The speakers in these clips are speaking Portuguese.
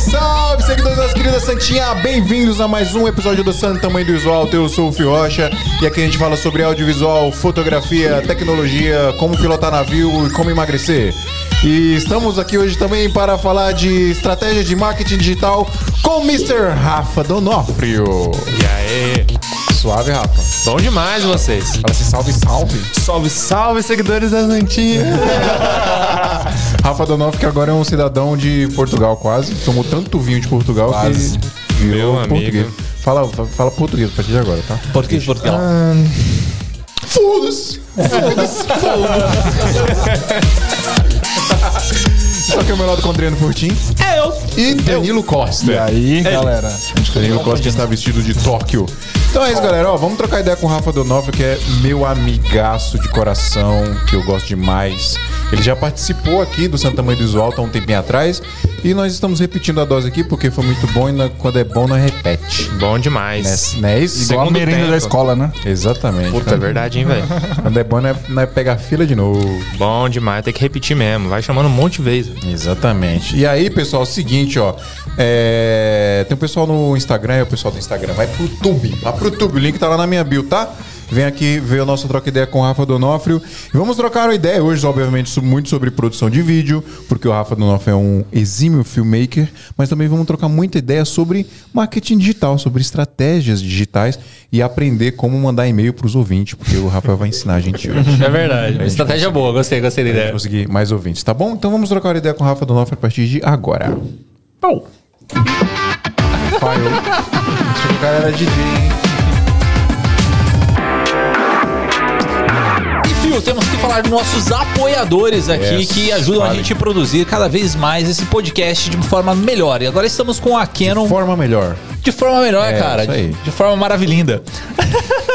Salve, salve, seguidores das queridas Santinha! Bem-vindos a mais um episódio do Santo Tamanho do Visual. Eu sou o Fio Rocha e aqui a gente fala sobre audiovisual, fotografia, tecnologia, como pilotar navio e como emagrecer. E estamos aqui hoje também para falar de estratégia de marketing digital com o Mr. Rafa Donofrio. E aí? Suave, Rafa. Bom demais vocês. Fala assim, salve, salve. Salve, salve, seguidores da Santinha. Rafa Donofrio, que agora é um cidadão de Portugal quase. Tomou tanto vinho de Portugal Quase. que virou Meu amigo. português. Fala, fala português a partir de agora, tá? Português de Portugal. Foda-se! Foda-se! Só que é o meu lado com Adriano Furtim É eu. e Danilo Costa. E aí, galera? Danilo Costa está vestido de Tóquio. Então é isso, galera. Ó, vamos trocar ideia com o Rafa Donofrio, que é meu amigaço de coração, que eu gosto demais. Ele já participou aqui do Santa Mãe do Visual há um tempinho atrás. E nós estamos repetindo a dose aqui porque foi muito bom e na- quando é bom, nós repete. Bom demais. Não é isso? Igual a Segundo merenda tempo. da escola, né? Exatamente. Puta, é verdade, hein, velho? Quando é bom, nós, nós pega a fila de novo. Bom demais, tem que repetir mesmo. Vai chamando um monte de vezes. Exatamente. E aí, pessoal, é o seguinte, ó. é, Tem o pessoal no Instagram, é o pessoal do Instagram. Vai pro YouTube. Vai pro YouTube. O link tá lá na minha bio, tá? Vem aqui ver o nosso troca ideia com o Rafa Donofrio. E vamos trocar uma ideia hoje, obviamente, muito sobre produção de vídeo, porque o Rafa Donofrio é um exímio filmmaker, mas também vamos trocar muita ideia sobre marketing digital, sobre estratégias digitais e aprender como mandar e-mail pros ouvintes, porque o Rafa vai ensinar a gente hoje. É verdade. Estratégia boa, gostei, gostei da ideia. conseguir mais ouvintes, tá bom? Então vamos trocar uma ideia com o Rafa Donofrio a partir de agora. Pau. Que o cara era DJ, hein? Temos que falar dos nossos apoiadores aqui Yes, que ajudam a fale. gente a produzir cada vez mais esse podcast de forma melhor. E agora estamos com a Canon Forma melhor. De forma melhor, É, cara. isso aí. De, de forma maravilhinda.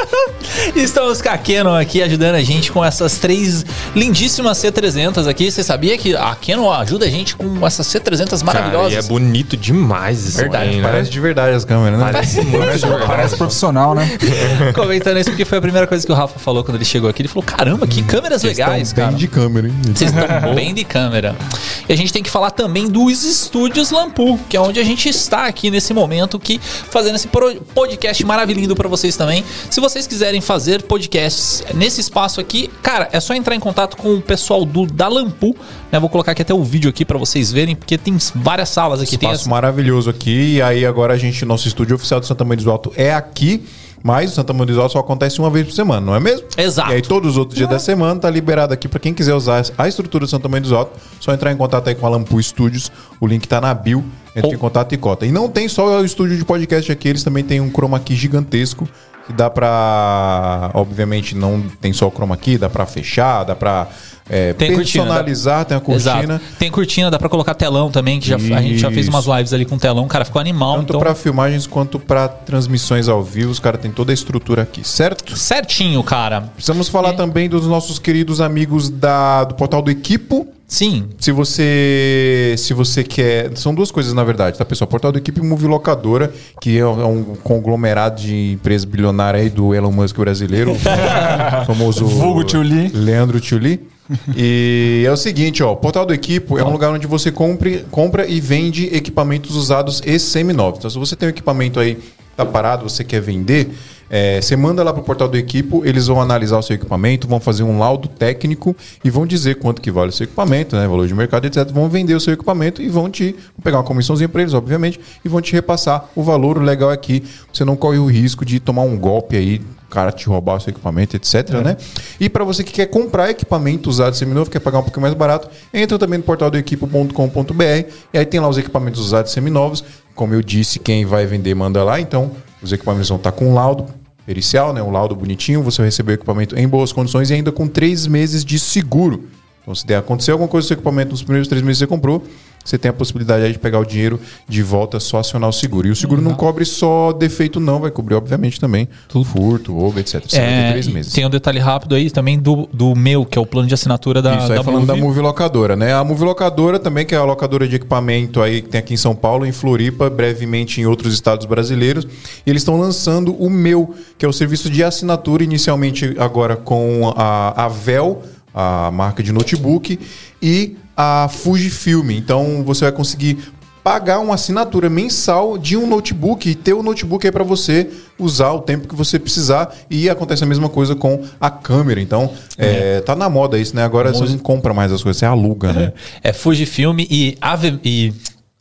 Estamos com a Canon aqui ajudando a gente com essas três lindíssimas C300 aqui. Você sabia que a Canon ajuda a gente com essas C300 Cara, maravilhosas? e é bonito demais isso Verdade, aí, né? Parece de verdade as câmeras, né? Parece verdade. Parece profissional, né? Comentando isso porque foi a primeira coisa que o Rafa falou quando ele chegou aqui. Ele falou: caramba, que câmeras legais, Estão cara. bem de câmera, hein? Vocês estão bem de câmera. E a gente tem que falar também dos estúdios Lampu, que é onde a gente está aqui nesse momento, que fazendo esse podcast maravilhoso para vocês também. Se vocês quiserem fazer podcasts nesse espaço aqui, cara, é só entrar em contato com o pessoal do da Lampu. Né? Vou colocar aqui até o vídeo aqui para vocês verem, porque tem várias salas aqui. Tem Espaço essa- maravilhoso aqui. E aí agora a gente, nosso estúdio oficial do Santa Maria do Alto é aqui. Mas o Santa Maria do Alto só acontece uma vez por semana, não é mesmo? Exato. E aí todos os outros dias da semana tá liberado aqui para quem quiser usar a estrutura do Santa Maria do Alto. Só entrar em contato aí com a Lampu Studios. O link tá na bio. Entre em contato e cota. E não tem só o estúdio de podcast aqui, eles também têm um chroma key gigantesco. Que dá pra. Obviamente, não tem só o chroma key, dá pra fechar, dá pra é, Tem cortina, personalizar, tem a cortina. Exato. Tem cortina, dá pra colocar telão também, que já, a gente já fez umas lives ali com telão, cara, ficou animal. Tanto então, pra filmagens quanto pra transmissões ao vivo, os caras têm toda a estrutura aqui, certo? certinho, cara. Precisamos falar É. também dos nossos queridos amigos da, do portal do Equipo. Sim, Se você se você quer, são duas coisas na verdade, tá pessoal? Portal do Equipe e Movie Locadora, que é um conglomerado de empresa bilionária aí do Elon Musk brasileiro, famoso Vulgo Tio Lee. Leandro Tuli. E é o seguinte, ó, o Portal do Equipo é um lugar onde você compre, compra e vende equipamentos usados e seminovos. Então, se você tem um equipamento aí tá parado, você quer vender, é, você manda lá pro Portal do Equipo, eles vão analisar o seu equipamento, vão fazer um laudo técnico e vão dizer quanto que vale o seu equipamento, né, valor de mercado, etc. Vão vender o seu equipamento e vão te vão pegar uma comissãozinha para eles, obviamente, e vão te repassar o valor. O legal é que você não corre o risco de tomar um golpe aí o cara te roubar o seu equipamento, etc, né? E para você que quer comprar equipamento usado seminovo, quer pagar um pouquinho mais barato, entra também no portal do equipo.com.br e aí tem lá os equipamentos usados seminovos. Como eu disse, quem vai vender manda lá, então os equipamentos vão estar com laudo pericial, né? Um laudo bonitinho, você vai receber o equipamento em boas condições e ainda com três meses de seguro. Então, se der acontecer alguma coisa com o seu equipamento nos primeiros três meses que você comprou, você tem a possibilidade aí de pegar o dinheiro de volta só acionar o seguro. E o seguro não cobre só defeito, não, vai cobrir, obviamente, também furto, roubo, etc. É, três meses. tem um detalhe rápido aí também do, do meu, que é o plano de assinatura da, Isso, aí da falando da Movie. Move Locadora, né? A Move Locadora também, que é a locadora de equipamento aí que tem aqui em São Paulo, em Floripa, brevemente em outros estados brasileiros. E eles estão lançando o meu, que é o serviço de assinatura, inicialmente agora com a, a Vel, a marca de notebook, e a Fujifilm. Então você vai conseguir pagar uma assinatura mensal de um notebook e ter o notebook aí para você usar o tempo que você precisar. E acontece a mesma coisa com a câmera. Então, é, tá na moda isso, né? Agora você não compra mais as coisas, você aluga, né? É Fujifilm e Ave e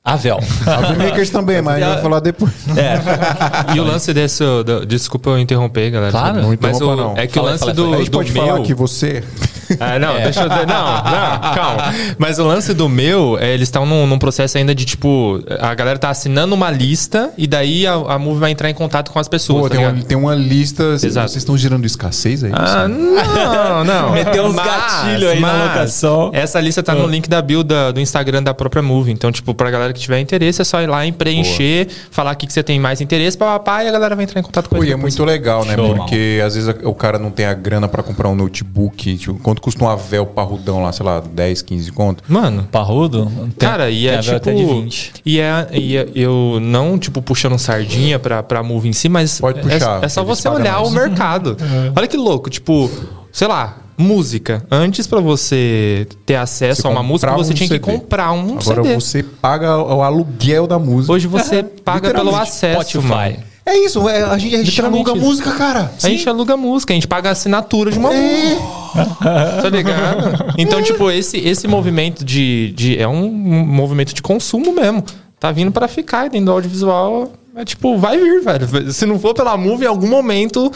Avel. A Makers também, mas eu vou falar depois. É. E o lance desse. do- desculpa eu interromper, galera. Claro. Não Mas o, não. é que Fala o lance do, fala A gente do pode meu. falar que você. Ah, não, deixa eu. Não, não, calma. Mas o lance do meu, é, eles estão num, num processo ainda de tipo. A galera tá assinando uma lista e daí a, a Move vai entrar em contato com as pessoas. Pô, tá tem, uma, tem uma lista. Exato. Vocês estão gerando escassez aí? Ah, não, não. Meteu uns gatilhos aí na locação. Essa lista tá no link da build da- do Instagram da própria Move. Então, tipo, pra galera que tiver interesse, é só ir lá e preencher, falar o que, que você tem mais interesse, papapá, e a galera vai entrar em contato com Pô, e ele. é muito legal, né? Show. Porque às vezes o cara não tem a grana pra comprar um notebook. Tipo, quanto custa um Avel parrudão lá, sei lá, 10, 15 conto? Mano, Parrudo? Tem- Cara, e é tipo. até de 20. E é, e é- eu não, tipo, puxando sardinha pra, pra move em si, mas Pode é- puxar, é, só eles você olhar mais. o mercado. Olha que louco, tipo, sei lá, música. Antes pra você ter acesso Você a uma música, você um tinha que CD. comprar um Agora CD. você paga o aluguel da música. Hoje você paga pelo acesso, Spotify. mano. É isso, é, a gente, a gente aluga isso. música, cara. A gente aluga música, a gente paga a assinatura de uma É. música. Tá ligado? Então, tipo, esse, esse movimento de, de. É um movimento de consumo mesmo. Tá vindo pra ficar dentro do audiovisual. É tipo, vai vir, velho. Se não for pela Move, em algum momento,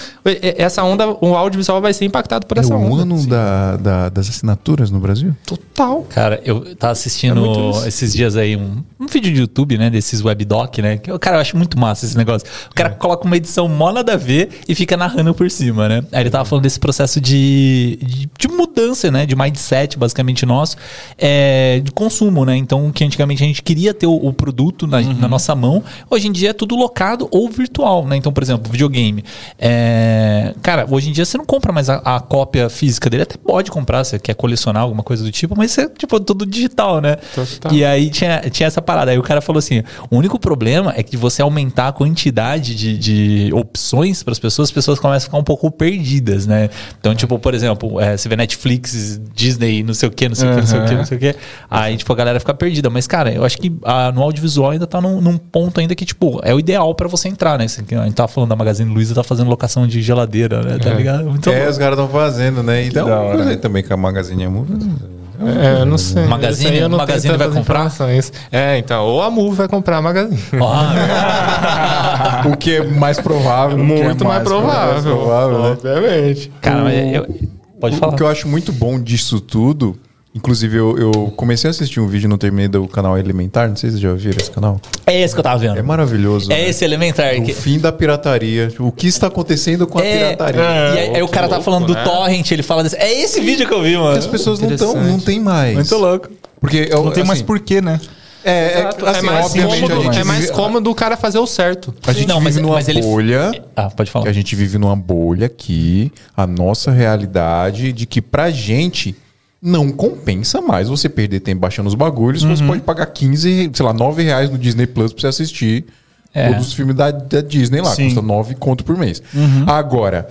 essa onda, o audiovisual vai ser impactado por É essa o onda. ano da, da- das assinaturas no Brasil? Total. Cara, eu tava É assistindo muito isso. esses dias aí um, um vídeo de YouTube, né? Desses webdoc, né? Que, cara, eu acho muito massa esse negócio. O cara coloca uma edição mó nada a ver e fica narrando por cima, né? Aí ele tava falando desse processo de, de, de mudança, né? De mindset, basicamente nosso, é, de consumo, né? Então, que antigamente a gente queria ter o, o produto na, na nossa mão, hoje em dia é tudo locado ou virtual, né? Então, por exemplo, videogame. É, cara, hoje em dia você não compra mais a, a cópia física dele, até pode comprar, você quer colecionar alguma coisa do tipo, mas é tipo tudo digital, né? Total. E aí tinha, tinha essa parada. Aí o cara falou assim: o único problema é que você aumentar a quantidade de, de opções para as pessoas, as pessoas começam a ficar um pouco perdidas, né? Então, tipo, por exemplo, é, você vê Netflix, Disney, não sei o que, não sei o que, não sei o que, não sei o que. Aí, tipo, a galera fica perdida. Mas, cara, eu acho que ah, no audiovisual ainda tá num, num ponto ainda que, tipo, é o ideal para você entrar, né? Que A gente tava falando da Magazine Luiza, tá fazendo locação de geladeira, né? Tá ligado? Muito é, louco. os caras estão fazendo, né? E dá da uma hora. coisa aí também com a Magazine Move. É, eu não sei. Magazine- eu não Magazine vai comprar? É, então, ou a Move vai comprar a Magazine. Ah, o que é mais provável. o que é Muito mais, provável. provável, né? Obviamente. cara, mas eu, pode O- falar. O que eu acho muito bom disso tudo, inclusive eu, eu comecei a assistir um vídeo, não terminei do canal Elementar, não sei se vocês já ouviram esse canal. É esse que eu tava vendo. É maravilhoso. É né? esse elementar. O que- fim da pirataria. O que está acontecendo com a É, pirataria? e aí, aí o cara tá louco, falando do né? torrent, ele fala desse. É esse vídeo que eu vi, mano. Porque as pessoas não, tão, não tem mais. Muito louco. Porque eu, Não tem mais assim, porquê, né? É, é, assim, é mais, obviamente cômodo, a gente é mais vive- cômodo o cara fazer o certo. A gente Não, mas- vive numa mas ele- bolha. Ah, pode que falar. a gente vive numa bolha aqui, a nossa realidade de que pra gente não compensa mais você perder tempo baixando os bagulhos. Uhum. Você pode pagar 15, sei lá, 9 reais no Disney Plus pra você assistir É. todos os filmes da, da Disney lá. Sim. Custa 9 conto por mês. Uhum. Agora,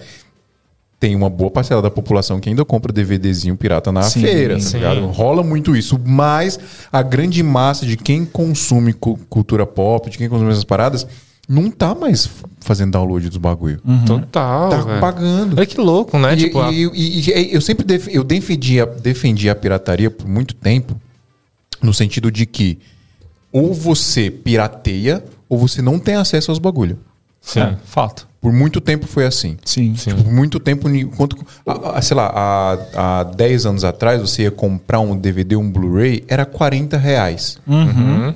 tem uma boa parcela da população que ainda compra DVDzinho pirata na Sim, feira, tá sim. Rola muito isso, mas a grande massa de quem consome cu- cultura pop, de quem consome essas paradas, não tá mais fazendo download dos bagulho. Total. Tá velho. pagando. Olha que louco, né? E, tipo, a- e- e- e eu sempre def- eu defendi a, defendi a pirataria por muito tempo, no sentido de que ou você pirateia ou você não tem acesso aos bagulho. Sim. É, fato. Por muito tempo foi assim. Sim. Sim. Por muito tempo, ni- quanto, a- a- sei lá, há, há 10 anos atrás, você ia comprar um DVD, um Blu-ray, era 40 reais. Uhum.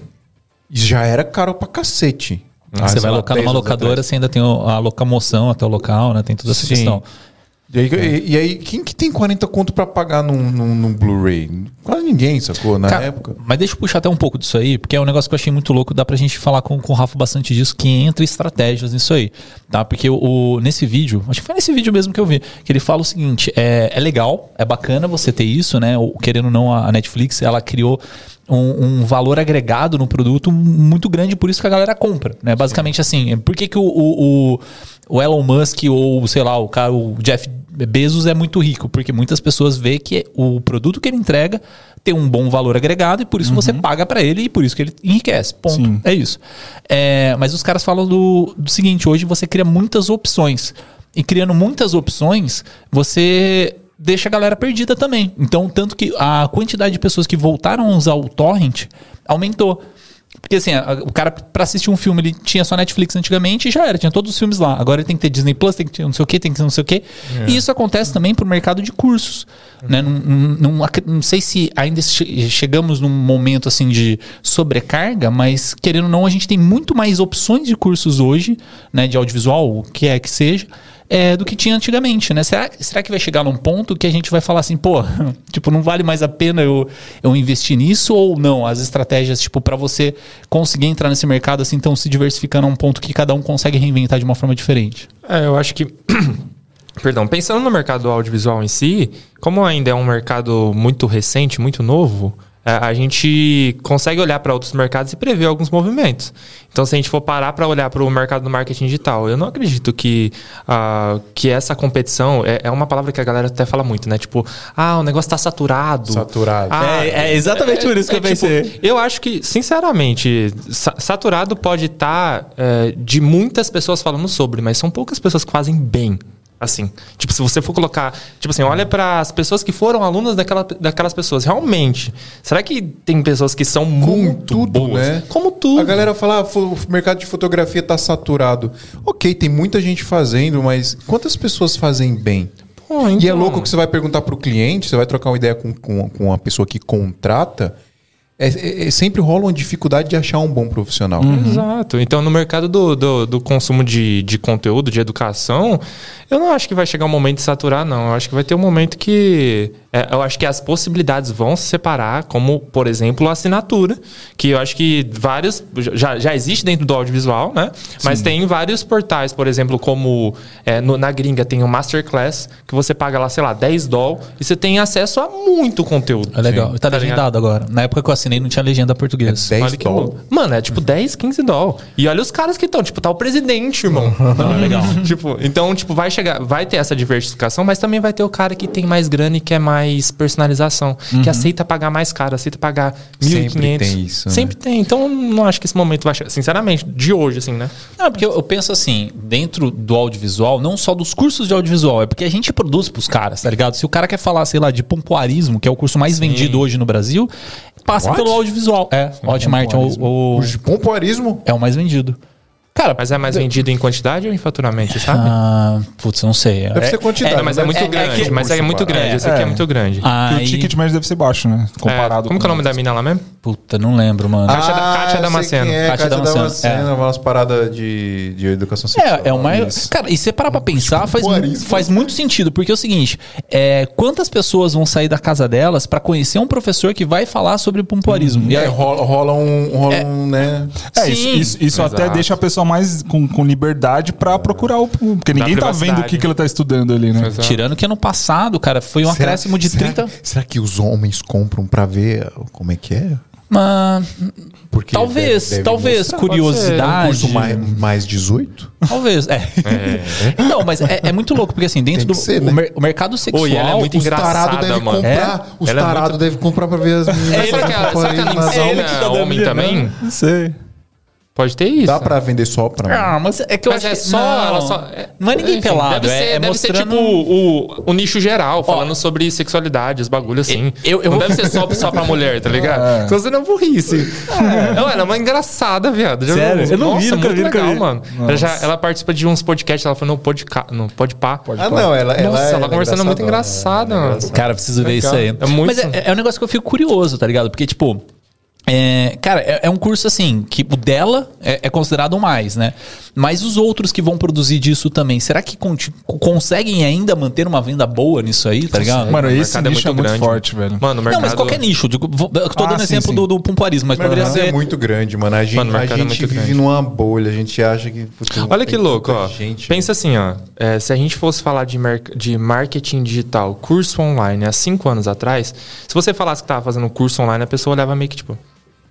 E já era caro pra cacete. Ah, você vai alocar 10 numa locadora, você ainda tem a locomoção até o local, né? Tem toda essa Sim. questão. E aí, e- e aí, quem que tem 40 conto pra pagar num, num, num Blu-ray? Quase ninguém, sacou? Na Cara, época. Mas deixa eu puxar até um pouco disso aí, porque é um negócio que eu achei muito louco. Dá pra gente falar com, com o Rafa bastante disso, que entra estratégias nisso aí. Tá? Porque o, nesse vídeo, acho que foi nesse vídeo mesmo que eu vi, que ele fala o seguinte: é, é legal, é bacana você ter isso, né? Ou, querendo ou não, a a Netflix ela criou. Um, um valor agregado no produto muito grande, por isso que a galera compra, né? Basicamente assim, por que, que o, o, o- o Elon Musk ou, sei lá, o cara, o Jeff Bezos é muito rico? Porque muitas pessoas veem que o produto que ele entrega ter um bom valor agregado e por isso você paga pra ele e por isso que ele enriquece. Ponto. Sim. É isso. É, mas os caras falam do, do seguinte: hoje você cria muitas opções. E criando muitas opções, você deixa a galera perdida também. Então, tanto que a quantidade de pessoas que voltaram a usar o torrent aumentou. Porque assim, o cara, pra assistir um filme, ele tinha só Netflix antigamente e já era, tinha todos os filmes lá. Agora ele tem que ter Disney Plus, tem que ter não sei o que, tem que ter não sei o que. E isso acontece também pro mercado de cursos. Né? Não, não, não não sei se ainda che- chegamos num momento assim de sobrecarga, mas querendo ou não, a gente tem muito mais opções de cursos hoje, né? De audiovisual, o que é que seja. É, do que tinha antigamente, né? Será, será que vai chegar num ponto que a gente vai falar assim, pô, tipo, não vale mais a pena eu, eu investir nisso ou não? As estratégias, tipo, para você conseguir entrar nesse mercado assim, então se diversificando a um ponto que cada um consegue reinventar de uma forma diferente. É, eu acho que. Perdão, pensando no mercado audiovisual em si, como ainda é um mercado muito recente, muito novo, é, a gente consegue olhar para outros mercados e prever alguns movimentos. Então, se a gente for parar para olhar para o mercado do marketing digital, eu não acredito que, ah, que essa competição é, é uma palavra que a galera até fala muito, né? Tipo, ah, o negócio está saturado. Saturado. Ah, É- é exatamente por isso que eu pensei. tipo, eu acho que, sinceramente, sa- saturado pode estar é, de muitas pessoas falando sobre, mas são poucas pessoas que fazem bem. Assim, tipo, se você for colocar, tipo assim, olha para as pessoas que foram alunas daquela, daquelas pessoas, realmente, será que tem pessoas que são muito tudo, boas? né? Como tudo. A galera fala, ah, o mercado de fotografia tá saturado. Ok, tem muita gente fazendo, mas quantas pessoas fazem bem? Pô, E é então- louco que você vai perguntar pro cliente, você vai trocar uma ideia com, com, com a pessoa que contrata, é, é- é- sempre rola uma dificuldade de achar um bom profissional. Exato. Então, no mercado do, do, do consumo de, de conteúdo, de educação, eu não acho que vai chegar um momento de saturar, não. Eu acho que vai ter um momento que. É, eu acho que as possibilidades vão se separar, como, por exemplo, a assinatura, que eu acho que vários. Já, já existe dentro do audiovisual, né? Mas tem vários portais, por exemplo, como é, no- na gringa tem o Masterclass, que você paga lá, sei lá, 10 doll e você tem acesso a muito conteúdo. É legal. Sim. Tá ligado? legendado agora. Na época que eu assinei não tinha legenda portuguesa. É 10 Olha que doll. louco. Mano, é tipo 10, 15 doll. E olha os caras que estão, tipo, tá o presidente, irmão. Não, é legal. tipo, então, tipo, vai chegar, vai ter essa diversificação, mas também vai ter o cara que tem mais grana e quer mais personalização, que aceita pagar mais caro, aceita pagar 1.500. Sempre tem isso, né? Sempre tem. Então, não acho que esse momento vai chegar, sinceramente, de hoje assim, né? Não, porque eu, eu penso assim, dentro do audiovisual, não só dos cursos de audiovisual, é porque a gente produz pros caras, tá ligado? Se o cara quer falar, sei lá, de pompoarismo, que é o curso mais vendido hoje no Brasil, passa What? pelo audiovisual. É, Hotmart é o, o- O de pompoarismo? é o mais vendido. Cara, Mas é mais vendido em quantidade ou em faturamento, você sabe? ah, putz, não sei. Deve ser quantidade. não, mas é muito é- é grande, que- mas é muito grande. Esse aqui é, muito grande. Porque o Aí, ticket médio deve ser baixo, né? Comparado É, como que é o nome da mina lá mesmo? puta, não lembro, mano. Caixa da- Kátia eu sei Damasceno. É, Kátia Kátia Damasceno, Damasceno, umas paradas de, de educação sexual. É, é o mais. Isso. Cara, e você parar pra pensar, faz, faz muito sentido, porque é o seguinte: é, quantas pessoas vão sair da casa delas pra conhecer um professor que vai falar sobre pompoarismo? E É, aí, rola, rola um, rola um, né? É, isso, Sim. isso, isso até deixa a pessoa mais com, com liberdade pra procurar o. Porque ninguém tá vendo o que, que ela tá estudando ali, né? Exato. tirando que ano passado, cara, foi um Será- acréscimo de será, 30. Será que os homens compram pra ver como é que é? Mas, Porque talvez, deve- deve talvez, mostrar. curiosidade. Curso mais, mais 18? Talvez, é. Não, mas é, é muito louco, porque assim, dentro do ser, o, né? o mercado sexual. Oi, ela é muito Os engraçada, tarados devem mano. comprar. Os Ela é tarados muito- devem comprar pra ver as meninas. É ele que, será que ela pompoarismo nas ensina aulas. homem também? Não sei. Pode ter isso. Dá pra vender só pra Ah, mas é que eu Mas acho é que só, não, ela só. é- não é ninguém enfim, pelado, Deve é, ser, é deve ser mostrando tipo o, o nicho geral, falando sobre sexualidade, os bagulhos assim. eu- eu não vou- deve ser só, só pra mulher, tá ligado? É. Senão você não burrice. Não, ela é uma engraçada, viado. Já Sério? viu? Eu não vi, Nossa, nunca muito vi, nunca legal, vi. mano. Ela, já, ela participa de uns podcasts, ela foi no Podca, no Podpah. Ah, não, ela, ela Nossa, é- ela é conversando muito engraçadona, engraçada, ela é mano. Cara, preciso ver isso aí. É muito- Mas é, é um negócio que eu fico curioso, tá ligado? Porque, tipo. É, cara, é, é um curso assim, que o dela é, é considerado o mais, né? Mas os outros que vão produzir disso também, será que conti- conseguem ainda manter uma venda boa nisso aí, tá ligado? Mano, esse mercado é nicho é muito muito forte, velho. Mano, o não, mercado... mas qualquer nicho. Digo, vou- eu tô Ah, dando sim, exemplo sim. do, do pompoarismo, mas poderia é ser. muito grande, mano. A gente, Mano, a mercado é gente vive grande. numa bolha. A gente acha que. putz, Olha que louco, ó. gente, Pensa assim, ó. é, se a gente fosse falar de, de marketing digital, curso online, há cinco anos atrás, se você falasse que tava fazendo curso online, a pessoa olhava meio que tipo,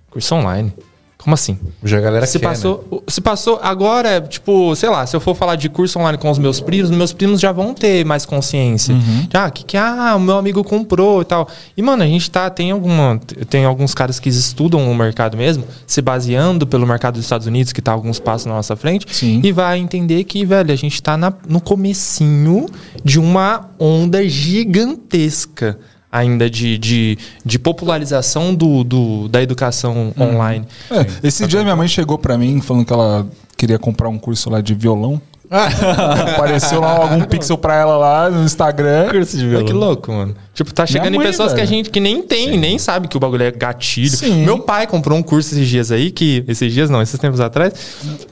curso online? como assim? Já a galera Se quer, né? passou, se passou agora, tipo, sei lá, se eu for falar de curso online com os meus primos, meus primos já vão ter mais consciência. Ah, que que ah, o meu amigo comprou e tal. E mano, a gente tá tem alguma tem alguns caras que estudam o mercado mesmo, se baseando pelo mercado dos Estados Unidos que tá alguns passos na nossa frente Sim. e vai entender que, velho, a gente tá na- no comecinho de uma onda gigantesca ainda de, de, de popularização do, do- da educação online. É, esse dia minha mãe chegou pra mim falando que ela queria comprar um curso lá de violão. Apareceu lá algum pixel pra ela lá no Instagram. Curso de Olha que louco, mano. Tipo, tá chegando em mãe, pessoas que a velho. gente que nem tem, nem sabe que o bagulho é gatilho. Sim. Meu pai comprou um curso esses dias aí, que. Esses dias não, esses tempos atrás,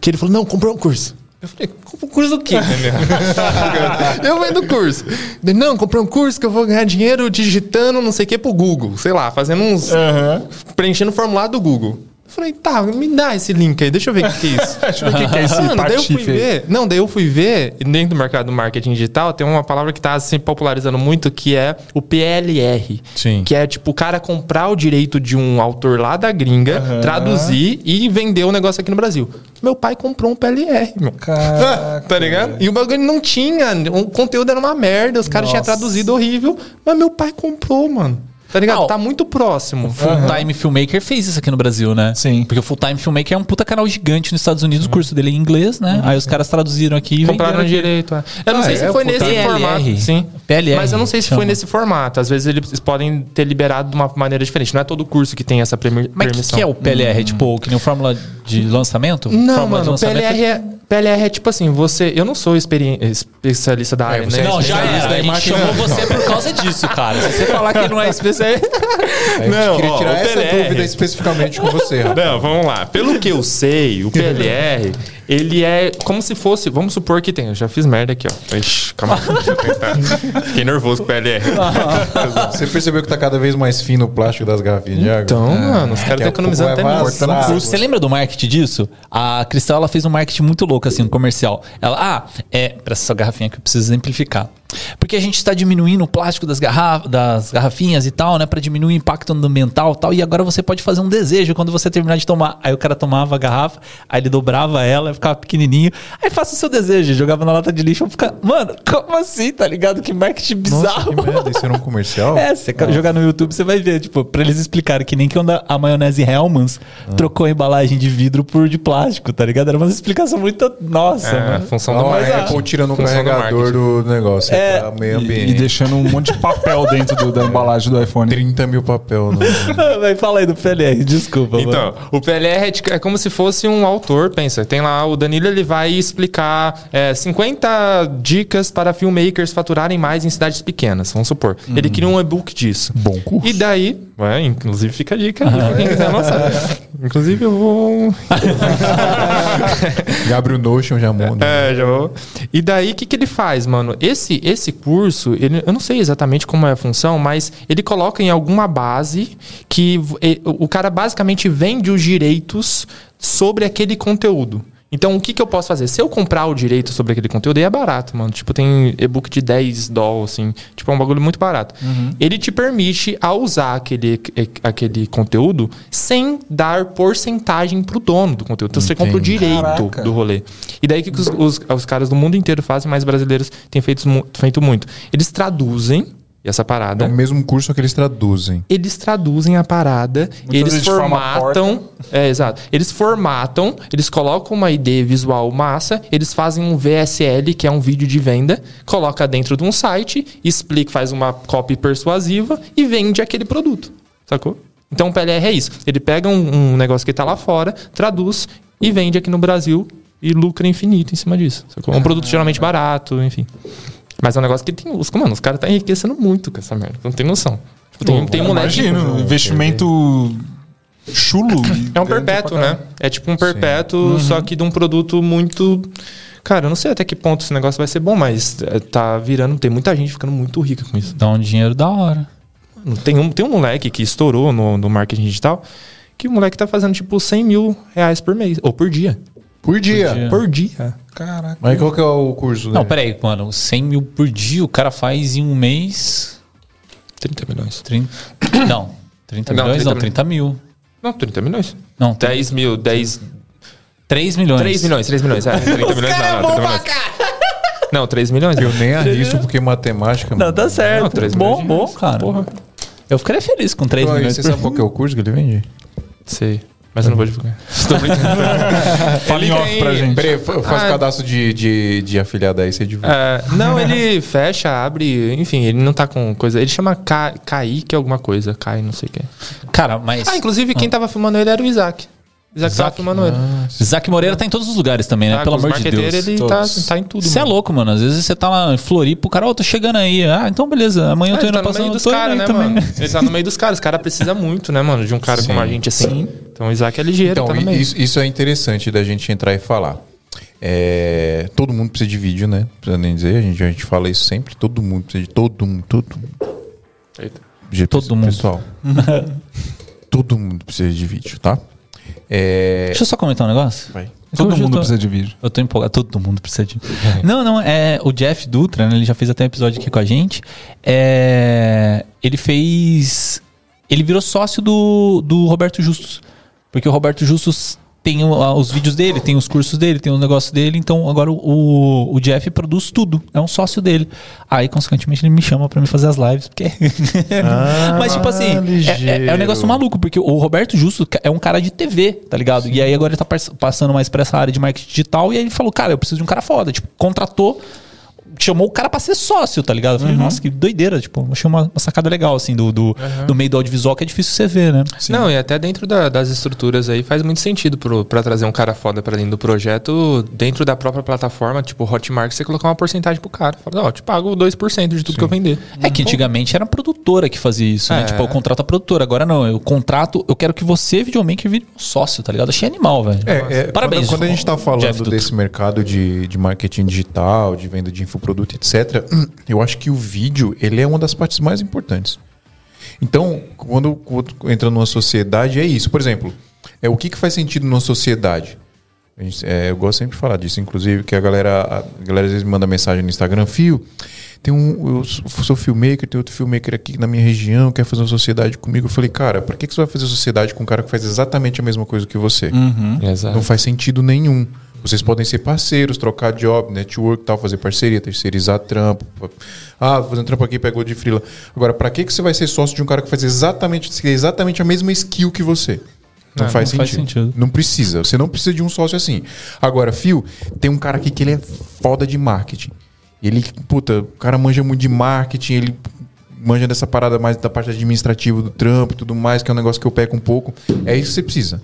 que ele falou: não, comprou um curso. Eu falei, compra um curso do quê? eu vendo do curso. Ele, não, comprei um curso que eu vou ganhar dinheiro digitando não sei o que pro Google. Sei lá, fazendo uns. Aham. preenchendo o formulário do Google. Eu falei, tá, me dá esse link aí, deixa eu ver o que, que é isso. Deixa eu ver o que que é esse Mano, daí eu fui ver. Não, daí eu fui ver, dentro do mercado do marketing digital, tem uma palavra que tá se popularizando muito, que é o PLR. Sim. Que é tipo o cara comprar o direito de um autor lá da gringa, traduzir e vender o negócio aqui no Brasil. Meu pai comprou um PLR, meu. Caraca. Tá ligado? E o bagulho não tinha. O conteúdo era uma merda, os caras tinham traduzido horrível, mas meu pai comprou, mano. Tá ligado? Ah, tá muito próximo. Full Time Filmmaker fez isso aqui no Brasil, né? Sim. Porque o Full Time Filmmaker é um puta canal gigante nos Estados Unidos, o curso dele é em inglês, né? Aí os caras traduziram aqui e Compraram aqui. direito. é. Eu não Ah, sei é, se foi o nesse PLR. formato. Sim. PLR, Mas eu não sei se chama. foi nesse formato. Às vezes eles podem ter liberado de uma maneira diferente. Não é todo curso que tem essa premi- Mas o que, permissão. que é o PLR? Tipo, que nem o Fórmula de lançamento? Não, Fórmula de mano, o lançamento PLR é, PLR é tipo assim, você. Eu não sou especialista da área, você né? é Não, já especialista era. A em gente marketing. chamou você por causa disso, cara. Se você falar que não é especialista... A gente Não, queria ó, tirar o essa PLR. dúvida especificamente com você, rapaz. Não, vamos lá. Pelo que eu sei, o PLR, ele é como se fosse. Vamos supor que tem. Eu já fiz merda aqui, ó. Ixi, calma aí. deixa eu tentar. Fiquei nervoso com o PLR. Você percebeu que tá cada vez mais fino o plástico das garrafinhas de água? Então, mano, os caras estão economizando pouco até vazar. Você lembra do marketing disso? A Cristal ela fez um marketing muito louco, assim, um comercial. Ela, ah, é, para essa garrafinha que eu preciso exemplificar. Porque a gente está diminuindo o plástico das, garra das garrafinhas e tal, né? Para diminuir o impacto ambiental e tal. E agora você pode fazer um desejo quando você terminar de tomar. Aí o cara tomava a garrafa, aí ele dobrava ela, ficava pequenininho. Aí faça o seu desejo, jogava na lata de lixo. Fica, mano, como assim, tá ligado? Que marketing Nossa, bizarro. que merda. Isso era um comercial? É, se você jogar no YouTube, você vai ver, tipo, pra eles explicarem que nem que quando a- maionese Hellmann's trocou a embalagem de vidro por de plástico, tá ligado? Era uma explicação muito. Nossa, É, mano. função do Não, a marketing. Apple tira no Função do carregador marketing. do negócio. É, É, pra meio E, ambiente. e deixando um monte de papel dentro do- da embalagem do iPhone. 30 mil papel. No... Vai falar aí do PLR, desculpa. Então, mano. o PLR é, é como se fosse um autor, pensa. Tem lá, o Danilo ele vai explicar é, 50 dicas para filmmakers faturarem mais em cidades pequenas, vamos supor. Ele cria um e-book disso. Bom curso. E daí, é, inclusive fica a dica aí pra quem quiser lançar. Inclusive eu vou... Já abre o Notion, já muda. É, já vou. E daí, o que, que ele faz, mano? Esse, esse curso, ele, eu não sei exatamente como é a função, mas ele coloca em alguma base que e- o cara basicamente vende os direitos sobre aquele conteúdo. Então, o que, que eu posso fazer? Se eu comprar o direito sobre aquele conteúdo, aí é barato, mano. Tipo, tem e-book de 10 dólares, assim. Tipo, é um bagulho muito barato. Ele te permite a usar aquele, aquele conteúdo sem dar porcentagem pro dono do conteúdo. Então, você compra o Entendi. direito Caraca. do rolê. E daí o que, que os, os, os caras do mundo inteiro fazem, mas brasileiros têm feito, feito muito. Eles traduzem essa É parada. o mesmo curso que eles traduzem. Eles traduzem a parada, Muitas eles formatam. É, exato. Eles formatam, eles colocam uma ID visual massa, eles fazem um VSL, que é um vídeo de venda, coloca dentro de um site, explica, faz uma copy persuasiva e vende aquele produto. Sacou? Então o PLR é isso. Ele pega um, um negócio que tá lá fora, traduz e vende aqui no Brasil e lucra infinito em cima disso. Sacou? É um produto geralmente barato, enfim. Mas é um negócio que tem. Os, mano, os caras tá enriquecendo muito com essa merda. Não tem noção. Tipo, tem, tem moleque. Imagino, investimento chulo. É um perpétuo, né? É tipo um perpétuo, só que de um produto muito. Cara, eu não sei até que ponto esse negócio vai ser bom, mas é, tá virando. Tem muita gente ficando muito rica com isso. Dá um dinheiro da hora. Tem um, tem um moleque que estourou no, no marketing digital que o moleque tá fazendo tipo 100 mil reais por mês. Ou por dia. Por dia. dia. Por dia. Caraca. Mas qual que é o curso Não, dele? peraí, mano. 100 mil por dia o cara faz em um mês. 30 milhões. 30... Não, 30 Não, milhões 30 não, 30 mil. Não, 30 milhões. Não, tem 10 mil, 10. 3 milhões. 3 milhões, 3 milhões. É, 30 milhões não, não, 30 milhões. Não, 3 milhões. Eu nem arrisco porque matemática. Não, mano. tá certo. Não, três bom, milhões de bom, cara. Porra. Eu ficaria feliz com 3 Então, milhões. Você por- sabe qual que é o curso que ele vende? Sei. Mas eu não vou divulgar. Brincando. Fala em off pra gente. Peraí, fa- faz Ah. cadastro de, de, de afiliado aí, você divulga. É, não, ele fecha, abre, enfim, ele não tá com coisa. Ele chama Ca- Kaique alguma coisa. Kai, não sei o que. Cara, mas. Ah, inclusive quem tava filmando ele era o Isaac. Isaac. Zac Moreira tá em todos os lugares também, né? Tá, Pelo amor de Deus. Ele tá, tá em tudo. Você é louco, mano. Às vezes você tá lá em Floripa, o cara, ó, tô chegando aí. Ah, então beleza. Amanhã eu Ah, tô ele indo tá no passando meio dos caras, né, também. mano? Ele tá no meio dos caras. Os caras precisam muito, né, mano? De um cara Sim. como a gente assim. Então o Isaac é ligeiro, Então, tá no meio. isso, isso é interessante da gente entrar e falar. É, todo mundo precisa de vídeo, né? Não precisa nem dizer, a gente, a gente fala isso sempre. Todo mundo precisa de todo mundo, todo mundo. Eita. De- Todo mundo. Pessoal, todo mundo precisa de vídeo, tá? É, Deixa eu só comentar um negócio. vai. Todo mundo tô- precisa de vídeo. Eu tô empolgado, todo mundo precisa de. não, não, é o Jeff Dutra, né? Ele já fez até um episódio aqui com a gente. É, ele fez. Ele virou sócio do, do Roberto Justus. Porque o Roberto Justus tem o- os vídeos dele, tem os cursos dele, tem os negócios dele. Então agora o, o, o Jeff produz tudo. É um sócio dele. Aí, consequentemente, ele me chama pra me fazer as lives. Porque... Mas, tipo assim, é, é- é um negócio maluco, porque o Roberto Justo é um cara de TV, tá ligado? E aí agora ele tá pass- passando mais pra essa área de marketing digital. E aí ele falou, cara, eu preciso de um cara foda. Tipo, contratou, chamou o cara pra ser sócio, tá ligado? Eu falei, nossa, que doideira. Tipo, achei uma, uma sacada legal, assim, do, do, do meio do audiovisual que é difícil você ver, né? Não, e até dentro da- das estruturas aí faz muito sentido pro, pra trazer um cara foda pra dentro do projeto, dentro da própria plataforma, tipo Hotmart, você colocar uma porcentagem pro cara. Fala, ó, te pago 2% de tudo que eu vender. É que antigamente era a produtora que fazia isso, né? É. Tipo, eu contrato a produtora. Agora não, eu contrato, eu quero que você, videomaker, vire meu sócio, tá ligado? Achei animal, velho. É, é, Parabéns. Quando, quando a gente está Jeff falando Dutra. desse mercado de, de marketing digital, de venda de infoproduto, etc., eu acho que o vídeo ele é uma das partes mais importantes. Então, quando, quando entra numa sociedade, é isso. Por exemplo, é o que, que faz sentido numa sociedade? A gente- é, eu gosto sempre de falar disso, inclusive, que a galera, a galera às vezes me manda mensagem no Instagram, Fio, tem um, eu sou filmmaker, tem outro filmmaker aqui na minha região, quer fazer uma sociedade comigo. Eu falei, cara, pra que, que você vai fazer sociedade com um cara que faz exatamente a mesma coisa que você? Exato. Não faz sentido nenhum. Vocês podem ser parceiros, trocar job, network, tal, fazer parceria, terceirizar trampo. Ah, um trampo aqui, pegou de frila. Agora, pra que, que você vai ser sócio de um cara que faz exatamente, exatamente a mesma skill que você? Não, Não, faz, não faz sentido. sentido. Não precisa. Você não precisa de um sócio assim. Agora, Fio, tem um cara aqui que ele é foda de marketing. Ele, puta, o cara manja muito de marketing, ele manja dessa parada mais da parte administrativa do trampo e tudo mais, que é um negócio que eu peco um pouco. É isso que você precisa.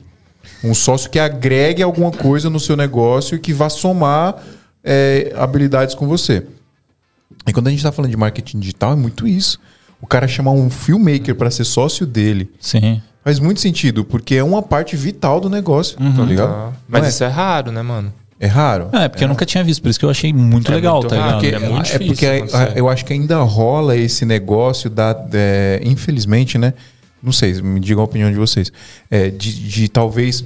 Um sócio que agregue alguma coisa no seu negócio e que vá somar é, habilidades com você. E quando a gente está falando de marketing digital, é muito isso. O cara chamar um filmmaker para ser sócio dele Sim. faz muito sentido, porque é uma parte vital do negócio, tá ligado? Ah, Mas é? isso é raro, né, mano? É raro. É, porque eu nunca tinha visto, por isso que eu achei muito É legal, muito tá ligado? porque é muito é porque difícil a- acontecer. eu acho que ainda rola esse negócio da. é, infelizmente, né? Não sei, me digam a opinião de vocês. É, de, de talvez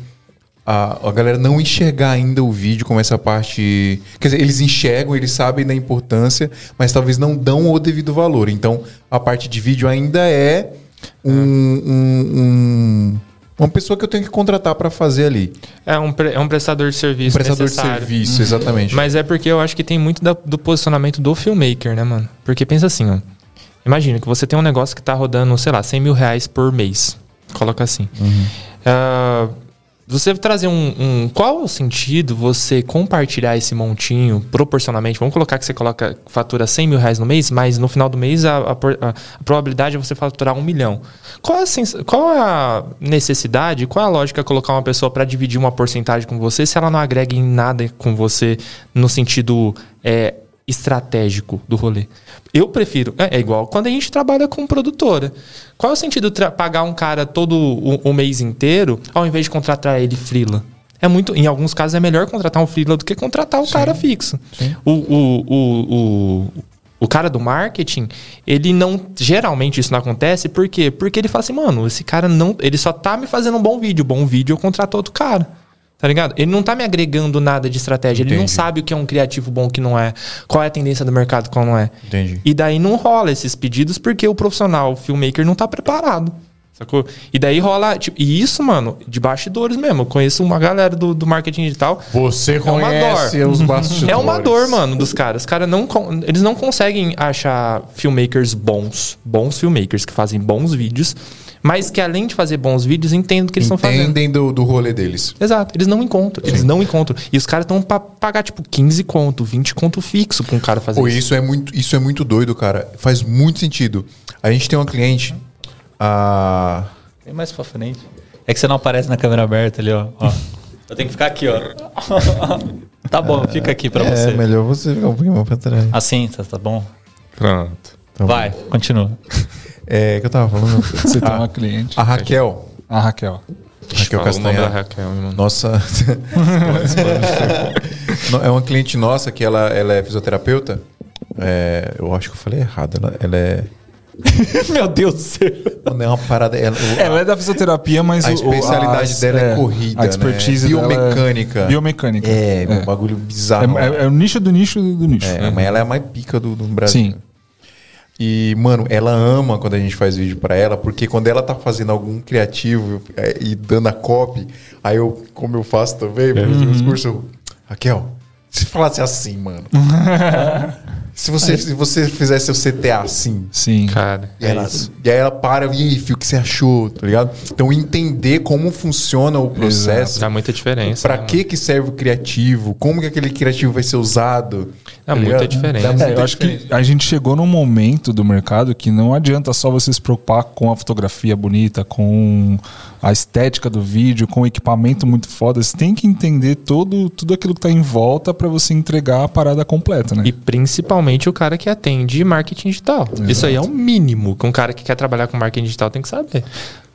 a, a galera não enxergar ainda o vídeo como essa parte. Quer dizer, eles enxergam, eles sabem da importância, mas talvez não dão o devido valor. Então, a parte de vídeo ainda é um- um- um- uma pessoa que eu tenho que contratar para fazer ali. É um, pre- é um prestador de Um serviço. prestador de necessário. serviço, exatamente. Mas é porque eu acho que tem muito da- do posicionamento do filmmaker, né, mano? Porque pensa assim, ó. Imagina que você tem um negócio que tá rodando, sei lá, 100 mil reais por mês. Coloca assim. Ah, você trazer um, um- Qual o sentido você compartilhar esse montinho proporcionalmente? Vamos colocar que você coloca, fatura 100 mil reais no mês, mas no final do mês a, a- a probabilidade é você faturar um milhão. Qual a, sens- qual a necessidade, qual a lógica colocar uma pessoa para dividir uma porcentagem com você se ela não agrega em nada com você no sentido é, estratégico do rolê? Eu prefiro. É, é igual quando a gente trabalha com produtora. Qual é o sentido pagar um cara todo o, o mês inteiro ao invés de contratar ele frila? É muito, em alguns casos é melhor contratar um freela do que contratar o cara fixo. O, o, o, o, o cara do marketing, ele não. Geralmente isso não acontece, por quê? Porque ele fala assim, mano, esse cara não. Ele só tá me fazendo um bom vídeo. Bom vídeo, eu contrato outro cara. Tá ligado? Ele não tá me agregando nada de estratégia. Ele não Entendi. sabe o que é um criativo bom, o que não é. Qual é a tendência do mercado, qual não é. Entendi. E daí não rola esses pedidos porque o profissional, o filmmaker, não tá preparado. Sacou? E daí rola. Tipo, e isso, mano, de bastidores mesmo. Eu conheço uma galera do, do marketing digital. Você uma conhece os bastidores. É uma dor, mano, dos caras. Os caras não, eles não conseguem achar filmmakers bons, bons filmmakers que fazem bons vídeos, mas que além de fazer bons vídeos, entendem o que eles estão fazendo. Entendem do, do rolê deles. Exato, eles não encontram, eles não encontram. E os caras estão pra pagar, tipo, 15 conto, 20 conto fixo pra um cara fazer Pô, isso. isso é muito, isso é muito doido, cara. Faz muito sentido. A gente tem uma cliente, a Vem mais pra frente. É que você não aparece na câmera aberta ali, ó. ó. Eu tenho que ficar aqui, ó. tá bom, fica aqui pra você. É, melhor você ficar um pouquinho mais pra trás. Assim, tá, tá bom? Pronto. Tá bom. Vai, continua. É, que eu tava falando. Você tem uma cliente. A Raquel. A Raquel. Raquel Castanha. Raquel. Nossa. É uma cliente nossa que ela, ela é fisioterapeuta. É, eu acho que eu falei errado. Ela, ela é. Meu Deus do céu. Não é uma parada. Ela, o- Ela é da fisioterapia, mas A o- especialidade as- dela é corrida, A expertise né? dela Biomecânica. É biomecânica. é, um bagulho bizarro. É, é- é o nicho do nicho do nicho. É, mas ela é a mais pica do, do Brasil. Sim. E, mano, ela ama quando a gente faz vídeo pra ela, porque quando ela tá fazendo algum criativo é, e dando a copy, aí eu, como eu faço também, meu Uhum. discurso, eu, Raquel, se falasse assim, mano. se, você, se você fizesse o CTA assim. Sim. Cara, E, é ela, e aí ela para, e aí, Fio, o que você achou? Tá ligado? Então, entender como funciona o processo. Dá muita diferença. Pra né, que que serve o criativo? Como que aquele criativo vai ser usado? Dá Tá muita ligado? diferença. Dá É, É, muita eu acho que a gente chegou num momento do mercado que não adianta só você se preocupar com a fotografia bonita, com a estética do vídeo, com o equipamento muito foda. Você tem que entender todo, tudo aquilo que tá em volta para você entregar a parada completa, né? E principalmente o cara que atende marketing digital. Isso aí é o mínimo que um cara que quer trabalhar com marketing digital tem que saber.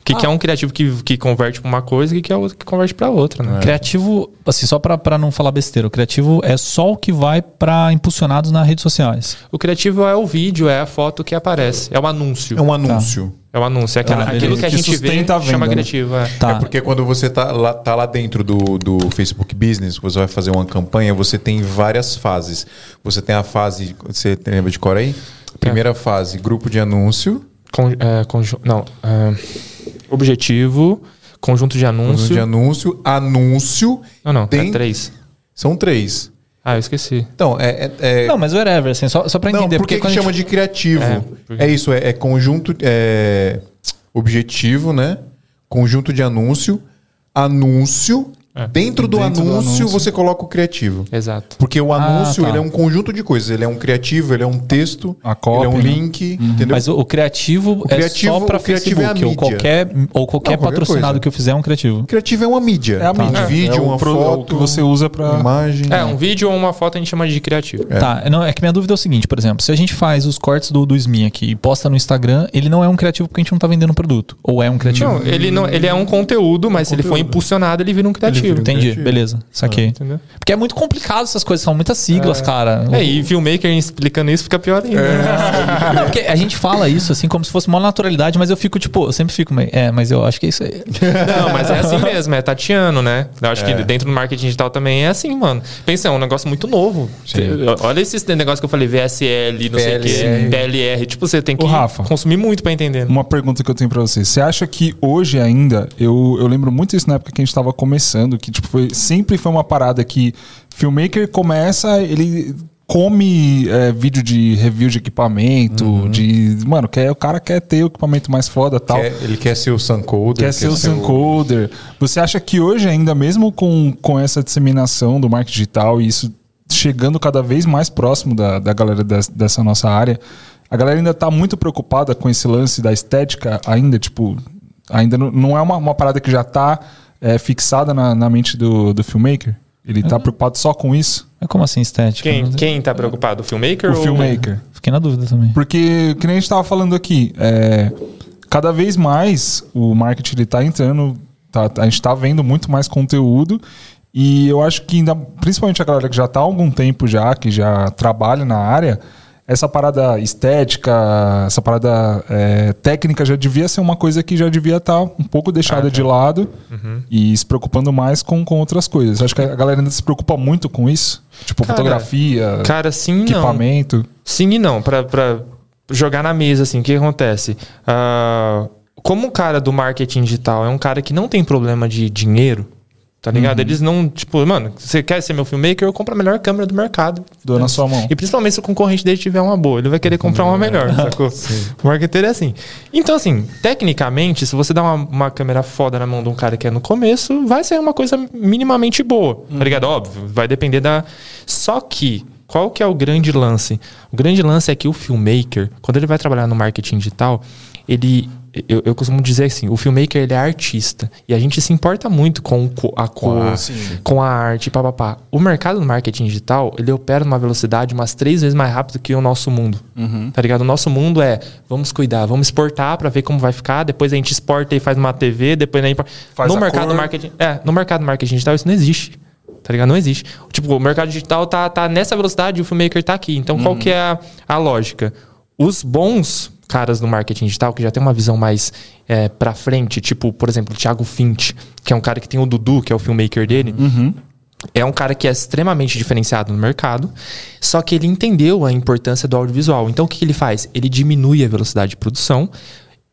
O que, que é um criativo que, que converte pra uma coisa e o que, que é outro que converte pra outra, né? Criativo, assim, só pra, pra não falar besteira, o criativo é só o que vai pra impulsionados nas redes sociais. O criativo é o vídeo, é a foto que aparece, é o anúncio. É um anúncio. É o anúncio, é aquela- Ah, aquilo que a Que gente vê sustenta a venda, chama né? criativo. É. Tá. É porque quando você tá lá, tá lá dentro do, do Facebook Business, você vai fazer uma campanha, você tem várias fases. Você tem a fase, você lembra de cor aí? Primeira fase, grupo de anúncio. Con, é, conju- não, é, objetivo, conjunto de Conjunto anúncio. de anúncio, anúncio. Não, não, Tem- é três. São três. Ah, eu esqueci. Então, é. é- é- Não, mas whatever, assim, só, só pra Não, entender. por que, que quando a chama gente- de criativo? É, É, porque- isso, é, é conjunto. É, objetivo, né? Conjunto de anúncio. Anúncio. É. Dentro, do, Dentro do anúncio, anúncio. você coloca o criativo. Exato. Porque o anúncio tá. ele é um conjunto de coisas. Ele é um criativo, ele é um texto, A copy, ele é um né? link, entendeu? Mas o, o criativo, criativo- é só pra o criativo é a Facebook, ou mídia. qualquer, ou qualquer Não, qualquer patrocinado coisa. que eu fizer é um criativo. O criativo é uma mídia. É a mídia. Um vídeo, É o uma pro- é o foto, que você usa pra- uma imagem. É, um vídeo ou uma foto a gente chama de criativo. Tá, não, é que minha dúvida é o seguinte, por exemplo, se a gente faz os cortes do, do SMI aqui e posta no Instagram, ele não é um criativo porque a gente não tá vendendo produto. Ou é um criativo? Não, ele, não, ele é um conteúdo, mas se ele for impulsionado, ele vira um criativo. Entendi, criativo. beleza, saquei. Entendeu? Porque é muito complicado essas coisas, são muitas siglas, cara. É, e filmmaker explicando isso fica pior ainda. né? Não, porque a gente fala isso assim como se fosse uma naturalidade, mas eu fico tipo, eu sempre fico, meio, é, mas eu acho que é isso aí. Não, mas é assim mesmo, é tatiano, né? Eu acho que dentro do marketing digital também é assim, mano. Pensa, é um negócio muito novo. Cê- Olha esses negócios que eu falei, VSL, não sei o quê, PLR. PLR. Tipo, você tem que Ô, Rafa. consumir muito pra entender. né? Uma pergunta que eu tenho pra você. Você acha que hoje ainda, eu, eu lembro muito isso na época que a gente tava começando, que tipo, foi, sempre foi uma parada que filmmaker começa, ele come é, vídeo de review de equipamento, Uhum. de. Mano, quer, o cara quer ter o equipamento mais foda tal. Quer- ele quer ser o Suncoder. Quer ser o Suncoder. Você acha que hoje, ainda mesmo com, com essa disseminação do marketing digital e isso chegando cada vez mais próximo da, da galera des- dessa nossa área, a galera ainda tá muito preocupada com esse lance da estética, ainda, tipo, ainda não, não é uma, uma parada que já tá é, fixada na, na mente do, do filmmaker? Ele tá preocupado só com isso? É como assim estética? Quem, quem tá preocupado? O filmmaker O ou filmmaker. Fiquei na dúvida também. Porque, que nem a gente estava falando aqui, é, cada vez mais o marketing ele tá entrando, tá- a gente está vendo muito mais conteúdo e eu acho que ainda, principalmente a galera que já está há algum tempo já, que já trabalha na área, essa parada estética, essa parada é, técnica já devia ser uma coisa que já devia estar um pouco deixada de lado e se preocupando mais com, com outras coisas. Acho que a galera ainda se preocupa muito com isso. Tipo, Cara, fotografia, Cara, sim e não. equipamento. Sim e não. Pra, pra jogar na mesa, assim, o que acontece? Ah, como o cara do marketing digital é um cara que não tem problema de dinheiro, tá ligado? Uhum. Eles não, tipo, mano, você quer ser meu filmmaker, eu compro a melhor câmera do mercado. Dou na sua mão. E principalmente se o concorrente dele tiver uma boa, ele vai querer comprar uma melhor, sacou? O marketeiro é assim. Então, assim, tecnicamente, se você dá uma, uma câmera foda na mão de um cara que é no começo, vai ser uma coisa minimamente boa, tá ligado? Óbvio, vai depender da. Só que, qual que é o grande lance? O grande lance é que o filmmaker, quando ele vai trabalhar no marketing digital, ele. Eu, eu costumo dizer assim, o filmmaker ele é artista. E a gente se importa muito com a cor, a com a arte, papapá. O mercado do marketing digital, ele opera numa velocidade umas três vezes mais rápido que o nosso mundo. Tá ligado? O nosso mundo é, vamos cuidar, vamos exportar pra ver como vai ficar, depois a gente exporta e faz uma TV, depois a gente... Faz no mercado cor. marketing, é, no mercado marketing digital isso não existe. Tá ligado? Não existe. Tipo, o mercado digital tá, tá nessa velocidade e o filmmaker tá aqui. Então, qual que é a, a lógica? Os bons caras no marketing digital, que já tem uma visão mais é, pra frente, tipo, por exemplo, o Thiago Finch, que é um cara que tem o Dudu, que é o filmmaker dele, é um cara que é extremamente diferenciado no mercado, só que ele entendeu a importância do audiovisual. Então, o que, que ele faz? Ele diminui a velocidade de produção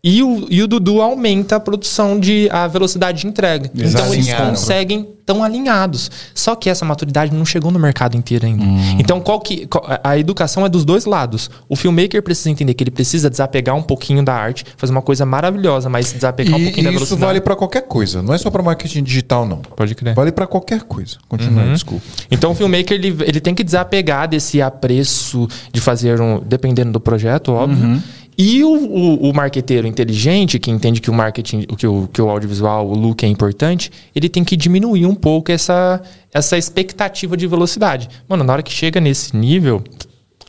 e o, e o Dudu aumenta a produção de a velocidade de entrega. Eles então eles alinharam. conseguem tão alinhados. Só que essa maturidade não chegou no mercado inteiro ainda. Hum. Então qual que qual- a educação é dos dois lados. O filmmaker precisa entender que ele precisa desapegar um pouquinho da arte, fazer uma coisa maravilhosa, mas desapegar um E, pouquinho da e isso velocidade. vale pra qualquer coisa, não é só pra marketing digital, não. Pode crer. Vale pra qualquer coisa. Continua, desculpa. Então o filmmaker ele, ele tem que desapegar desse apreço de fazer um. dependendo do projeto, óbvio. E o, o, o marqueteiro inteligente, que entende que o marketing, que o, que o audiovisual, o look é importante, ele tem que diminuir um pouco essa, essa expectativa de velocidade. Mano, na hora que chega nesse nível,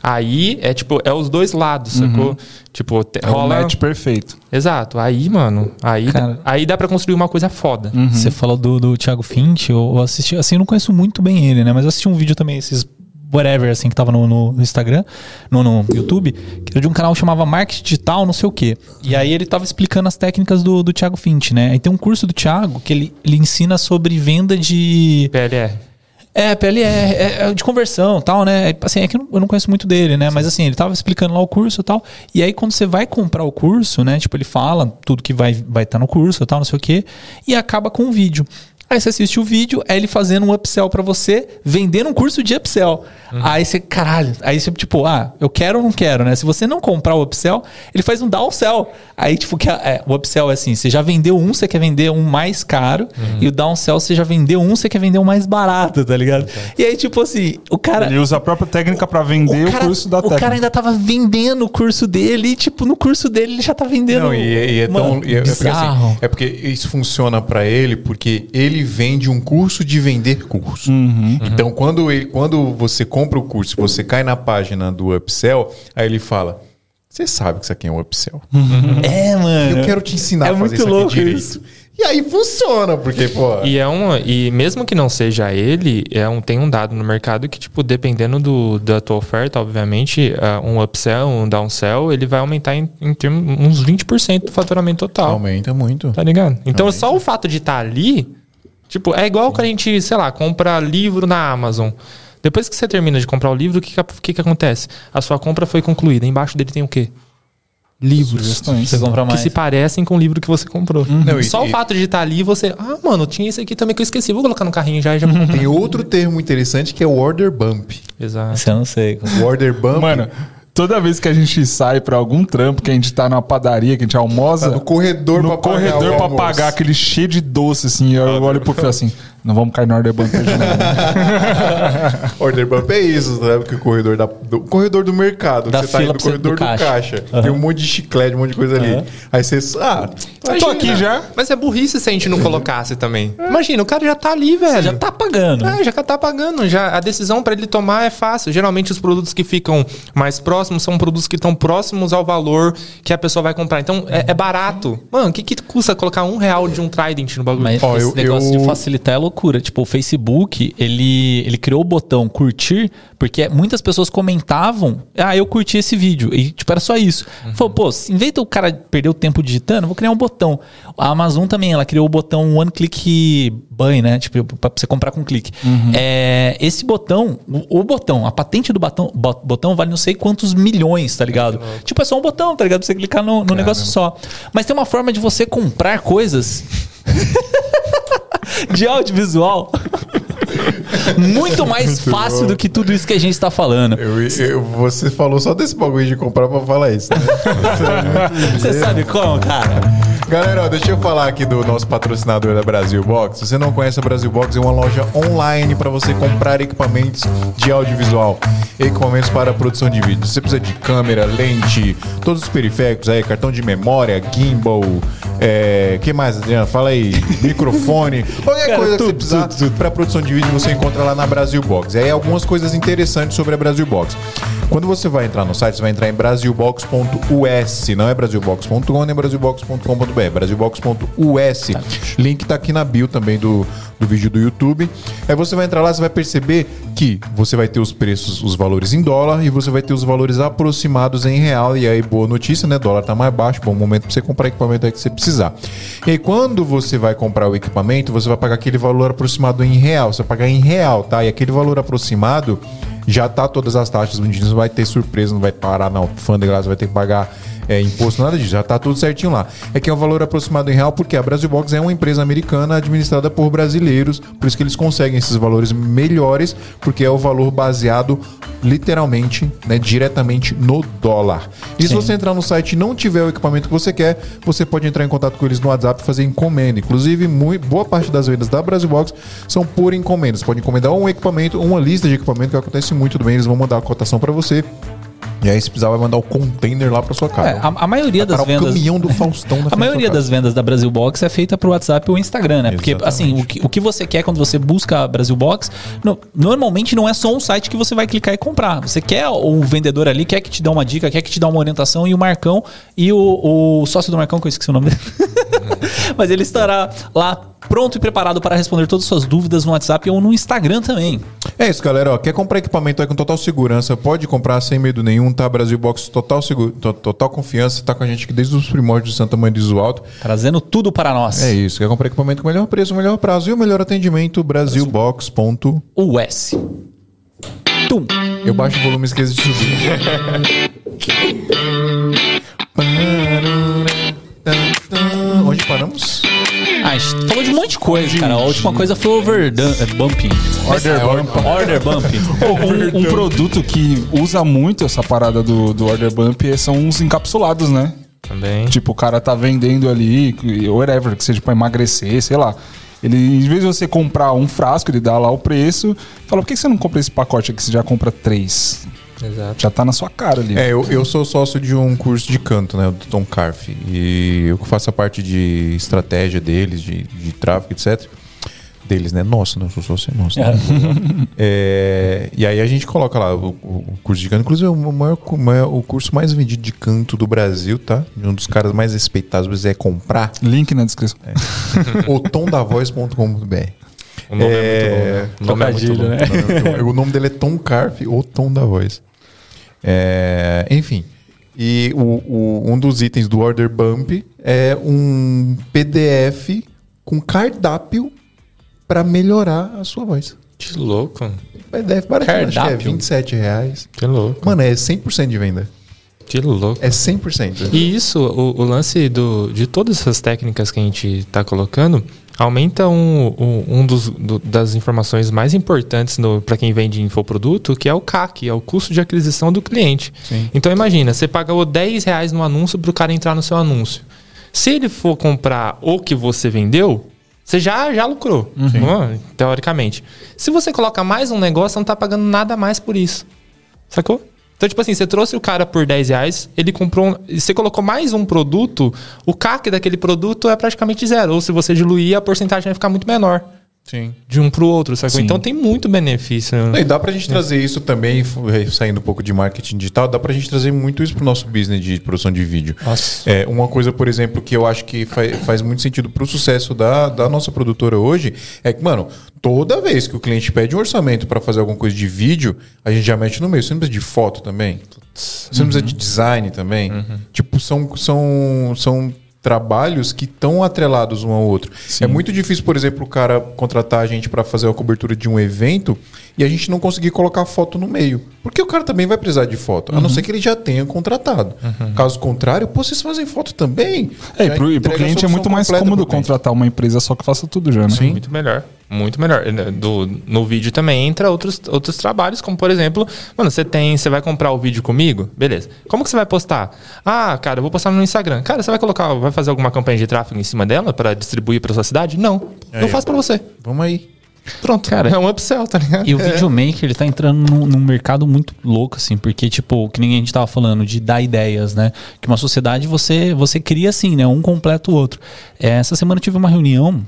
aí é tipo, é os dois lados, sacou? Tipo, te- É o rola. match perfeito. Exato. Aí, mano, aí, Cara. aí dá pra construir uma coisa foda. Você falou do, do Thiago Finch, eu eu assisti, assim, eu não conheço muito bem ele, né? Mas eu assisti um vídeo também, esses whatever, assim, que tava no, no Instagram, no, no YouTube, que era de um canal que chamava Marketing Digital, não sei o quê. E aí ele tava explicando as técnicas do, do Thiago Finch, né? Aí tem um curso do Thiago que ele, ele ensina sobre venda de... PLR. É, PLR, é, é de conversão e tal, né? É, Assim, é que eu não, eu não conheço muito dele, né? Mas assim, ele tava explicando lá o curso e tal. E aí, quando você vai comprar o curso, né? Tipo, ele fala tudo que vai estar vai tá no curso e tal, não sei o quê. E acaba com um vídeo. Aí você assiste o vídeo, é ele fazendo um upsell pra você, vendendo um curso de upsell. Aí você, caralho, aí você, tipo, ah, eu quero ou não quero, né? Se você não comprar o upsell, ele faz um downsell. Aí, tipo, que é, o upsell é assim: você já vendeu um, você quer vender um mais caro, e o downsell você já vendeu um, você quer vender um mais barato, tá ligado? E aí, tipo assim, o cara. Ele usa a própria técnica pra vender o, cara, curso da o técnica. cara ainda tava vendendo o curso dele, e, tipo, no curso dele ele já tá vendendo. Não, e, é- e é tão. Mano, e é, porque, bizarro. assim, é porque isso funciona pra ele porque ele vende um curso de vender curso. Então, quando, ele, quando você compra o curso, você cai na página do upsell, aí ele fala. Você sabe que isso aqui é um upsell. É, mano. Eu quero te ensinar É a fazer muito isso aqui louco direito. isso. E aí funciona, porque, pô. E é um, e mesmo que não seja ele, é um, tem um dado no mercado que, tipo, dependendo do, da tua oferta, obviamente, ah, um upsell, um downsell, ele vai aumentar em, em termos, uns 20% do faturamento total. Aumenta muito. Tá ligado? Então, só o fato de estar ali, tipo, é igual quando a gente, sei lá, compra livro na Amazon. Depois que você termina de comprar o livro, o que, que, que, que acontece? A sua compra foi concluída. Embaixo dele tem o quê? Livros. Sugestões. Você compra Que mais. se parecem com o livro que você comprou. Não, e- Só o fato de estar ali, você. Ah, mano, tinha esse aqui também que eu esqueci. Vou colocar no carrinho já e já comprei. Tem outro termo interessante que é o order bump. Exato. Você não sei. O order bump Mano, toda vez que a gente sai pra algum trampo, que a gente tá na padaria, que a gente almoça. Tá no corredor no pra pagar corredor pra pagar aquele cheio de doce, assim. Eu olho pro Fio assim, não vamos cair no order banco hoje, não. Order bump é isso, sabe? Que o corredor da, do corredor do mercado. Da você tá fila indo no você- corredor do do caixa. caixa. Tem um monte de chiclete, um monte de coisa ali. Aí você. Ah, Eu tô aqui já. Mas é burrice se a gente não colocasse também. Imagina, o cara já tá ali, velho. Já tá pagando. É, já tá pagando. Já, a decisão pra ele tomar é fácil. Geralmente os produtos que ficam mais próximos são produtos que estão próximos ao valor que a pessoa vai comprar. Então é, é barato. Mano, o que, que custa colocar um real de um Trident no bagulho? Mas Ó, esse eu- negócio eu- de facilitar é loucura. Tipo, o Facebook, ele, ele criou o botão curtir, porque muitas pessoas comentavam, ah, eu curti esse vídeo. E, tipo, era só isso. Falou, pô, vez do cara perder o tempo digitando, vou criar um botão. A Amazon também, ela criou o botão One Click Buy, né? Tipo, pra você comprar com clique. É, esse botão, o, o botão, a patente do botão, bo- botão vale não sei quantos milhões, tá ligado? Tipo, é só um botão, tá ligado? Pra você clicar no, no negócio só. Mas tem uma forma de você comprar coisas de audiovisual muito mais fácil do que tudo isso que a gente está falando. Eu- eu- você falou só desse bagulho de comprar pra falar isso, né? Você sabe como, cara? Galera, ó, deixa eu falar aqui do nosso patrocinador da Brasil Box. Se você não conhece a Brasil Box, é uma loja online para você comprar equipamentos de audiovisual, equipamentos para produção de vídeo. Você precisa de câmera, lente, todos os periféricos aí, cartão de memória, gimbal, é, que mais, Adriano? Fala aí, microfone, qualquer Cara, coisa que você tudo, precisar para produção de vídeo você encontra lá na Brasil Box. E aí algumas coisas interessantes sobre a Brasil Box. Quando você vai entrar no site, você vai entrar em brasilbox.us, não é brasilbox.com nem brasilbox.com.br, brasilbox.us. Link tá aqui na bio também do, do vídeo do YouTube. Aí você vai entrar lá, você vai perceber que você vai ter os preços, os valores em dólar e você vai ter os valores aproximados em real. E aí, boa notícia, né? Dólar tá mais baixo, bom momento pra você comprar equipamento aí que você precisar. E aí, quando você vai comprar o equipamento, você vai pagar aquele valor aproximado em real. Você vai pagar em real, tá? E aquele valor aproximado já tá todas as taxas bonitinhas, não vai ter surpresa, não vai parar na alfândega, vai ter que pagar é, imposto, nada disso, já tá tudo certinho lá. É que é um valor aproximado em real, porque a Brasil Box é uma empresa americana administrada por brasileiros, por isso que eles conseguem esses valores melhores, porque é o valor baseado literalmente, né, diretamente no dólar. E se você entrar no site e não tiver o equipamento que você quer, você pode entrar em contato com eles no WhatsApp e fazer encomenda. Inclusive, mui- boa parte das vendas da Brasil Box são por encomenda. Você pode encomendar um equipamento, uma lista de equipamento que acontece muito bem, eles vão mandar a cotação para você. E aí, se precisar, vai mandar o container lá para sua casa. É, a, a maioria das Cara, o vendas. caminhão do Faustão na A maioria da das vendas da Brasil Box é feita pro WhatsApp ou Instagram, né? Porque, Exatamente. assim, o que, o que você quer quando você busca a Brasil Box, no- normalmente não é só um site que você vai clicar e comprar. Você quer o vendedor ali, quer que te dê uma dica, quer que te dê uma orientação, e o Marcão e o, o sócio do Marcão, que eu esqueci o nome dele. Mas ele estará lá pronto e preparado para responder todas as suas dúvidas no WhatsApp ou no Instagram também. É isso, galera. Ó, quer comprar equipamento aí com total segurança? Pode comprar sem medo nenhum, tá? Brasil Box, total, seguro, to- total confiança. Tá com a gente aqui desde os primórdios de Santa Mãe do Iso Alto. Trazendo tudo para nós. É isso. Quer comprar equipamento com melhor preço, melhor prazo e o melhor atendimento? Brasilbox. ponto- O S. Tum. Eu baixo o volume e esqueço de subir. Onde paramos? Ah, a gente falou de um monte de coisa, cara. A última coisa foi o overbumping. Order bump. Order bumping. Um, um produto que usa muito essa parada do, do order bump são os encapsulados, né? Também. Tipo, o cara tá vendendo ali, whatever, que seja pra emagrecer, sei lá. Ele, em vez de você comprar um frasco, ele dá lá o preço. Fala, por que você não compra esse pacote aqui? Você já compra três. Exato. Já tá na sua cara ali. É, eu, eu sou sócio de um curso de canto, né? Do Tom Carf. E eu que faço a parte de estratégia deles, de, de tráfego, etc. Deles, né? Nossa, não, eu sou sócio, é nosso. né? É, e aí a gente coloca lá o, o curso de canto. Inclusive, é o, maior, o curso mais vendido de canto do Brasil, tá? Um dos caras mais respeitados, é comprar. Link na descrição. otondavoz.com.br O nome é, muito bom. Né? O nome é muito bom. né? o nome dele é Tom Carf, ou Tom da Voz. É, enfim. E o, o- um dos itens do Order Bump é um PDF com cardápio para melhorar a sua voz. Que louco. PDF baratinho, acho que é Cardápio? 27 reais. Que louco. Mano, é 100% de venda. Que louco. É 100%. E isso, o, o lance do, de todas essas técnicas que a gente está colocando, aumenta um, um, um dos, do- das informações mais importantes para quem vende infoproduto, que é o CAC, é o custo de aquisição do cliente. Sim. Então imagina, você pagou 10 reais no anúncio para o cara entrar no seu anúncio. Se ele for comprar o que você vendeu, você já, já lucrou, ah, teoricamente. Se você coloca mais um negócio, você não está pagando nada mais por isso. Sacou? Então, tipo assim, você trouxe o cara por 10 reais, ele comprou. um- você colocou mais um produto, o CAC daquele produto é praticamente zero. Ou se você diluir, a porcentagem vai ficar muito menor. Sim. de um pro outro, sacou? Sim. Então tem muito benefício. E dá pra gente trazer isso também, f- saindo um pouco de marketing digital, dá pra gente trazer muito isso pro nosso business de produção de vídeo. Nossa. É, uma coisa, por exemplo, que eu acho que fa- faz muito sentido pro sucesso da, da nossa produtora hoje é que, mano, toda vez que o cliente pede um orçamento pra fazer alguma coisa de vídeo, a gente já mete no meio. Você não precisa de foto também? Você não precisa de design também? Tipo, são, são, são trabalhos que estão atrelados um ao outro. É muito difícil, por exemplo, o cara contratar a gente para fazer a cobertura de um evento e a gente não conseguir colocar foto no meio. Porque o cara também vai precisar de foto, a não ser que ele já tenha contratado. Caso contrário, pô, vocês fazem foto também. É, e Já pro, e pro entrega a cliente é muito mais cômodo contratar uma empresa só que faça tudo já, né? Sim. Muito melhor. Muito melhor. Do, no vídeo também entra outros, outros trabalhos, como por exemplo, mano, você tem. Você vai comprar o vídeo comigo? Beleza. Como que você vai postar? Ah, cara, eu vou postar no Instagram. Cara, você vai colocar, vai fazer alguma campanha de tráfego em cima dela para distribuir para sua cidade? Não. Aí, eu faço para você. Vamos aí. Pronto. Cara, é um upsell, tá ligado? E o videomaker, ele tá entrando num, num mercado muito louco, assim, porque, tipo, que nem a gente tava falando, de dar ideias, né? Que uma sociedade você, você cria assim, né? Um completa o outro. É, essa semana eu tive uma reunião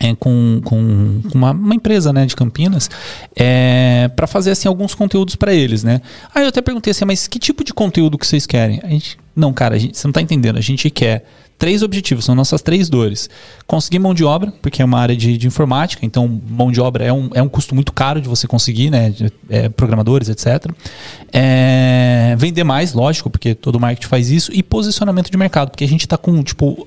é, com, com, uma, uma empresa né, de Campinas é, para fazer assim alguns conteúdos para eles, né? Aí eu até perguntei assim, mas que tipo de conteúdo que vocês querem? A gente, não, cara, gente, você não tá entendendo. A gente quer três objetivos, são nossas três dores. Conseguir mão de obra, porque é uma área de, de informática, então mão de obra é um, é um custo muito caro de você conseguir, né? de- é, programadores, etc. É, vender mais, lógico, porque todo marketing faz isso, e posicionamento de mercado, porque a gente tá com, tipo,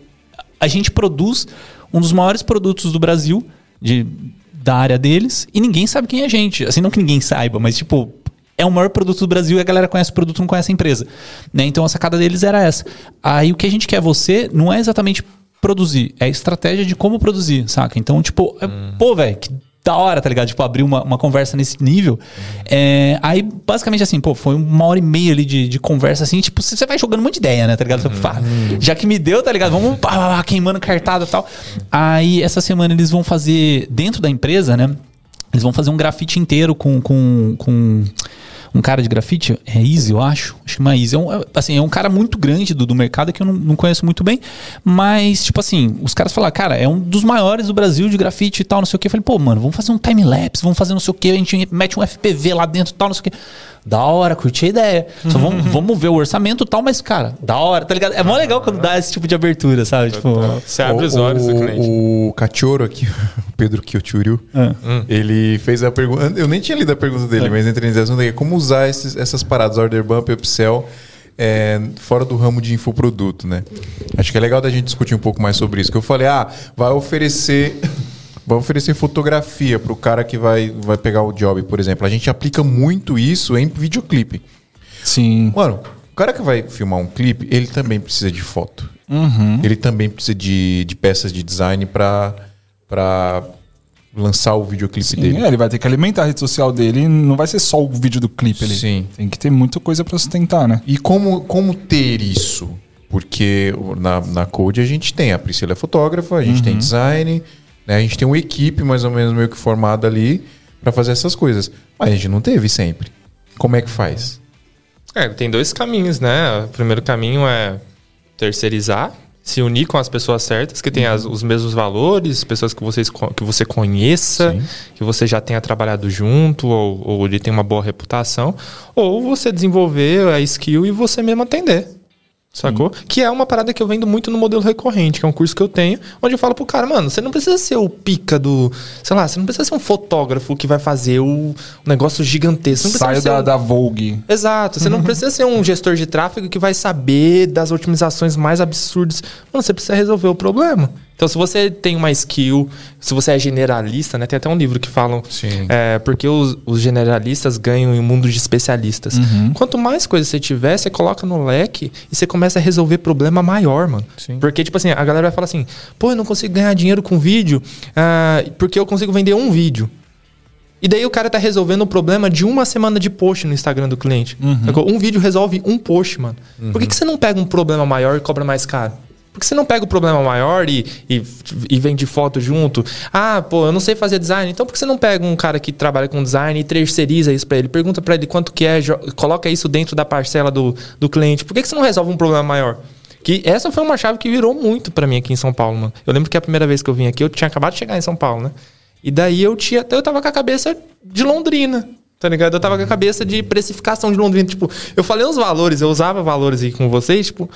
a gente produz um dos maiores produtos do Brasil, de, da área deles, e ninguém sabe quem é a gente. Assim, não que ninguém saiba, mas tipo, é o maior produto do Brasil e a galera conhece o produto, não conhece a empresa. Né? Então a sacada deles era essa. Aí o que a gente quer você não é exatamente produzir, é a estratégia de como produzir, saca? Então, tipo, é- pô, velho, que da hora, tá ligado? Tipo, abrir uma, uma conversa nesse nível. É, aí, basicamente, assim, pô, foi uma hora e meia ali de, de conversa, assim, tipo, você vai jogando um monte de ideia, né, tá ligado? Fala, já que me deu, tá ligado? Vamos pá, queimando cartada e tal. Aí, essa semana eles vão fazer, dentro da empresa, né? Eles vão fazer um grafite inteiro com, com, com um cara de grafite, é Easy, eu acho. É Easy. É um, é, assim, é um cara muito grande do, do mercado que eu não, não conheço muito bem. Mas, tipo assim, os caras falaram, cara, é um dos maiores do Brasil de grafite e tal, não sei o que. Eu falei, pô, mano, vamos fazer um time-lapse, vamos fazer não sei o que, a gente mete um FPV lá dentro e tal, não sei o que. Da hora, curti a ideia. Só vamos, vamos ver o orçamento e tal, mas, cara, da hora, tá ligado? É mó legal quando dá esse tipo de abertura, sabe? Tipo, Você abre os olhos do cliente. O Cachorro aqui, o Pedro Kyochuryu, Ah. ele fez a pergunta. Eu nem tinha lido a pergunta dele, mas entrei nesse assunto aqui. Como usar esses- essas paradas, order bump, upsell, é, fora do ramo de infoproduto, né? Acho que é legal da gente discutir um pouco mais sobre isso. Que eu falei, ah, vai oferecer. Vai oferecer fotografia para o cara que vai, vai pegar o job, por exemplo. A gente aplica muito isso em videoclipe. Sim. Mano, o cara que vai filmar um clipe, ele também precisa de foto. Ele também precisa de, de peças de design pra lançar o videoclipe Sim, dele. é, ele vai ter que alimentar a rede social dele. Não vai ser só o vídeo do clipe ali. Sim. Tem que ter muita coisa pra sustentar, né? E como, como ter isso? Porque na, na Code a gente tem, a Priscila é fotógrafa, a gente tem design, né? a gente tem uma equipe mais ou menos meio que formada ali pra fazer essas coisas. Mas a gente não teve sempre. Como é que faz? É, tem dois caminhos, né? O primeiro caminho é terceirizar, se unir com as pessoas certas, que têm os mesmos valores, pessoas que, vocês, que você conheça, Sim. que você já tenha trabalhado junto, ou, ou ele tem uma boa reputação, ou você desenvolver a skill e você mesmo atender. Sacou? Que é uma parada que eu vendo muito no modelo recorrente, que é um curso que eu tenho, onde eu falo pro cara, mano, você não precisa ser o pica do. Sei lá, você não precisa ser um fotógrafo que vai fazer o, negócio gigantesco. Ser da, um- da Vogue. Exato. Você não precisa ser um gestor de tráfego que vai saber das otimizações mais absurdas. Mano, você precisa resolver o problema. Então, se você tem uma skill, se você é generalista, né? Tem até um livro que falam é, porque os, os generalistas ganham em um mundo de especialistas. Quanto mais coisas você tiver, você coloca no leque e você começa a resolver problema maior, mano. Sim. Porque, tipo assim, a galera vai falar assim, pô, eu não consigo ganhar dinheiro com vídeo ah, porque eu consigo vender um vídeo. E daí o cara tá resolvendo o problema de uma semana de post no Instagram do cliente. Sacou? Um vídeo resolve um post, mano. Por que, que você não pega um problema maior e cobra mais caro? Por que você não pega o problema maior e, e, e vende foto junto? Ah, pô, eu não sei fazer design. Então por que você não pega um cara que trabalha com design e terceiriza isso pra ele? Pergunta pra ele quanto que é, coloca isso dentro da parcela do, do cliente. Por que, que você não resolve um problema maior? Que essa foi uma chave que virou muito pra mim aqui em São Paulo, mano. Eu lembro que a primeira vez que eu vim aqui, eu tinha acabado de chegar em São Paulo, né? E daí eu tinha. Eu tava com a cabeça de Londrina. Tá ligado? Eu tava com a cabeça de precificação de Londrina. Tipo, eu falei os valores, eu usava valores aí com vocês, tipo,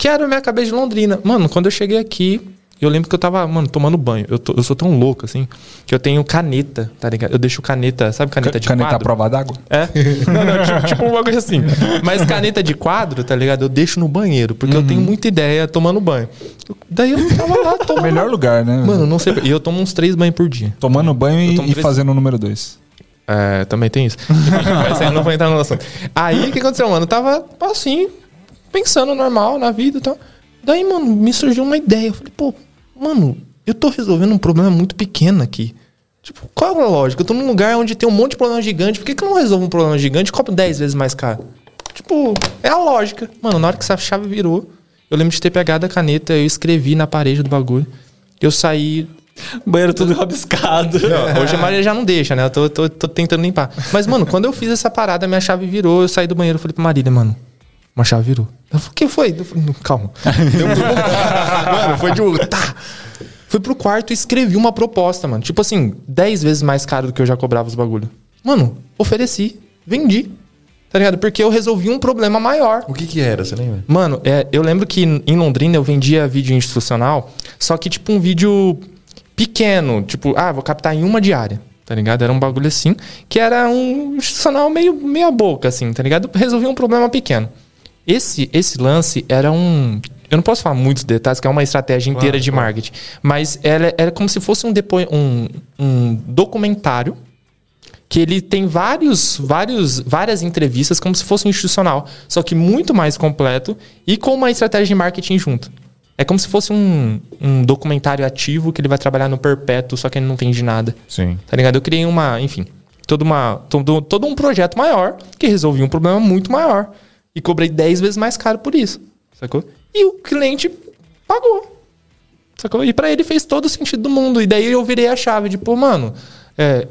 que era a minha cabeça de Londrina. Mano, quando eu cheguei aqui, eu lembro que eu tava, mano, tomando banho. Eu, tô- eu sou tão louco, assim, que eu tenho caneta, tá ligado? Eu deixo caneta, sabe caneta de Caneta à quadro? prova d'água? É? Não, não, tipo, tipo um bagulho assim. Mas caneta de quadro, tá ligado? Eu deixo no banheiro, porque eu tenho muita ideia tomando banho. Daí eu tava lá tomando. Melhor lugar, né? Mano, não sei. E eu tomo uns três banhos por dia. Tomando banho e, tomo e três- fazendo o número dois. É, também tem isso. Mas aí eu não vou entrar no assunto. Aí o que aconteceu, mano? Eu tava assim, pensando normal na vida e tal. Daí, mano, me surgiu uma ideia. Eu falei, pô, mano, eu tô resolvendo um problema muito pequeno aqui. Tipo, qual é a lógica? Eu tô num lugar onde tem um monte de problema gigante. Por que, que eu não resolvo um problema gigante e cobro 10 vezes mais caro? Tipo, é a lógica. Mano, na hora que essa chave virou, eu lembro de ter pegado a caneta, eu escrevi na parede do bagulho. Eu saí, Banheiro tudo rabiscado. não, hoje a Maria já não deixa, né? Eu tô, tô, tô tentando limpar. Mas, mano, quando eu fiz essa parada, minha chave virou, eu saí do banheiro, eu falei pra Marília, mano, uma chave virou. Ela falou, o que foi? Eu falei, "Não, calma. Eu fui pro- mano, foi de um. Tá. Fui pro quarto e escrevi uma proposta, mano. Tipo assim, 10 vezes mais caro do que eu já cobrava os bagulho. Mano, ofereci, vendi. Tá ligado? Porque eu resolvi um problema maior. O que que era, você lembra? Mano, é, eu lembro que em Londrina eu vendia vídeo institucional, só que tipo um vídeo pequeno, tipo, ah, vou captar em uma diária, tá ligado? Era um bagulho assim, que era um institucional meio meia boca, assim, tá ligado? Resolvia um problema pequeno. Esse, esse lance era um. Eu não posso falar muitos detalhes, que é uma estratégia inteira de marketing. Mas era, era como se fosse um, depo, um, um documentário que ele tem vários, vários, várias entrevistas como se fosse um institucional, só que muito mais completo e com uma estratégia de marketing junto. É como se fosse um, um documentário ativo que ele vai trabalhar no perpétuo, só que ele não tem de nada. Sim. Tá ligado? Eu criei uma, enfim, toda uma, todo, todo um projeto maior que resolvia um problema muito maior. E cobrei 10 vezes mais caro por isso. Sacou? E o cliente pagou. Sacou? E pra ele fez todo o sentido do mundo. E daí eu virei a chave de, pô, mano, é,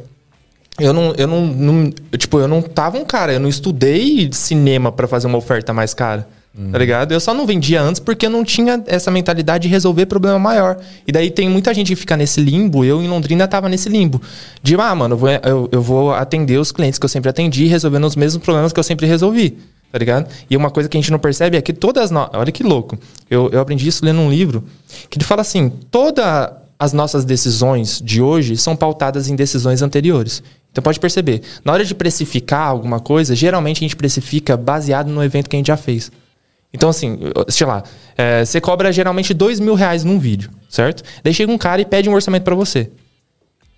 eu não, eu não, não- eu, tipo, eu não tava um cara, eu não estudei cinema pra fazer uma oferta mais cara. Tá ligado? Eu só não vendia antes porque eu não tinha essa mentalidade de resolver problema maior. E daí tem muita gente que fica nesse limbo. Eu em Londrina tava nesse limbo. De, ah, mano, eu vou, eu, eu vou atender os clientes que eu sempre atendi, resolvendo os mesmos problemas que eu sempre resolvi. Tá ligado? E uma coisa que a gente não percebe é que todas nós. Olha que louco. Eu, eu aprendi isso lendo um livro que ele fala assim: todas as nossas decisões de hoje são pautadas em decisões anteriores. Então pode perceber, na hora de precificar alguma coisa, geralmente a gente precifica baseado no evento que a gente já fez. Então, assim, sei lá, é, você cobra geralmente dois mil reais num vídeo, certo? Daí chega um cara e pede um orçamento pra você.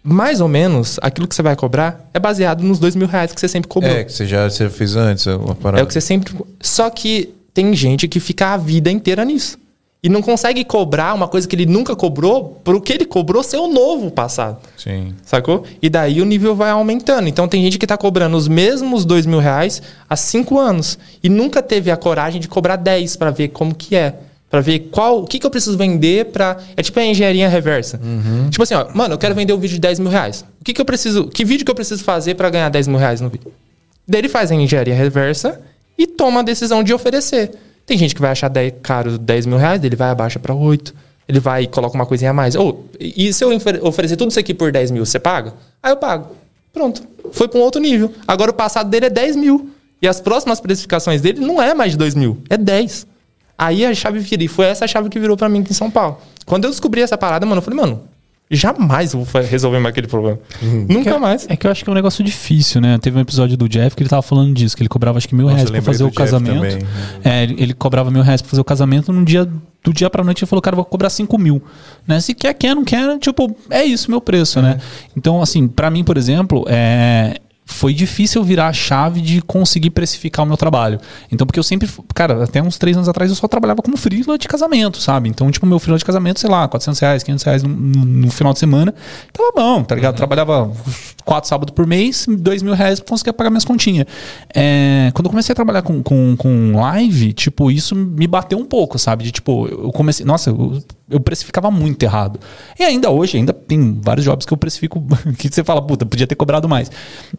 Mais ou menos, aquilo que você vai cobrar é baseado nos dois mil reais que você sempre cobrou. É, que você já você fez antes uma parada. É o que você sempre. Só que tem gente que fica a vida inteira nisso. E não consegue cobrar uma coisa que ele nunca cobrou pro que ele cobrou ser o novo passado. Sim. Sacou? E daí o nível vai aumentando. Então tem gente que tá cobrando os mesmos dois mil reais há cinco anos. E nunca teve a coragem de cobrar 10 para ver como que é. Pra ver qual. O que, que eu preciso vender pra. É tipo a engenharia reversa. Tipo assim, ó, mano, eu quero vender um vídeo de 10 mil reais. O que, que eu preciso. Que vídeo que eu preciso fazer pra ganhar 10 mil reais no vídeo? Daí ele faz a engenharia reversa e toma a decisão de oferecer. Tem gente que vai achar 10, caro 10 mil reais, ele vai abaixa pra 8. Ele vai e coloca uma coisinha a mais. Ou, e se eu ofer- oferecer tudo isso aqui por 10 mil, você paga? Aí eu pago. Pronto. Foi pra um outro nível. Agora o passado dele é 10 mil. E as próximas precificações dele não é mais de 2 mil, é 10. Aí a chave vira. E foi essa chave que virou pra mim aqui em São Paulo. Quando eu descobri essa parada, mano, eu falei, mano, jamais vou resolver mais aquele problema. Nunca mais. É que eu acho que é um negócio difícil, né? Teve um episódio do Jeff que ele tava falando disso, que ele cobrava acho que mil Nossa, reais pra fazer o Jeff casamento. também. É, ele, ele cobrava mil reais pra fazer o casamento, num dia, do dia pra noite ele falou, cara, eu vou cobrar cinco mil. Né? Se quer, quer, não quer, tipo, é isso o meu preço, né? Então, assim, pra mim, por exemplo, é. Foi difícil virar a chave de conseguir precificar o meu trabalho. Então, porque eu sempre, cara, até uns três anos atrás eu só trabalhava como freela de casamento, sabe? Então, tipo, meu freela de casamento, sei lá, 400 reais, 500 reais no, no- final de semana. Tava bom, tá ligado? Trabalhava quatro sábados por mês, dois mil reais pra conseguir pagar minhas continhas. É, quando eu comecei a trabalhar com, com, com live, tipo, isso me bateu um pouco, sabe? De tipo, eu comecei. Nossa, eu, eu precificava muito errado. E ainda hoje, ainda tem vários jobs que eu precifico que você fala, puta, podia ter cobrado mais.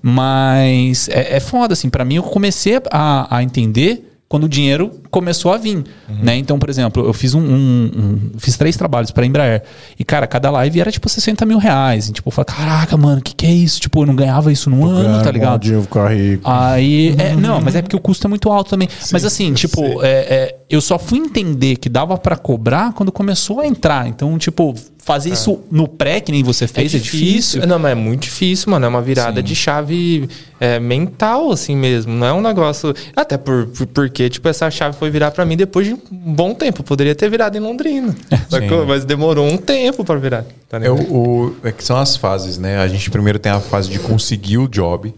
Mas é, é foda, assim, pra mim eu comecei a, a entender quando o dinheiro começou a vir, né? Então, por exemplo, eu fiz um, um- um- fiz três trabalhos para Embraer e cara, cada live era tipo 60 mil reais. E, tipo, eu falei, caraca, mano, que que é isso? Tipo, eu não ganhava isso no ano, tá ligado? Eu ficar rico. Aí, é, não, mas é porque o custo é muito alto também. mas assim, tipo, é, é, eu só fui entender que dava pra cobrar quando começou a entrar. Então, tipo, fazer isso no pré, que nem você fez, é difícil. Não, mas é muito difícil, mano. É uma virada de chave é, mental, assim mesmo. Não é um negócio. Até por, por- porque, tipo, essa chave foi virar pra mim depois de um bom tempo. Poderia ter virado em Londrina. sacou? Mas demorou um tempo pra virar. Tá É, o, é que são as fases, né? A gente primeiro tem a fase de conseguir o job.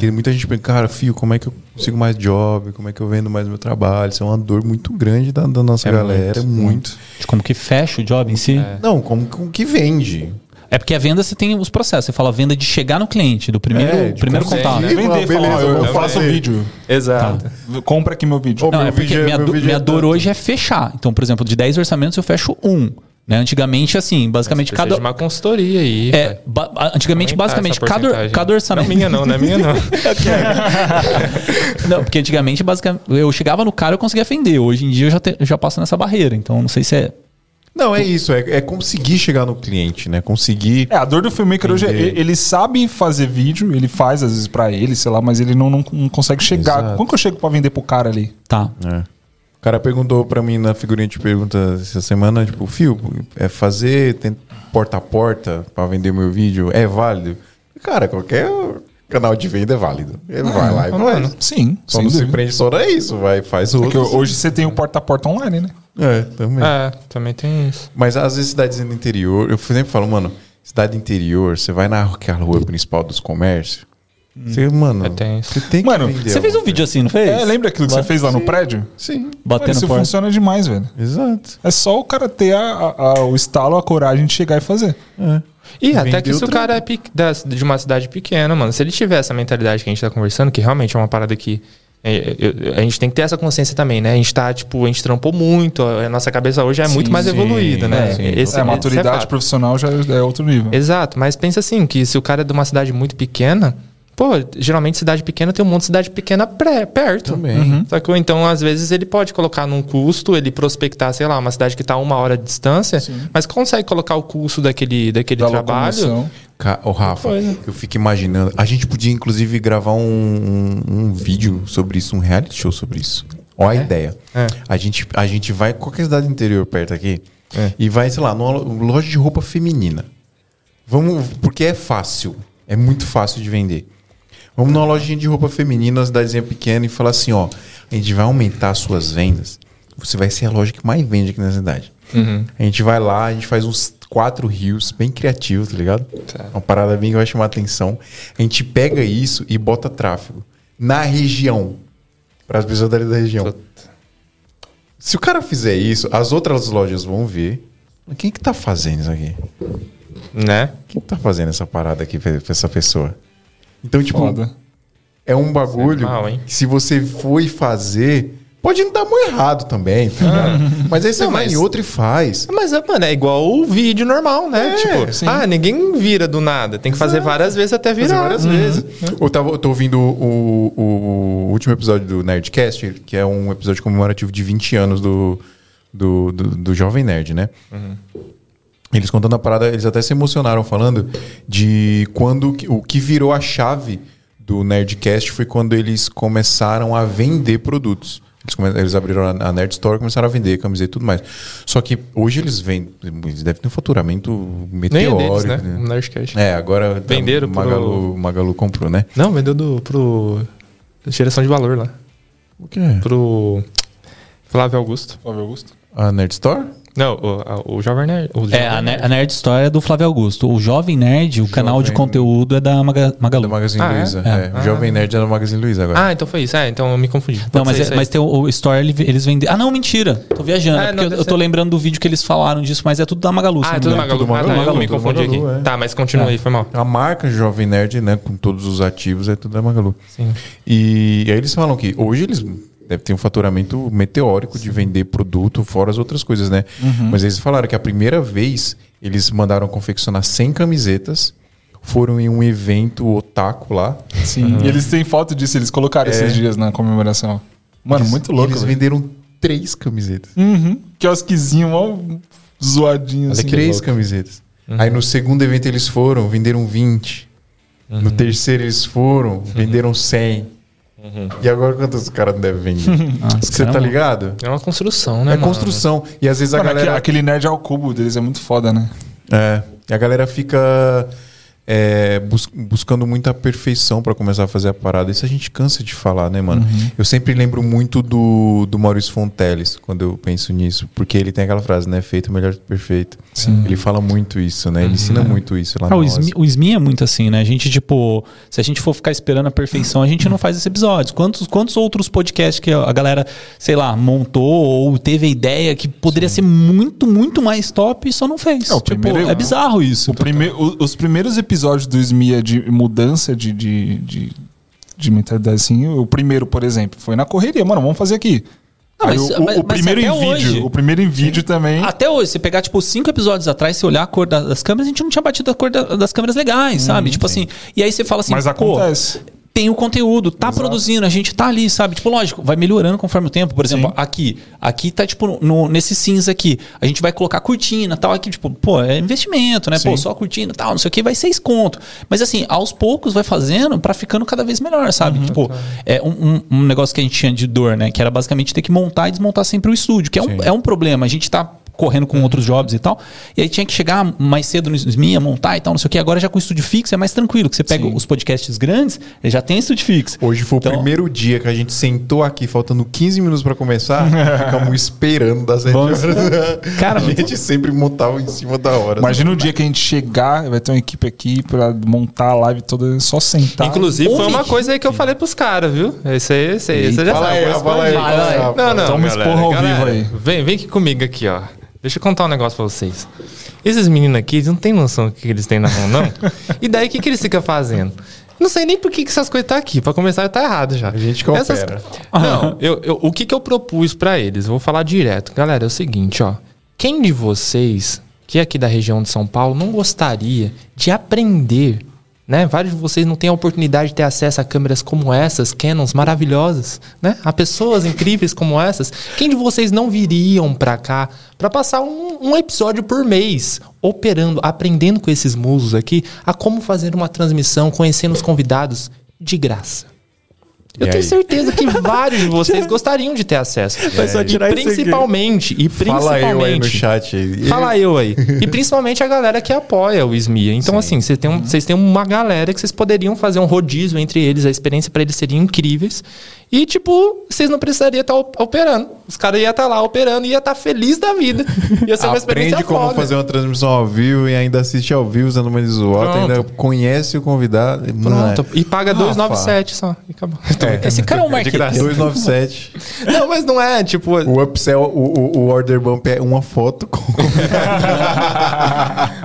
Que muita gente pensa, cara, fio, como é que eu consigo mais job? Como é que eu vendo mais meu trabalho? Isso é uma dor muito grande da, da nossa É galera. muito, Muito. De como que fecha o job em si. Não, como, como que vende? É porque a venda você tem os processos. Você fala venda de chegar no cliente, do primeiro, É, primeiro contato. né? Ih, Vender, beleza, falar, eu, eu eu faço fazer. vídeo. Exato. Compra aqui meu vídeo. Ô, Não, meu é porque vídeo é- minha, meu do- vídeo minha é dor tanto. hoje é fechar. Então, por exemplo, de 10 orçamentos eu fecho um. Né? Antigamente, assim, basicamente cada. de uma consultoria aí. É, ba- antigamente, basicamente, cada, cada orçamento. Não é minha, não, não é minha, não. Não, porque antigamente, basicamente, eu chegava no cara e eu conseguia vender. Hoje em dia eu já, te- eu já passo nessa barreira. Então, não sei se é. Não, é isso. É, é conseguir chegar no cliente, né? Conseguir. É, a dor do filmmaker hoje é ele, sabe fazer vídeo, ele faz às vezes pra ele, sei lá, mas ele não, não, não consegue chegar. Exato. Como que eu chego pra vender pro cara ali? Tá. É. O cara perguntou pra mim na figurinha de pergunta essa semana, tipo, Fio, é fazer porta a porta pra vender meu vídeo é válido? Cara, qualquer canal de venda é válido. Ele vai lá e faz. Sim, não se dúvida. prende só é isso, vai, faz Porque outro. hoje você tem o porta a porta online, né? É, também. É, também tem isso. Mas às vezes cidades do interior, eu sempre falo, mano, cidade interior, você vai naquela rua principal dos comércios, você, mano, É você tem que Mano, Você fez um vídeo assim, não fez? É, lembra aquilo que você fez lá no prédio? Sim, Mano, Batendo isso porta. funciona demais, velho. exato. É só o cara ter a- a- a- o estalo, a coragem de chegar e fazer. É. E até que se o cara é da- de uma cidade pequena, mano, se ele tiver essa mentalidade que a gente tá conversando, que realmente é uma parada que. é, eu- a gente tem que ter essa consciência também, né? A gente tá, tipo, a gente trampou muito, a nossa cabeça hoje é muito mais sim, evoluída, né? sim. Esse- É, a esse maturidade fato. profissional já é outro nível. Exato, mas pensa assim, que se o cara é de uma cidade muito pequena, pô, geralmente cidade pequena tem um monte de cidade pequena pré, perto. Também. Uhum. Sacou? Então, às vezes, ele pode colocar num custo, ele prospectar, sei lá, uma cidade que tá a uma hora de distância, mas consegue colocar o custo daquele, daquele Da trabalho. Ô, Rafa, Coisa. eu fico imaginando. A gente podia, inclusive, gravar um, um, um vídeo sobre isso, um reality show sobre isso. Ó a ideia. É. A, gente, a gente vai, qualquer cidade interior perto aqui, É. e vai, sei lá, numa lo- loja de roupa feminina. Vamos, porque é fácil. É muito fácil de vender. Vamos numa lojinha de roupa feminina, uma cidadezinha pequena, e falar assim: ó, a gente vai aumentar as suas vendas. Você vai ser a loja que mais vende aqui na cidade. Uhum. A gente vai lá, a gente faz uns quatro rios bem criativos, tá ligado? Uma parada bem que vai chamar atenção. A gente pega isso e bota tráfego na região. Para as pessoas dali da região. Se o cara fizer isso, as outras lojas vão ver. Quem que tá fazendo isso aqui? Né? Quem que tá fazendo essa parada aqui pra pra essa pessoa? Então, tipo, Foda. é um bagulho Mal, hein? que se você for fazer, pode não dar muito errado também, tá ligado? Mas aí você Não, vai mas- em outro e faz. Mas, mano, é igual o vídeo normal, né? É, tipo, sim. ah, ninguém vira do nada. Tem que fazer várias vezes até Fazer virar. várias vezes. Eu, tava, eu tô ouvindo o, o- o último episódio do Nerdcast, que é um episódio comemorativo de 20 anos do, do, do, do Jovem Nerd, né? Eles contando a parada, eles até se emocionaram falando de quando o que virou a chave do Nerdcast foi quando eles começaram a vender produtos. Eles, eles abriram a, Nerd Store e começaram a vender camiseta e tudo mais. Só que hoje eles vendem, eles devem ter um faturamento Nem meteórico. é deles, né? né? Nerdcast. É, agora tá- Venderam pro- Magalu, Magalu comprou, né? Não, vendeu do, pro. Geração de valor lá. O quê? Pro. Flávio Augusto. Flávio Augusto. A Nerd Store? Não, o, o Jovem Nerd. O É, Jovem a, Nerd. Ner- a Nerd Store é do Flávio Augusto. O Jovem Nerd, o canal de Jovem- conteúdo é da Maga- Magalu. Da Magazine Ah, é? Luiza. É. É. O Jovem Nerd é da Magazine Luiza agora. Ah, então foi isso. É, então eu me confundi. Não, Pode mas, ser é- mas tem o, o Store, ele- eles vendem. Ah, não, mentira. Tô viajando. Ah, é não, porque eu, deve eu tô lembrando do vídeo que eles falaram disso, mas é tudo da Magalu. Ah, não é tudo engano. Magalu. tudo Ah, tá, Magalu, eu me confundi Magalu, aqui. é. Tá, mas continua aí, foi mal. A marca Jovem Nerd, né, com todos os ativos, é tudo da Magalu. Sim. E, aí eles falam que hoje eles devem ter um faturamento meteórico de vender produto, fora as outras coisas, né? Mas eles falaram que a primeira vez eles mandaram confeccionar 100 camisetas, foram em um evento otaku lá. Sim. E eles têm foto disso, eles colocaram É. esses dias na comemoração. Mano, Eles- muito louco. Eles velho. venderam três camisetas. Uhum. Quiosquezinho, ó, zoadinho assim. três camisetas. Aí no segundo evento eles foram, venderam 20. No terceiro eles foram, venderam 100. E agora quantos caras não devem vender? Nossa, Você tá ligado? É uma construção, né, É mano? construção. E às vezes a Mano, galera. aquele, aquele nerd ao cubo deles é muito foda, né? É. E a galera fica é, bus- buscando muita perfeição pra começar a fazer a parada. Isso a gente cansa de falar, né, mano? Eu sempre lembro muito do, do Maurício Fonteles quando eu penso nisso. Porque ele tem aquela frase, né? Feito melhor que perfeito. Ele fala muito isso, né? Ele ensina muito isso lá Ah, na o. Smi, o Smi é muito assim, né? A gente, tipo, se a gente for ficar esperando a perfeição, a gente não faz esses episódios. Quantos, quantos outros podcasts que a galera, sei lá, montou ou teve a ideia que poderia ser muito, muito mais top e só não fez? É, tipo, primeiro- é bizarro isso. Prime- os primeiros episódios do Smia de mudança de, de, de, de mentalidade, assim, o primeiro, por exemplo, foi na correria. Mano, vamos fazer aqui. Não, mas- o, o- mas- o primeiro em vídeo. hoje- O primeiro em vídeo também. Até hoje, você pegar, tipo, cinco episódios atrás, você olhar a cor da- das câmeras, a gente não tinha batido a cor da- das câmeras legais, sabe? Tipo assim, e aí você fala assim, Mas pô, acontece. Tem o conteúdo, tá produzindo, a gente tá ali, sabe? Tipo, lógico, vai melhorando conforme o tempo. Por exemplo, aqui, aqui tá tipo no, nesse cinza aqui, a gente vai colocar cortina, tal, aqui tipo, pô, é investimento, né? Pô, Sim. só cortina, tal, não sei o que, vai ser esconto. Mas assim, aos poucos vai fazendo pra ficando cada vez melhor, sabe? Tipo, é um, um- um negócio que a gente tinha de dor, né? Que era basicamente ter que montar e desmontar sempre o estúdio, que é um, é um problema. A gente tá correndo com outros jobs e tal. E aí tinha que chegar mais cedo no SMIA, montar e tal, não sei o que. Agora já com estúdio fixo é mais tranquilo, que você pega os podcasts grandes, ele já tem estúdio fixo. Hoje foi Então- o primeiro dia que a gente sentou aqui, faltando 15 minutos pra começar, ficamos esperando das 7 Vamos- horas. Cara, a gente sempre montava em cima da hora. Imagina o dia que a gente chegar, vai ter uma equipe aqui pra montar a live toda, só sentar. Inclusive, foi uma coisa aí que eu falei pros caras, viu? Esse aí, esse aí, você já Fala sabe. aí, fala aí, fala aí, Não, não, Toma galera, esporro ao galera, vivo aí. Vem, vem aqui comigo aqui, ó. Deixa eu contar um negócio pra vocês. Esses meninos aqui, eles não têm noção do que eles têm na mão, não. e daí, o que, que eles ficam fazendo? Não sei nem por que, que essas coisas tá aqui. Pra começar, tá errado já. A gente que opera. Não, eu, eu- o que, que eu propus pra eles? Eu vou falar direto. Galera, é o seguinte, ó. Quem de vocês, que é aqui da região de São Paulo, não gostaria de aprender, né? Vários de vocês não têm a oportunidade de ter acesso a câmeras como essas, Canons maravilhosas, né? A pessoas incríveis como essas. Quem de vocês não viriam pra cá pra passar um, um episódio por mês operando, aprendendo com esses musos aqui a como fazer uma transmissão, conhecendo os convidados de graça? Eu E tenho aí? certeza que vários de vocês gostariam de ter acesso. só E tirar aqui. principalmente, e Fala principalmente. eu aí no chat. aí. Fala eu aí. E principalmente a galera que apoia o SMIA. Então, assim, vocês têm, um- vocês têm uma galera que vocês poderiam fazer um rodízio entre eles, a experiência pra eles seria incríveis. E, tipo, vocês não precisariam estar operando. Os caras iam estar lá operando e ia estar feliz da vida. Ia ser uma experiência Aprende como foda. fazer uma transmissão ao vivo e ainda assiste ao vivo usando uma visual, ainda conhece o convidado. Pronto. E paga Rafa. 297 só. E acabou. É. Esse cara é um graça. 297. Não, mas não é, tipo. O upsell, o, o, o order bump é uma foto com.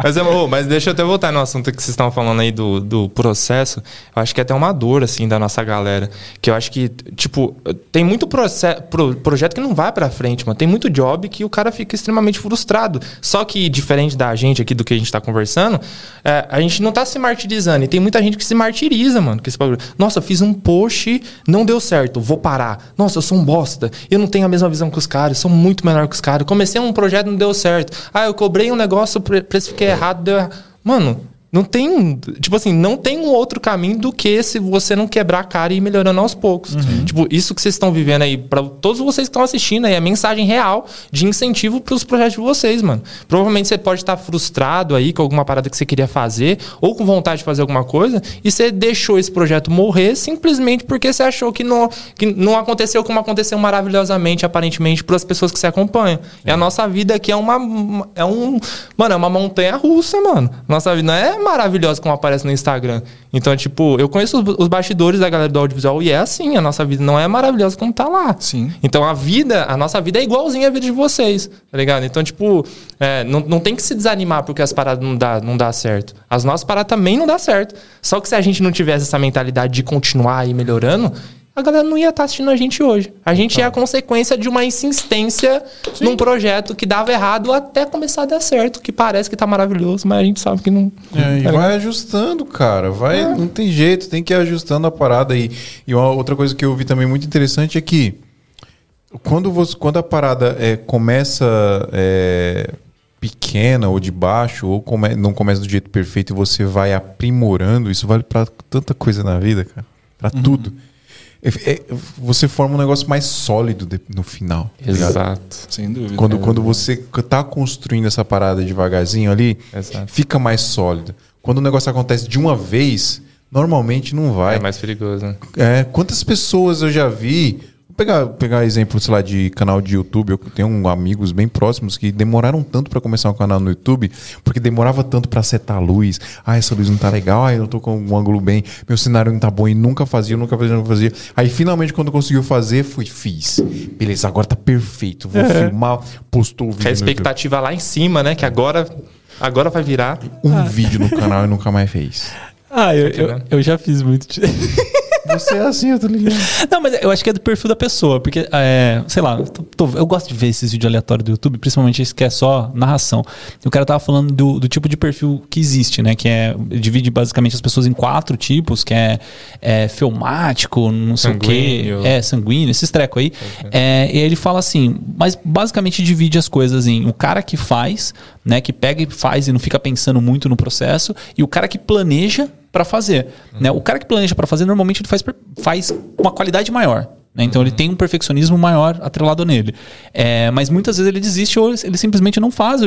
mas, ô, mas deixa eu até voltar no assunto que vocês estavam falando aí do, do processo. Eu acho que é até uma dor, assim, da nossa galera. Que eu acho que, tipo, tem muito proce- pro- projeto que não vai pra frente, mano. Tem muito job que o cara fica extremamente frustrado. Só que, diferente da gente aqui, do que a gente tá conversando, é, a gente não tá se martirizando. E tem muita gente que se martiriza, mano. Que bagulho. Nossa, eu fiz um post, não deu certo, vou parar. Nossa, eu sou um bosta. Eu não tenho a mesma visão que os caras, sou muito menor que os caras. Comecei um projeto, não deu certo. Ah, eu cobrei um negócio, pre- precifiquei errado, deu errado. Mano, não tem. Tipo assim, não tem um outro caminho do que se você não quebrar a cara e ir melhorando aos poucos. Tipo, isso que vocês estão vivendo aí, pra todos vocês que estão assistindo aí, é mensagem real de incentivo pros projetos de vocês, mano. Provavelmente você pode estar frustrado aí com alguma parada que você queria fazer, ou com vontade de fazer alguma coisa, e você deixou esse projeto morrer simplesmente porque você achou que não, que não aconteceu como aconteceu maravilhosamente, aparentemente, para as pessoas que você acompanha. E a nossa vida aqui é uma. É um. Mano, é uma montanha russa, mano. Nossa vida não é maravilhosa como aparece no Instagram. Então, tipo, eu conheço os, bastidores da galera do audiovisual e é assim, a nossa vida não é maravilhosa como tá lá. Sim. Então a vida, a nossa vida é igualzinha à vida de vocês, tá ligado? Então, tipo, é, não, não tem que se desanimar porque as paradas não dá, não dá certo. As nossas paradas também não dá certo. Só que se a gente não tivesse essa mentalidade de continuar aí melhorando, a galera não ia estar assistindo a gente hoje. A gente é a consequência de uma insistência num projeto que dava errado até começar a dar certo, que parece que tá maravilhoso, mas a gente sabe que não. É, e tá vai ajustando, cara. Vai, não tem jeito, tem que ir ajustando a parada aí. E uma outra coisa que eu vi também muito interessante é que quando, você, quando a parada é, começa é, pequena ou de baixo, ou come- não começa do jeito perfeito e você vai aprimorando, isso vale pra tanta coisa na vida, cara. Pra tudo. É- é- você forma um negócio mais sólido de- no final. tá ligado? Exato. Sem dúvida. Quando, quando você tá construindo essa parada devagarzinho ali, Exato. fica mais sólido. Quando o negócio acontece de uma vez, normalmente não vai. É mais perigoso. né? É, quantas pessoas eu já vi. Vou pegar, pegar exemplo, sei lá, de canal de YouTube. Eu tenho um- amigos bem próximos que demoraram tanto pra começar um canal no YouTube, porque demorava tanto pra setar a luz. Ah, essa luz não tá legal, ah, eu não tô com um ângulo bem, meu cenário não tá bom e nunca fazia, nunca fazia, nunca fazia. Aí finalmente, quando conseguiu fazer, fui, fiz. Beleza, agora tá perfeito. Vou filmar, postou o vídeo. A expectativa lá em cima, né? Que agora, agora vai virar. Um vídeo no canal e nunca mais fez. Ah, eu, Tá eu, entendendo? eu já fiz muito. Você é assim, eu tô ligado. Não, mas eu acho que é do perfil da pessoa, porque, é, sei lá, eu, tô- tô- eu gosto de ver esses vídeos aleatórios do YouTube, principalmente esse que é só narração. E o cara tava falando do, do tipo de perfil que existe, né? Que é. Divide basicamente as pessoas em quatro tipos, que é, é filmático, não sei o Sanguíneo. quê. É, sanguíneo, esses trecos aí. É, e aí ele fala assim, mas basicamente divide as coisas em o cara que faz, né? Que pega e faz e não fica pensando muito no processo, e o cara que planeja para fazer. Né? O cara que planeja para fazer, normalmente ele faz, faz com uma qualidade maior. né? Então ele tem um perfeccionismo maior atrelado nele. É, mas muitas vezes ele desiste ou ele simplesmente não faz.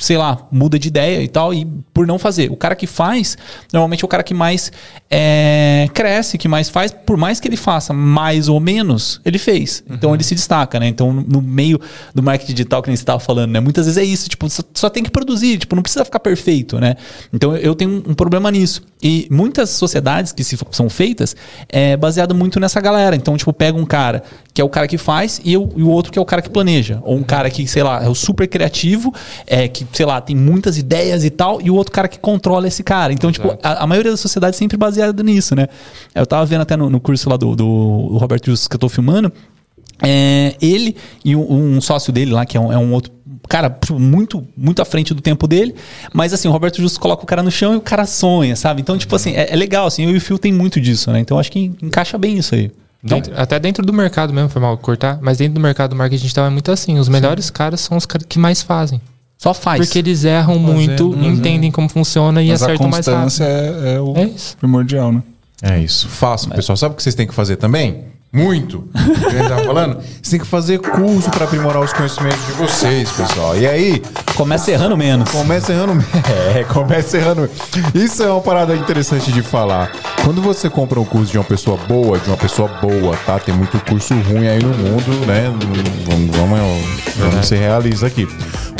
Sei lá, muda de ideia e tal, e por não fazer. O cara que faz, normalmente é o cara que mais é, cresce, que mais faz, por mais que ele faça mais ou menos, ele fez. Então ele se destaca, né? Então, no- meio do marketing digital que nem você estava falando, né? Muitas vezes é isso, tipo, só, só tem que produzir, tipo, não precisa ficar perfeito, né? Então eu tenho um, um problema nisso. E muitas sociedades que se, são feitas é baseado muito nessa galera. Então, tipo, pega um cara que é o cara que faz e, o- e o outro que é o cara que planeja. Ou um cara que, sei lá, é o super criativo, é, que, sei lá, tem muitas ideias e tal, e o outro cara que controla esse cara. Então, tipo, a, a maioria da sociedade é sempre baseada nisso, né? Eu tava vendo até no, no curso lá do, do Roberto Justus que eu tô filmando. É, ele e um, um sócio dele lá, que é um, é um outro cara tipo, muito, muito à frente do tempo dele, mas assim, o Roberto Justo coloca o cara no chão e o cara sonha, sabe? Então, tipo assim, é, é legal, assim, eu e o Phil tem muito disso, né? Então acho que encaixa bem isso aí. Dentro- até dentro do mercado mesmo, foi mal cortar, mas dentro do mercado do marketing digital é muito assim. Os melhores caras são os caras que mais fazem. Só faz. Porque eles erram muito, entendem como funciona e Mas a acertam mais rápido. constância é, é o É isso. primordial, né? É isso. Façam, pessoal. Sabe o que vocês têm que fazer também? Muito. O que a gente tava falando? Vocês têm que fazer curso para aprimorar os conhecimentos de vocês, pessoal. E aí, Começa errando menos. Começa errando. É, começa errando. Isso é uma parada interessante de falar. Quando você compra um curso de uma pessoa boa, de uma pessoa boa, tá? Tem muito curso ruim aí no mundo, né? Vamos, vamos, vamos ser realistas aqui.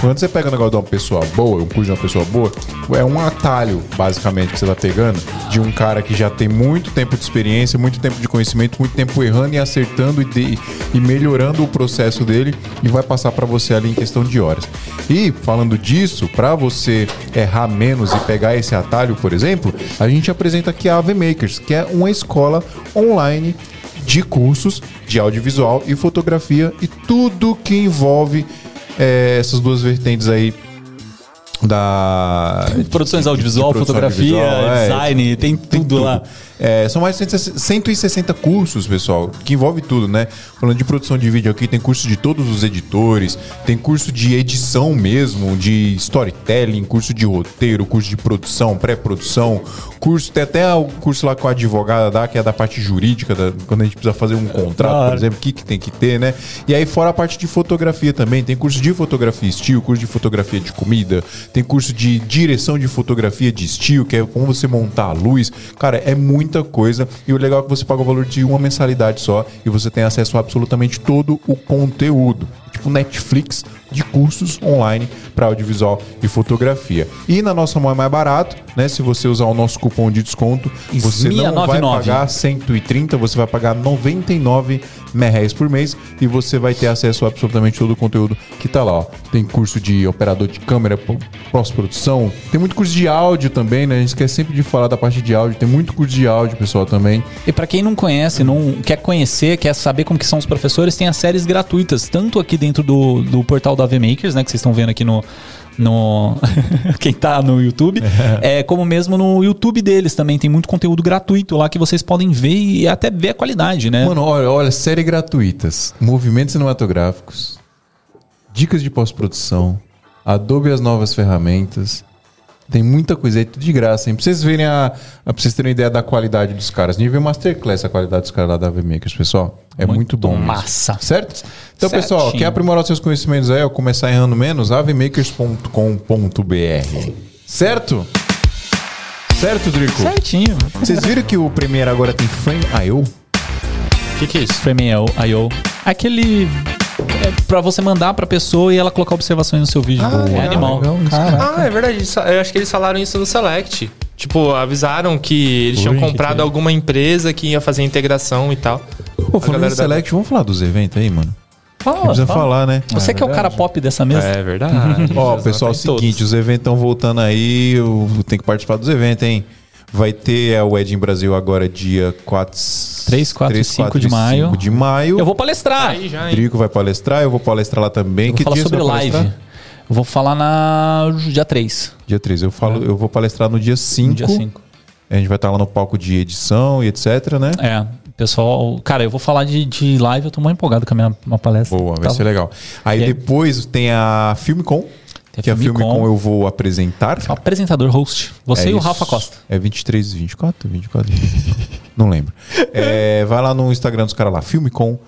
Quando você pega um negócio de uma pessoa boa, um curso de uma pessoa boa, é um atalho, basicamente, que você tá pegando de um cara que já tem muito tempo de experiência, muito tempo de conhecimento, muito tempo errando e acertando e, de- e melhorando o processo dele e vai passar para você ali em questão de horas. E falando disso, para você errar menos e pegar esse atalho, por exemplo, a gente apresenta aqui a AV Makers, que é uma escola online de cursos de audiovisual e fotografia e tudo que envolve eh, essas duas vertentes aí da Produções audiovisual, de produção fotografia, audiovisual, é, design, tem tudo, lá. É, são mais de 160 cursos, pessoal, que envolve tudo, né? Falando de produção de vídeo aqui, tem curso de todos os editores, tem curso de edição mesmo, de storytelling, curso de roteiro, curso de produção, pré-produção, curso, tem até o curso lá com a advogada dá, que é da parte jurídica, da- quando a gente precisa fazer um contrato, por exemplo, o que, que tem que ter, né? E aí, fora a parte de fotografia também, tem curso de fotografia estilo, curso de fotografia de comida, tem curso de direção de fotografia de estilo, que é como você montar a luz. Cara, é muita coisa. E o legal é que você paga o valor de uma mensalidade só e você tem acesso a absolutamente todo o conteúdo. Tipo Netflix de cursos online para audiovisual e fotografia. E na nossa mão é mais barato, né? Se você usar o nosso cupom de desconto, você não vai 699. pagar 130, você vai pagar 99 reais por mês e você vai ter acesso a absolutamente todo o conteúdo que tá lá, ó. Tem curso de operador de câmera, pós-produção, tem muito curso de áudio também, né? A gente esquece sempre de falar da parte de áudio, tem muito curso de áudio, pessoal, também. E pra quem não conhece, não quer conhecer, quer saber como que são os professores, tem as séries gratuitas, tanto aqui dentro do, do portal da AV Makers, né, que vocês estão vendo aqui no, no quem tá no YouTube, é como mesmo no YouTube deles também tem muito conteúdo gratuito lá que vocês podem ver e até ver a qualidade, né? Mano, olha, olha, série gratuitas, movimentos cinematográficos, dicas de pós-produção, Adobe as novas ferramentas. Tem muita coisa aí, tudo de graça, hein? Pra vocês verem a, a pra vocês terem uma ideia da qualidade dos caras. Nível Masterclass a qualidade dos caras lá da VMakers, pessoal. É muito, bom. mesmo. massa. Certo? Então, Certinho. pessoal, quer aprimorar seus conhecimentos aí, ó, começar errando menos? avmakers.com.br. Certo? Certo, Drico? Certinho. Vocês viram que o Premiere agora tem Frame I.O.? O que, que é isso? Frame.io. Aquele é pra você mandar pra pessoa e ela colocar observações no seu vídeo. Ah, é legal, animal. Ah, é verdade. Eu acho que eles falaram isso no Select. Tipo, avisaram que eles tinham Ui, que comprado que é? alguma empresa que ia fazer integração e tal. Pô, falando galera em da- Select, vamos falar dos eventos aí, mano? Fala, Precisa fala. falar, né? Você que é o cara pop dessa mesa. É verdade. Ó, pessoal, é o seguinte, os eventos estão voltando aí, eu tenho que participar dos eventos, hein? Vai ter é, o Ed em Brasil agora dia 4... 3, 4 e 5 de maio. 5 de maio. Eu vou palestrar. Aí já, hein? Drico vai palestrar, eu vou palestrar lá também. Eu vou que falar dia sobre live. palestrar? Eu vou falar na dia 3. Dia 3. Eu, falo, eu vou palestrar no dia 5. No dia 5. A gente vai estar lá no palco de edição e etc, né? É, pessoal. Cara, eu vou falar de, de live, eu tô muito empolgado com a minha uma palestra. Boa, vai Tá. ser legal. Aí E aí? depois tem a Filmicon, Tem que a Filmicon. Filmicon eu vou apresentar. Apresentador, host. Você É e o isso. Rafa Costa. É 23, 24? 24? Não lembro. É, vai lá no Instagram dos caras lá, Filmicon,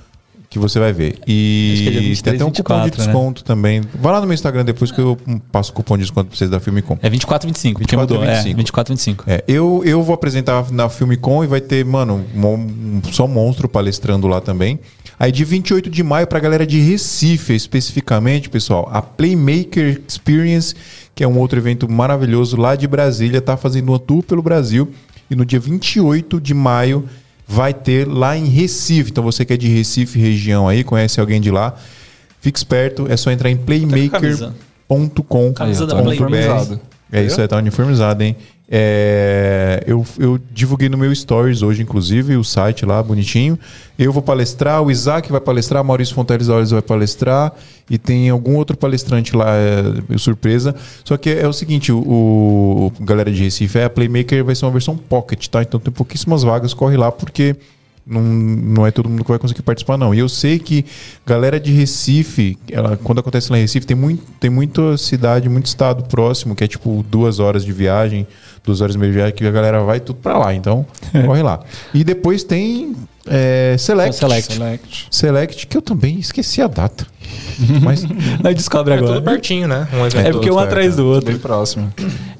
que você vai ver. É E 23, tem até um cupom de 24, né? desconto também. Vai lá no meu Instagram depois que eu passo o cupom de desconto pra vocês da Filmicon. É 24 25. 24 que mudou. 25. É, 24 25. É, eu, eu vou apresentar na Filmicon e vai ter, mano, um, um- só monstro palestrando lá também. Aí de 28 de maio pra galera de Recife, especificamente, pessoal, a Playmaker Experience, que é um outro evento maravilhoso lá de Brasília, tá fazendo uma tour pelo Brasil. E no dia 28 de maio vai ter lá em Recife. Então você que é de Recife, região aí, conhece alguém de lá, fique esperto, é só entrar em playmaker.com. Camisa da ponto Playmaker. BR. Uniformizado. É isso aí, tá uniformizado, hein? É, eu, eu divulguei no meu Stories hoje, inclusive, o site lá, bonitinho. Eu vou palestrar, o Isaac vai palestrar, Maurício Fonteles Olhos vai palestrar, e tem algum outro palestrante lá, é, surpresa. Só que é o seguinte, o, o- galera de Recife, é, a Playmaker vai ser uma versão Pocket, tá? Então tem pouquíssimas vagas, corre lá, porque não, não é todo mundo que vai conseguir participar, não. E eu sei que galera de Recife, ela, quando acontece lá em Recife, tem, muito, tem muita cidade, muito estado próximo, que é tipo duas horas de viagem, duas horas e meia de viagem, que a galera vai tudo pra lá. Então, corre lá. E depois tem é, Select. Select. Select. Select, que eu também esqueci a data. Mas Nós descobre É tudo agora. pertinho, né? Um evento É porque um Tudo atrás do outro. Bem próximo.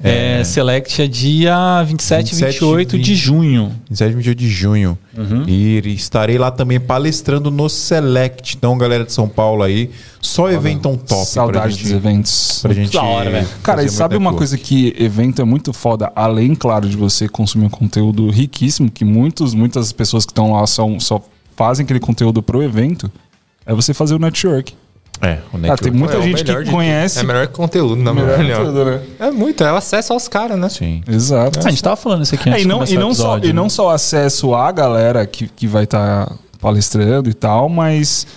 É, Select é dia 27 e 27, 28 de 20. junho. 27 e 28 de junho. E estarei lá também palestrando no Select. Então, galera de São Paulo aí, só eventão top pra Saudade dos eventos. pra gente da hora, velho. Cara, e sabe uma coisa que evento é muito foda, além, claro, de você consumir um conteúdo riquíssimo, que muitos, muitas pessoas que estão lá são, só fazem aquele conteúdo pro evento, é você fazer o network. É, o Cara, network. tem muita É gente que de conhece. É melhor que conteúdo, na minha Melhor de opinião. tudo, né? É muito, é o acesso aos caras, né? Sim. Exato. Ah, a gente tava falando isso aqui É, antes e de não, e não, só, episódio, e não né? só acesso à galera que, que vai estar palestrando e tal, mas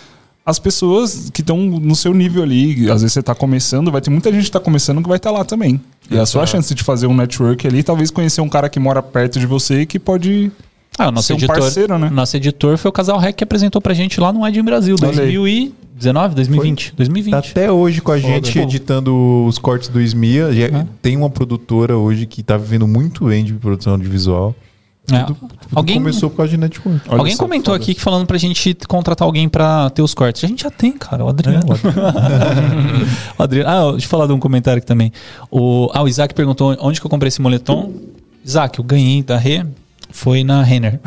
as pessoas que estão no seu nível ali. Às vezes você está começando, vai ter muita gente que está começando que vai estar lá também. E a sua chance de fazer um network ali, talvez conhecer um cara que mora perto de você e que pode. Ah, o nosso ser um editor, parceiro, né? Nosso editor foi o Casal Rec que apresentou pra gente lá no em Brasil, Olha aí. 2019, 2020. 2020. Tá até hoje com a gente Foda. editando os cortes do SMIA. Já Uhum. Tem uma produtora hoje que tá vivendo muito bem de produção de visual. É. Tudo Alguém, começou por causa de network. Olha alguém comentou foda. aqui que falando pra gente contratar alguém pra ter os cortes. A gente já tem, cara, o Adriano. o Adriano. Ah, deixa eu falar de um comentário aqui também. O, ah, o Isaac perguntou onde que eu comprei esse moletom. Isaac, eu ganhei da Rê. Foi na Renner.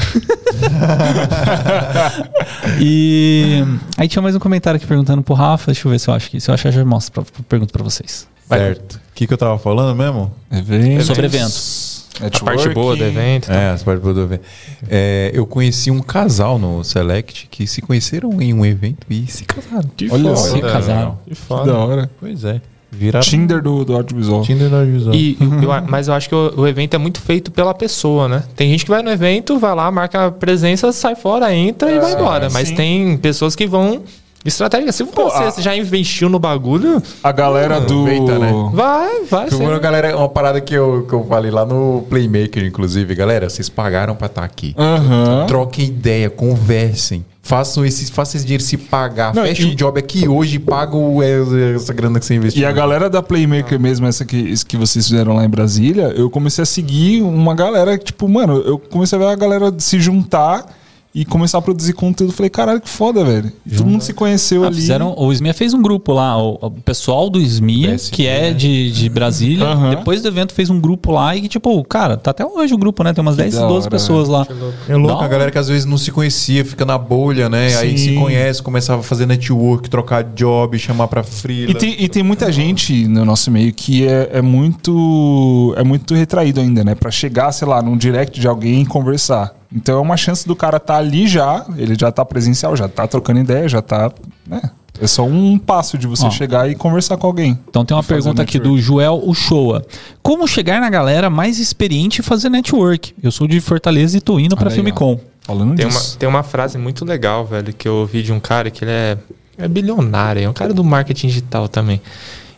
e aí tinha mais um comentário aqui perguntando pro Rafa. Deixa eu ver se eu acho que. Se eu achar, eu já mostro. Pra, pergunto pra vocês. Vai. Certo. O que, que eu tava falando mesmo? Eventos, Sobre eventos. A parte boa do evento. É, as partes boas do evento. É, eu conheci um casal no Select que se conheceram em um evento e se casaram. Que Olha foda, velho. casaram. Que Que foda. da hora. Pois é. Viraram Tinder do, do audiovisual. Tinder da audiovisual. E, eu mas eu acho que o, o evento é muito feito pela pessoa, né? Tem gente que vai no evento, vai lá, marca a presença, sai fora, entra e vai embora. Mas sim. tem pessoas que vão Estratégia. Se você a- já investiu no bagulho, A galera do. aproveita, né? vai, vai. Ser. uma, galera, uma parada que eu, que eu falei lá no Playmaker, inclusive. Galera, vocês pagaram pra estar aqui. Aham. Troquem ideia, conversem. Façam esse, façam esse dinheiro se pagar. Não, Fecha e- o job aqui hoje e paga é, essa grana que você investiu. E a galera da Playmaker mesmo, essa que, que vocês fizeram lá em Brasília, eu comecei a seguir uma galera, tipo, mano, eu comecei a ver a galera se juntar e começar a produzir conteúdo. Falei, caralho, que foda, velho. E todo mundo se conheceu Ah, ali. fizeram, o SMIA fez um grupo lá, o, o pessoal do SMIA, que é de, de Brasília, Aham. depois do evento fez um grupo lá e que, tipo, cara, tá até hoje o grupo, né? Tem umas 10, da 12 hora, pessoas lá. É louco, a galera que às vezes não se conhecia, fica na bolha, né? Aí Sim. se conhece, começava a fazer network, trocar job, chamar pra freela. E tem, e tem muita gente no nosso meio que é, é muito é muito retraído ainda, né? Pra chegar, sei lá, num direct de alguém e conversar. Então é uma chance do cara estar ali já, ele já tá presencial, já tá trocando ideia, já tá, né? É só um passo de você Ó. chegar e conversar com alguém. Então tem uma pergunta aqui do Joel Uchoa. Como chegar na galera mais experiente e fazer network? Eu sou de Fortaleza e tô indo aí, Filmicom. Falando Tem uma, disso. tem uma frase muito legal, velho, que eu ouvi de um cara que ele é, é bilionário, é um cara do marketing digital também.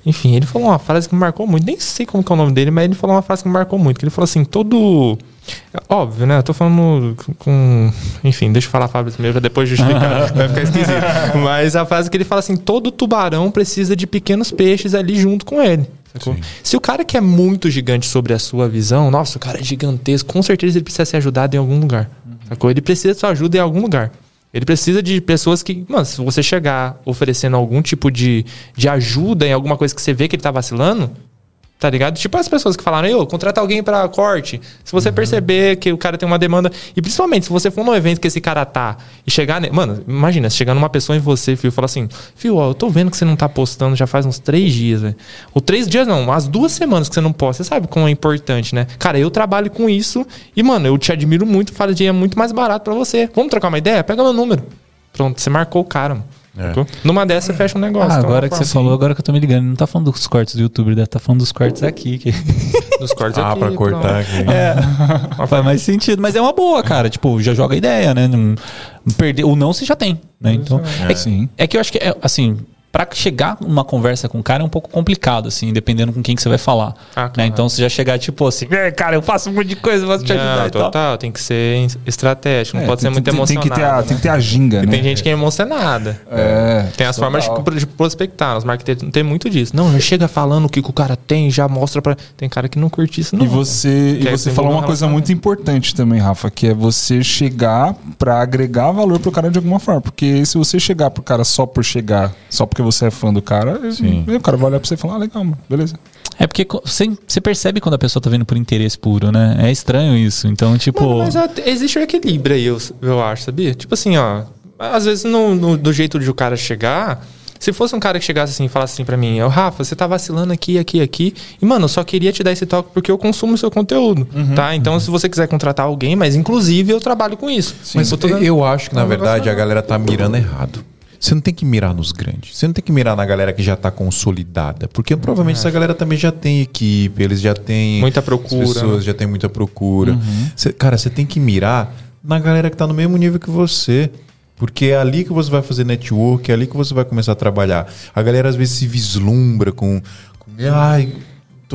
Enfim, ele falou uma frase que me marcou muito. Nem sei como que é o nome dele, mas ele falou uma frase que me marcou muito. Que ele falou assim, todo... Óbvio, né? Eu tô falando com... Enfim, deixa eu falar a frase primeiro depois justificar. vai ficar esquisito. Mas a frase que ele fala assim, todo tubarão precisa de pequenos peixes ali junto com ele. Se o cara que é muito gigante sobre a sua visão, nossa, o cara é gigantesco, com certeza ele precisa ser ajudado em algum lugar. Sacou? Ele precisa de sua ajuda em algum lugar. Ele precisa de pessoas que, mano, se você chegar oferecendo algum tipo de, de ajuda em alguma coisa que você vê que ele tá vacilando, tá ligado? Tipo as pessoas que falaram, eu, contrata alguém pra corte. Se você perceber que o cara tem uma demanda. E principalmente, se você for num evento que esse cara tá e chegar. ne- Mano, imagina, se chegar numa pessoa em você, Fio, e falar assim, Fio, ó, eu tô vendo que você não tá postando já faz uns três dias, velho. Ou três dias não, as duas semanas que você não posta. Você sabe como é importante, né? Cara, eu trabalho com isso e, mano, eu te admiro muito, falo de é muito mais barato pra você. Vamos trocar uma ideia? Pega meu número. Pronto, você marcou o cara, mano. É. Numa dessas você fecha um negócio. Ah, Então, agora é que você forma, falou, agora que eu tô me ligando, não tá falando dos cortes do YouTube, deve tá falando dos cortes aqui. Que... Dos cortes Ah, aqui, pra cortar aqui. É, faz mais sentido. Mas é uma boa, cara. Tipo, já joga ideia, né? Não, perder, o não você já tem, né? Então, é, Sim. é que eu acho que, é, assim, pra chegar numa conversa com o cara é um pouco complicado, assim, dependendo com quem que você vai falar. Ah, né? claro. Então, você já chegar, tipo assim, "É, cara, eu faço um monte de coisa, posso te ajudar Não, e tal. total, tem que ser estratégico, não É, pode tem- ser muito tem, tem emocionado. que ter a, né? tem que ter a ginga, né? Tem gente que é emocionada. É, Tem as formas total. de, de prospectar. Os marketeiros tem muito disso. Não, já chega falando o que, que o cara tem, já mostra pra. Tem cara que não curte isso, não. E você, e você falou um uma coisa muito importante também, Rafa, que é você chegar pra agregar valor pro cara de alguma forma. Porque se você chegar pro cara só por chegar, só porque você é fã do cara, Sim. o cara vai olhar pra você e falar, ah, legal, mano, beleza. É porque você, percebe quando a pessoa tá vindo por interesse puro, né? É estranho isso. Então, tipo. Mano, mas até- existe um equilíbrio aí, eu, eu acho, sabia? Tipo assim, ó. Às vezes, no, no- do jeito de o cara chegar. Se fosse um cara que chegasse assim e falasse assim pra mim, ô Rafa, você tá vacilando aqui, aqui, aqui. E, mano, eu só queria te dar esse toque porque eu consumo o seu conteúdo. tá? Então, se você quiser contratar alguém, mas inclusive eu trabalho com isso. Mas eu tô dando- eu acho que, na verdade, a galera tá mirando errado. Você não tem que mirar nos grandes. Você não tem que mirar na galera que já tá consolidada. Porque provavelmente essa galera também já tem equipe, eles já têm. Muita As procura, pessoas né? já têm muita procura. Cê- cara, você tem que mirar na galera que tá no mesmo nível que você. Porque é ali que você vai fazer network, é ali que você vai começar a trabalhar. A galera às vezes se vislumbra com. com Ai,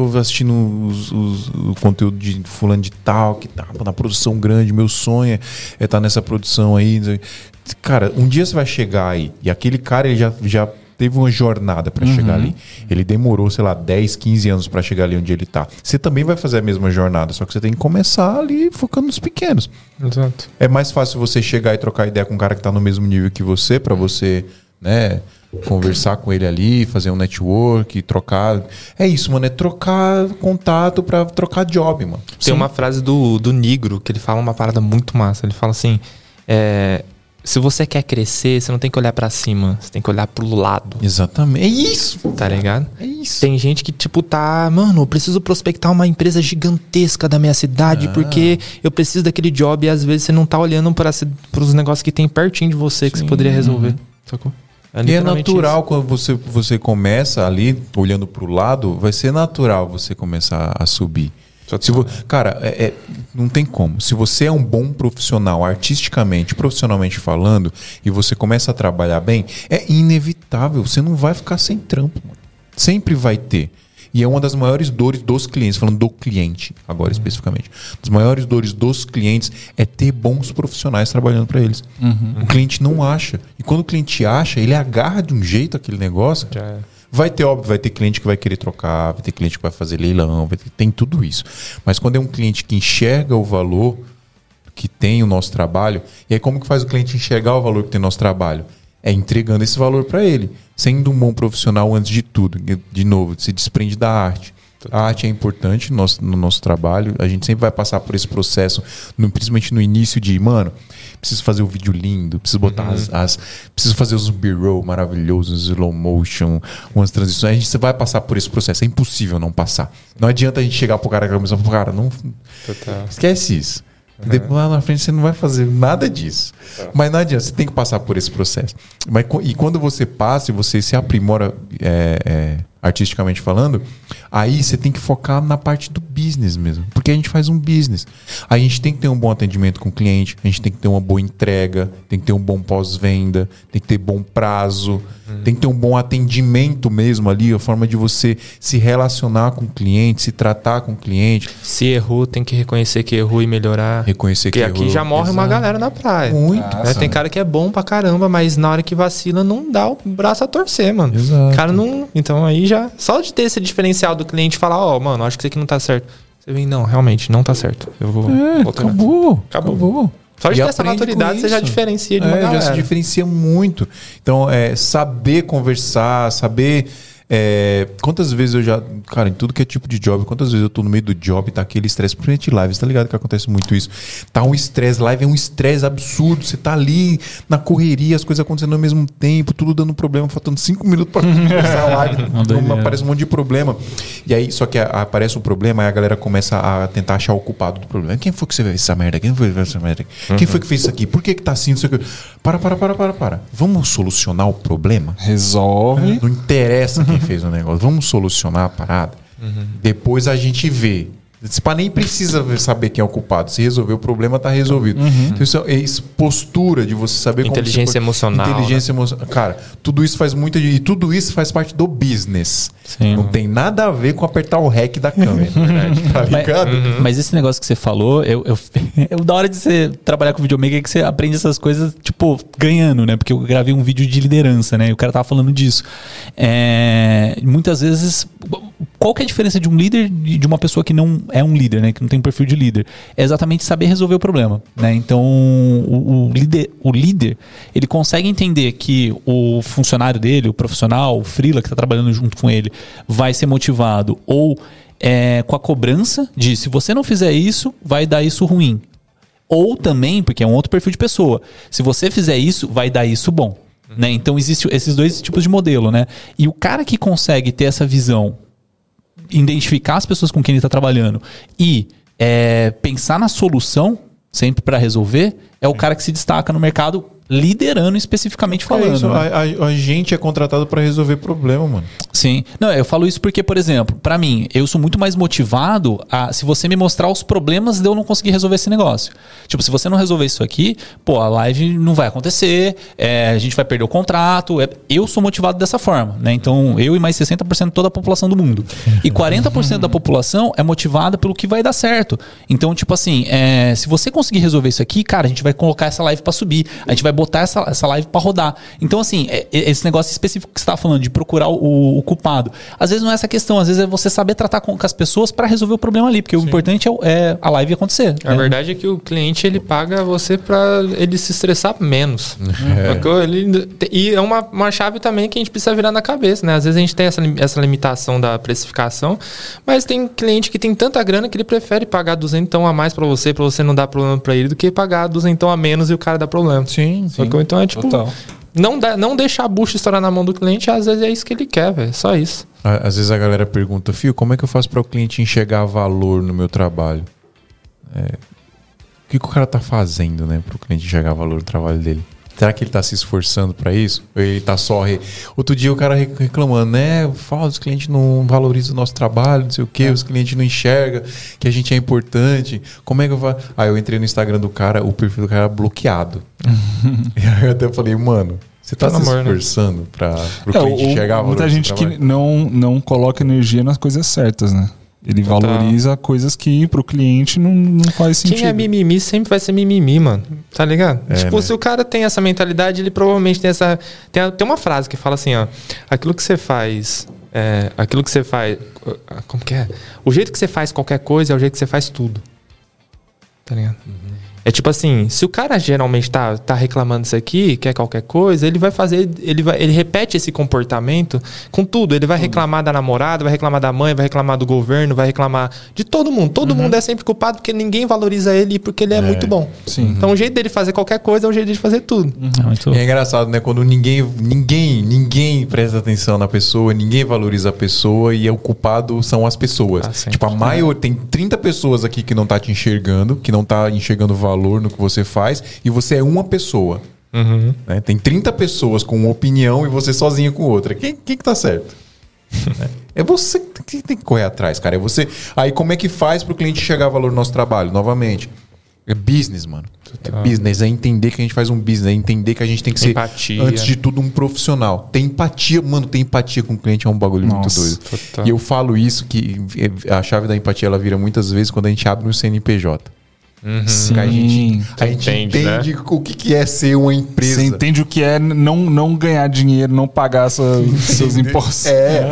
tô assistindo os- os- o conteúdo de fulano de tal, que tá na produção grande, meu sonho é estar nessa produção aí. Cara, um dia você vai chegar aí, e aquele cara ele já, já teve uma jornada para chegar ali. Ele demorou, sei lá, 10, 15 anos para chegar ali onde ele tá. Você também vai fazer a mesma jornada, só que você tem que começar ali focando nos pequenos. Exato. É mais fácil você chegar e trocar ideia com um cara que tá no mesmo nível que você, para você, né, conversar com ele ali, fazer um network, trocar. É isso, mano, é trocar contato para trocar job, mano. Tem uma frase do, do Negro que ele fala uma parada muito massa. Ele fala assim: é, se você quer crescer, você não tem que olhar pra cima, você tem que olhar pro lado. Exatamente. É isso. Tá ligado? É isso. Tem gente que, tipo, tá, mano, eu preciso prospectar uma empresa gigantesca da minha cidade Ah. porque eu preciso daquele job e às vezes você não tá olhando para os negócios que tem pertinho de você que você poderia resolver. Sacou? E é natural quando você, você começa ali, olhando pro lado, vai ser natural você começar a subir. Se vo- cara, é- é- não tem como. Se você é um bom profissional, artisticamente, profissionalmente falando, e você começa a trabalhar bem, é inevitável. Você não vai ficar sem trampo. Mano. Sempre vai ter. E é uma das maiores dores dos clientes, falando do cliente agora especificamente. Das maiores dores dos clientes é ter bons profissionais trabalhando para eles. O cliente não acha. E quando o cliente acha, ele agarra de um jeito aquele negócio. Já é. Vai ter, óbvio, vai ter cliente que vai querer trocar, vai ter cliente que vai fazer leilão, vai ter- tem tudo isso. Mas quando é um cliente que enxerga o valor que tem o nosso trabalho, e aí como que faz o cliente enxergar o valor que tem o nosso trabalho? É entregando esse valor para ele, sendo um bom profissional antes de tudo. De novo, se desprende da arte. A arte é importante no nosso, no nosso trabalho. A gente sempre vai passar por esse processo, no- principalmente no início de, mano, preciso fazer o vídeo lindo, preciso botar as, as- Preciso fazer os B-roll maravilhosos, slow motion, umas transições. A gente vai passar por esse processo. É impossível não passar. Não adianta a gente chegar pro cara e pro cara, não. Total. Esquece isso. Depois, lá na frente você não vai fazer nada disso. Mas não adianta, você tem que passar por esse processo. Mas, e quando você passa e você se aprimora é, é, artisticamente falando, aí você tem que focar na parte do business mesmo. Porque a gente faz um business. A gente tem que ter um bom atendimento com o cliente, a gente tem que ter uma boa entrega, tem que ter um bom pós-venda, tem que ter bom prazo, tem que ter um bom atendimento mesmo ali, a forma de você se relacionar com o cliente, se tratar com o cliente. Se errou, tem que reconhecer que errou e melhorar. Reconhecer Porque que aqui errou. já morre uma Exato. galera na praia. Muito. Né? Tem cara que é bom pra caramba, mas na hora que vacila não dá o braço a torcer, mano. Exato. O cara não. Então aí já. Só de ter esse diferencial do cliente falar, ó, mano, acho que isso aqui não tá certo. Você vem, não, realmente, não tá certo. Eu vou. É, vou alternar." acabou. Acabou. Acabou. Só de ter essa maturidade, você já diferencia de uma É, galera. já se diferencia muito. Então, é, saber conversar, saber. É, quantas vezes eu já. Cara, em tudo que é tipo de job, quantas vezes eu tô no meio do job, tá aquele estresse, principalmente live, tá ligado que acontece muito isso. Tá um estresse, live é um estresse absurdo. Você tá ali na correria, as coisas acontecendo ao mesmo tempo, tudo dando problema, faltando cinco minutos pra começar a live. Uma- aparece um monte de problema. E aí, só que aparece um problema, aí a galera começa a tentar achar o culpado do problema. Quem foi que você fez essa merda? Quem foi que fez essa merda? Quem foi que fez isso aqui? Por que, que tá assim? Não sei o que. Para, para, para, para, para. Vamos solucionar o problema? Resolve. Não interessa quem fez o negócio. Vamos solucionar a parada. Depois a gente vê. Esse pá nem precisa saber quem é o culpado. Se resolver o problema, tá resolvido. Então, isso é isso, postura de você saber como Inteligência você- emocional, Inteligência emocional. Cara, tudo isso faz muito. E tudo isso faz parte do business. Sim. Não tem nada a ver com apertar o rec da câmera. tá Mas, ligado? mas esse negócio que você falou, eu, eu, eu- da hora de você trabalhar com videomaker é que você aprende essas coisas, tipo, ganhando, né? Porque eu gravei um vídeo de liderança, né? E o cara tava falando disso. É, muitas vezes, qual que é a diferença de um líder de uma pessoa que não é um líder, né? Que não tem perfil de líder? É exatamente saber resolver o problema, né? Então, o, o líder, o líder, ele consegue entender que o funcionário dele, o profissional, o freela que tá trabalhando junto com ele, vai ser motivado ou é, com a cobrança de se você não fizer isso, vai dar isso ruim. Ou também, porque é um outro perfil de pessoa, se você fizer isso, vai dar isso bom. Né? Então existem esses dois tipos de modelo, né? E o cara que consegue ter essa visão, identificar as pessoas com quem ele está trabalhando e é, pensar na solução sempre para resolver, é o cara que se destaca no mercado liderando especificamente falando. É isso, né? a, a- a gente é contratado pra resolver problema, mano. Sim. Não, eu falo isso porque, por exemplo, pra mim, eu sou muito mais motivado a se você me mostrar os problemas de eu não conseguir resolver esse negócio. Tipo, se você não resolver isso aqui, pô, a live não vai acontecer, é, a gente vai perder o contrato. é- eu sou motivado dessa forma, né? Então, eu e mais 60% de toda a população do mundo. E 40% da população é motivada pelo que vai dar certo. Então, tipo assim, é, se você conseguir resolver isso aqui, cara, a gente vai colocar essa live pra subir, a gente vai botar essa, essa live pra rodar. Então, assim, é- é- esse negócio específico que você tá falando de procurar o, o culpado, às vezes não é essa questão, às vezes é você saber tratar com, com as pessoas pra resolver o problema ali, porque o importante é, é a live acontecer. A né? verdade é que o cliente ele paga você pra ele se estressar menos. É. Sacou? Ele- e é uma, uma chave também que a gente precisa virar na cabeça, né? Às vezes a gente tem essa, essa limitação da precificação, mas tem cliente que tem tanta grana que ele prefere pagar duzentão a mais pra você, pra você não dar problema pra ele, do que pagar duzentão a menos e o cara dar problema. Sim, Sacou? Então é tipo. Total. Não, dá, não deixar a bucha estourar na mão do cliente, às vezes é isso que ele quer, velho. Só isso. Às vezes a galera pergunta, Fio, como é que eu faço para o cliente enxergar valor no meu trabalho? É, o que, que o cara tá fazendo, né, para o cliente enxergar valor no trabalho dele? Será que ele tá se esforçando para isso? Ou ele tá só. Re... Outro dia o cara re- reclamando, né? Fala, os clientes não valorizam o nosso trabalho, não sei o quê, os clientes não enxergam que a gente é importante. Como é que eu faço? Aí eu entrei no Instagram do cara, o perfil do cara era bloqueado. e aí eu até falei, mano, você tá Pelo se amor, né? esforçando para o É, cliente enxergar muita gente que não, não coloca energia nas coisas certas, né? Ele Total. valoriza coisas que pro cliente não, não faz sentido. Quem é mimimi sempre vai ser mimimi, mano. Tá ligado? É, tipo, né? se o cara tem essa mentalidade, ele provavelmente tem essa. Tem, tem uma frase que fala assim, ó. Aquilo que você faz. É, aquilo que você faz. Como que é? O jeito que você faz qualquer coisa é o jeito que você faz tudo. Tá ligado? É tipo assim, se o cara geralmente tá, tá reclamando isso aqui, quer qualquer coisa, ele vai fazer, ele vai, ele repete esse comportamento com tudo. Ele vai reclamar da namorada, vai reclamar da mãe, vai reclamar do governo, vai reclamar de todo mundo. Todo mundo é sempre culpado porque ninguém valoriza ele porque ele é, muito bom. Sim. Então o jeito dele fazer qualquer coisa é o jeito dele fazer tudo. É muito- E é engraçado, né? Quando ninguém, ninguém, ninguém presta atenção na pessoa, ninguém valoriza a pessoa e o culpado são as pessoas. Ah, tipo, a maior. Tem 30 pessoas aqui que não tá te enxergando, que não tá enxergando valor no que você faz, e você é uma pessoa. né? Tem 30 pessoas com uma opinião e você sozinho com outra. Quem, quem que tá certo? Né? É você que tem que correr atrás, cara. É você. Aí como é que faz pro cliente enxergar valor no nosso trabalho? Novamente. É business, mano. É business, é entender que a gente faz um business, é entender que a gente tem que ser, Empatia. antes de tudo, um profissional. Tem empatia, mano, tem empatia com o cliente é um bagulho muito Nossa, doido. total. E eu falo isso que a chave da empatia ela vira muitas vezes quando a gente abre um CNPJ. Sim. Que a gente, a gente Entende, entende o que, que é ser uma empresa. Você entende o que é não, não ganhar dinheiro, não pagar essa- seus impostos. É,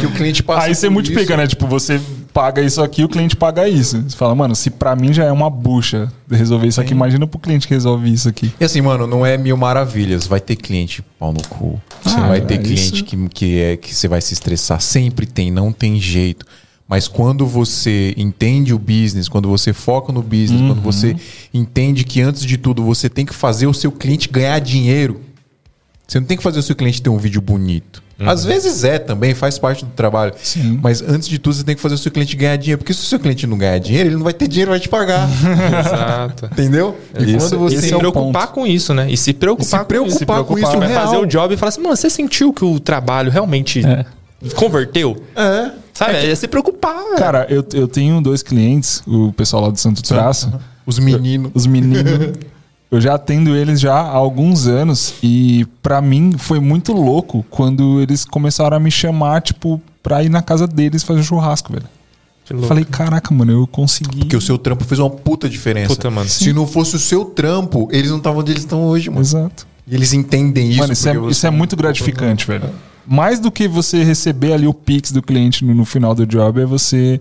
que o cliente passa Aí você por multiplica, isso. né? Tipo, você paga isso aqui, o cliente paga isso. Você fala, mano, se pra mim já é uma bucha resolver isso aqui, imagina pro cliente que resolve isso aqui. E assim, mano, não é mil maravilhas. Vai ter cliente pau no cu. Ah, vai ter é cliente isso. que, que, é, que você vai se estressar. Sempre tem, não tem jeito. Mas quando você entende o business, quando você foca no business, quando você entende que antes de tudo você tem que fazer o seu cliente ganhar dinheiro. Você não tem que fazer o seu cliente ter um vídeo bonito. Às vezes é também, faz parte do trabalho. Sim. Mas antes de tudo, você tem que fazer o seu cliente ganhar dinheiro. Porque se o seu cliente não ganhar dinheiro, ele não vai ter dinheiro, vai te pagar. Exato. Entendeu? E Esse- quando você E se é preocupar com isso, né? E se preocupar, E se preocupar com com isso. isso vai real. fazer o job e falar assim, mano, você sentiu que o trabalho realmente converteu? É. Sabe? É, se preocupar. velho. Cara, eu, eu tenho dois clientes, o pessoal lá do Santo Traço, Os meninos. os meninos. Eu já atendo eles já há alguns anos e pra mim foi muito louco quando eles começaram a me chamar, tipo, pra ir na casa deles fazer churrasco, velho. Que falei, caraca, mano, eu consegui. Porque o seu trampo fez uma puta diferença. Puta, mano. Se não fosse o seu trampo, eles não estavam onde eles estão hoje, mano. Exato. E eles entendem isso. Mano, isso é, você- isso é muito gratificante, velho. Mais do que você receber ali o pix do cliente no, no final do job, é você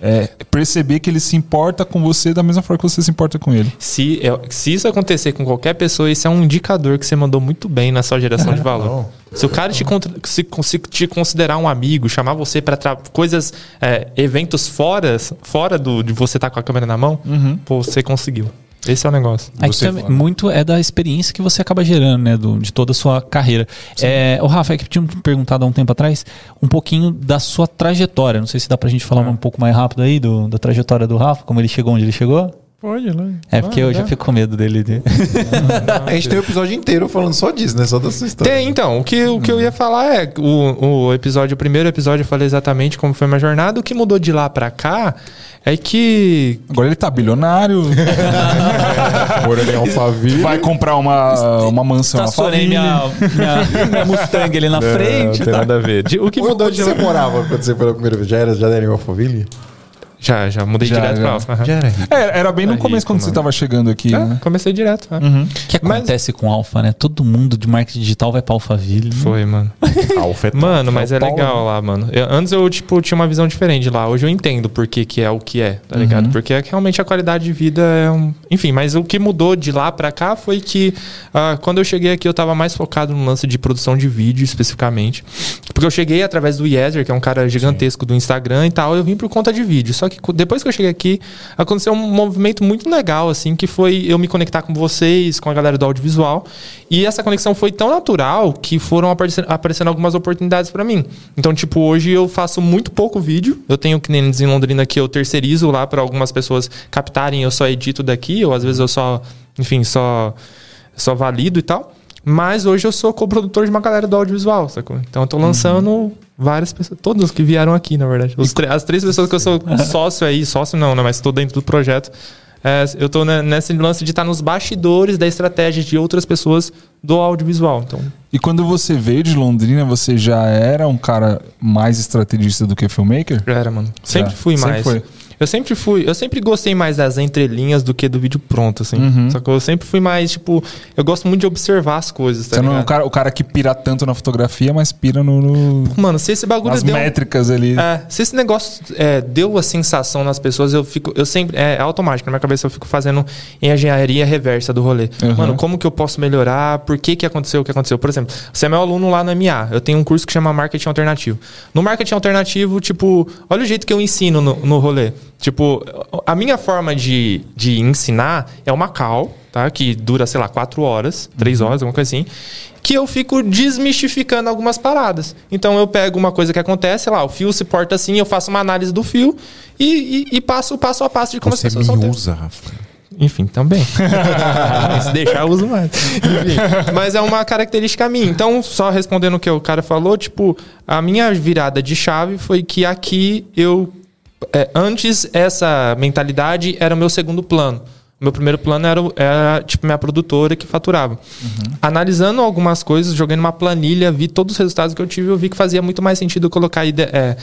é, perceber que ele se importa com você da mesma forma que você se importa com ele. Se, é- se isso acontecer com qualquer pessoa, isso é um indicador que você mandou muito bem na sua geração de valor. Se o cara te, se, se te considerar um amigo, chamar você para coisas, é, eventos fora, fora do, de você estar com a câmera na mão, pô, você conseguiu. Esse é o negócio. É também, muito é da experiência que você acaba gerando, né? do- de toda a sua carreira. É, o Rafa, é que tinha perguntado há um tempo atrás um pouquinho da sua trajetória. Não sei se dá pra gente falar um pouco mais rápido aí do, da trajetória do Rafa, como ele chegou onde ele chegou. Pode, né? É porque eu já fico com medo dele. de- A gente tem um episódio inteiro falando só disso, né? Só da sua história. Tem, então. O que, o que eu ia falar é: o, o episódio, o primeiro episódio, eu falei exatamente como foi minha jornada. O que mudou de lá pra cá é que. Agora ele tá bilionário, Alphaville. vai comprar uma, uma mansão na Estacionei minha, minha, minha Mustang ali na frente. tá? nada a ver. De- O que Onde mudou de você lá? morava quando você foi na primeira vez? Já era, já era em Alphaville? Já, já. Mudei Já, direto já. pra Alfa. aham. Já era rico. É, era bem no É começo rico, quando você mano. tava chegando aqui, É, né? comecei direto. é. O que Mas- acontece com Alpha, né? Todo mundo de marketing digital vai pra Alphaville. Foi, mano. Alfa é Mano, mas é Paulo. legal lá, mano. Eu- antes eu, tipo, tinha uma visão diferente lá. Hoje eu entendo por que, que é o que é, tá ligado? Porque é que realmente a qualidade de vida é um. Enfim, mas o que mudou de lá pra cá foi que ah, quando eu cheguei aqui eu tava mais focado no lance de produção de vídeo especificamente. Porque eu cheguei através do Yezer, que é um cara gigantesco do Instagram e tal. Eu vim por conta de vídeo. Só que depois que eu cheguei aqui, aconteceu um movimento muito legal, assim, que foi eu me conectar com vocês, com a galera do audiovisual. E essa conexão foi tão natural que foram aparecendo, algumas oportunidades pra mim. Então, tipo, hoje eu faço muito pouco vídeo. Eu tenho clientes em Londrina que eu terceirizo lá pra algumas pessoas captarem, eu só edito daqui, ou às vezes eu só, enfim, só só valido e tal. Mas hoje eu sou coprodutor de uma galera do audiovisual, sacou? Então eu tô lançando várias pessoas, todos que vieram aqui, na verdade. As três pessoas que eu sou sócio aí, sócio não, né? Mas estou dentro do projeto. É, eu tô né, nesse lance de estar nos bastidores da estratégia de outras pessoas do audiovisual. Então, E quando você veio de Londrina, você já era um cara mais estrategista do que filmmaker? já era, mano. Sempre Já, fui sempre mais. foi. Eu sempre fui, eu sempre gostei mais das entrelinhas do que do vídeo pronto, assim. Uhum. Só que eu sempre fui mais, tipo, eu gosto muito de observar as coisas, tá Você não é o ligado? cara, o cara que pira tanto na fotografia, mas pira no, no- Mano, se esse bagulho nas deu. métricas ali. É, se esse negócio é, deu a sensação nas pessoas, eu fico. Eu sempre. É, automático, na minha cabeça eu fico fazendo engenharia reversa do rolê. Uhum. Mano, como que eu posso melhorar? Por que, que aconteceu o que aconteceu? Por exemplo, você é meu aluno lá no MA. Eu tenho um curso que chama Marketing Alternativo. No Marketing Alternativo, tipo, olha o jeito que eu ensino no, no rolê. Tipo, a minha forma de, de ensinar é uma call, tá? Que dura, sei lá, quatro horas, três horas, alguma coisa assim. Que eu fico desmistificando algumas paradas. Então eu pego uma coisa que acontece, sei lá, o fio se porta assim, eu faço uma análise do fio e, e, e passo o passo a passo de como Você as pessoas me usa, Rafa. Enfim, também. Se deixar, eu uso mais. Enfim, mas é uma característica minha. Então, só respondendo o que o cara falou, tipo, a minha virada de chave foi que aqui eu. É, antes, essa mentalidade era o meu segundo plano. O meu primeiro plano era, era tipo, minha produtora que faturava. Analisando algumas coisas, joguei numa planilha, vi todos os resultados que eu tive, eu vi que fazia muito mais sentido colocar é,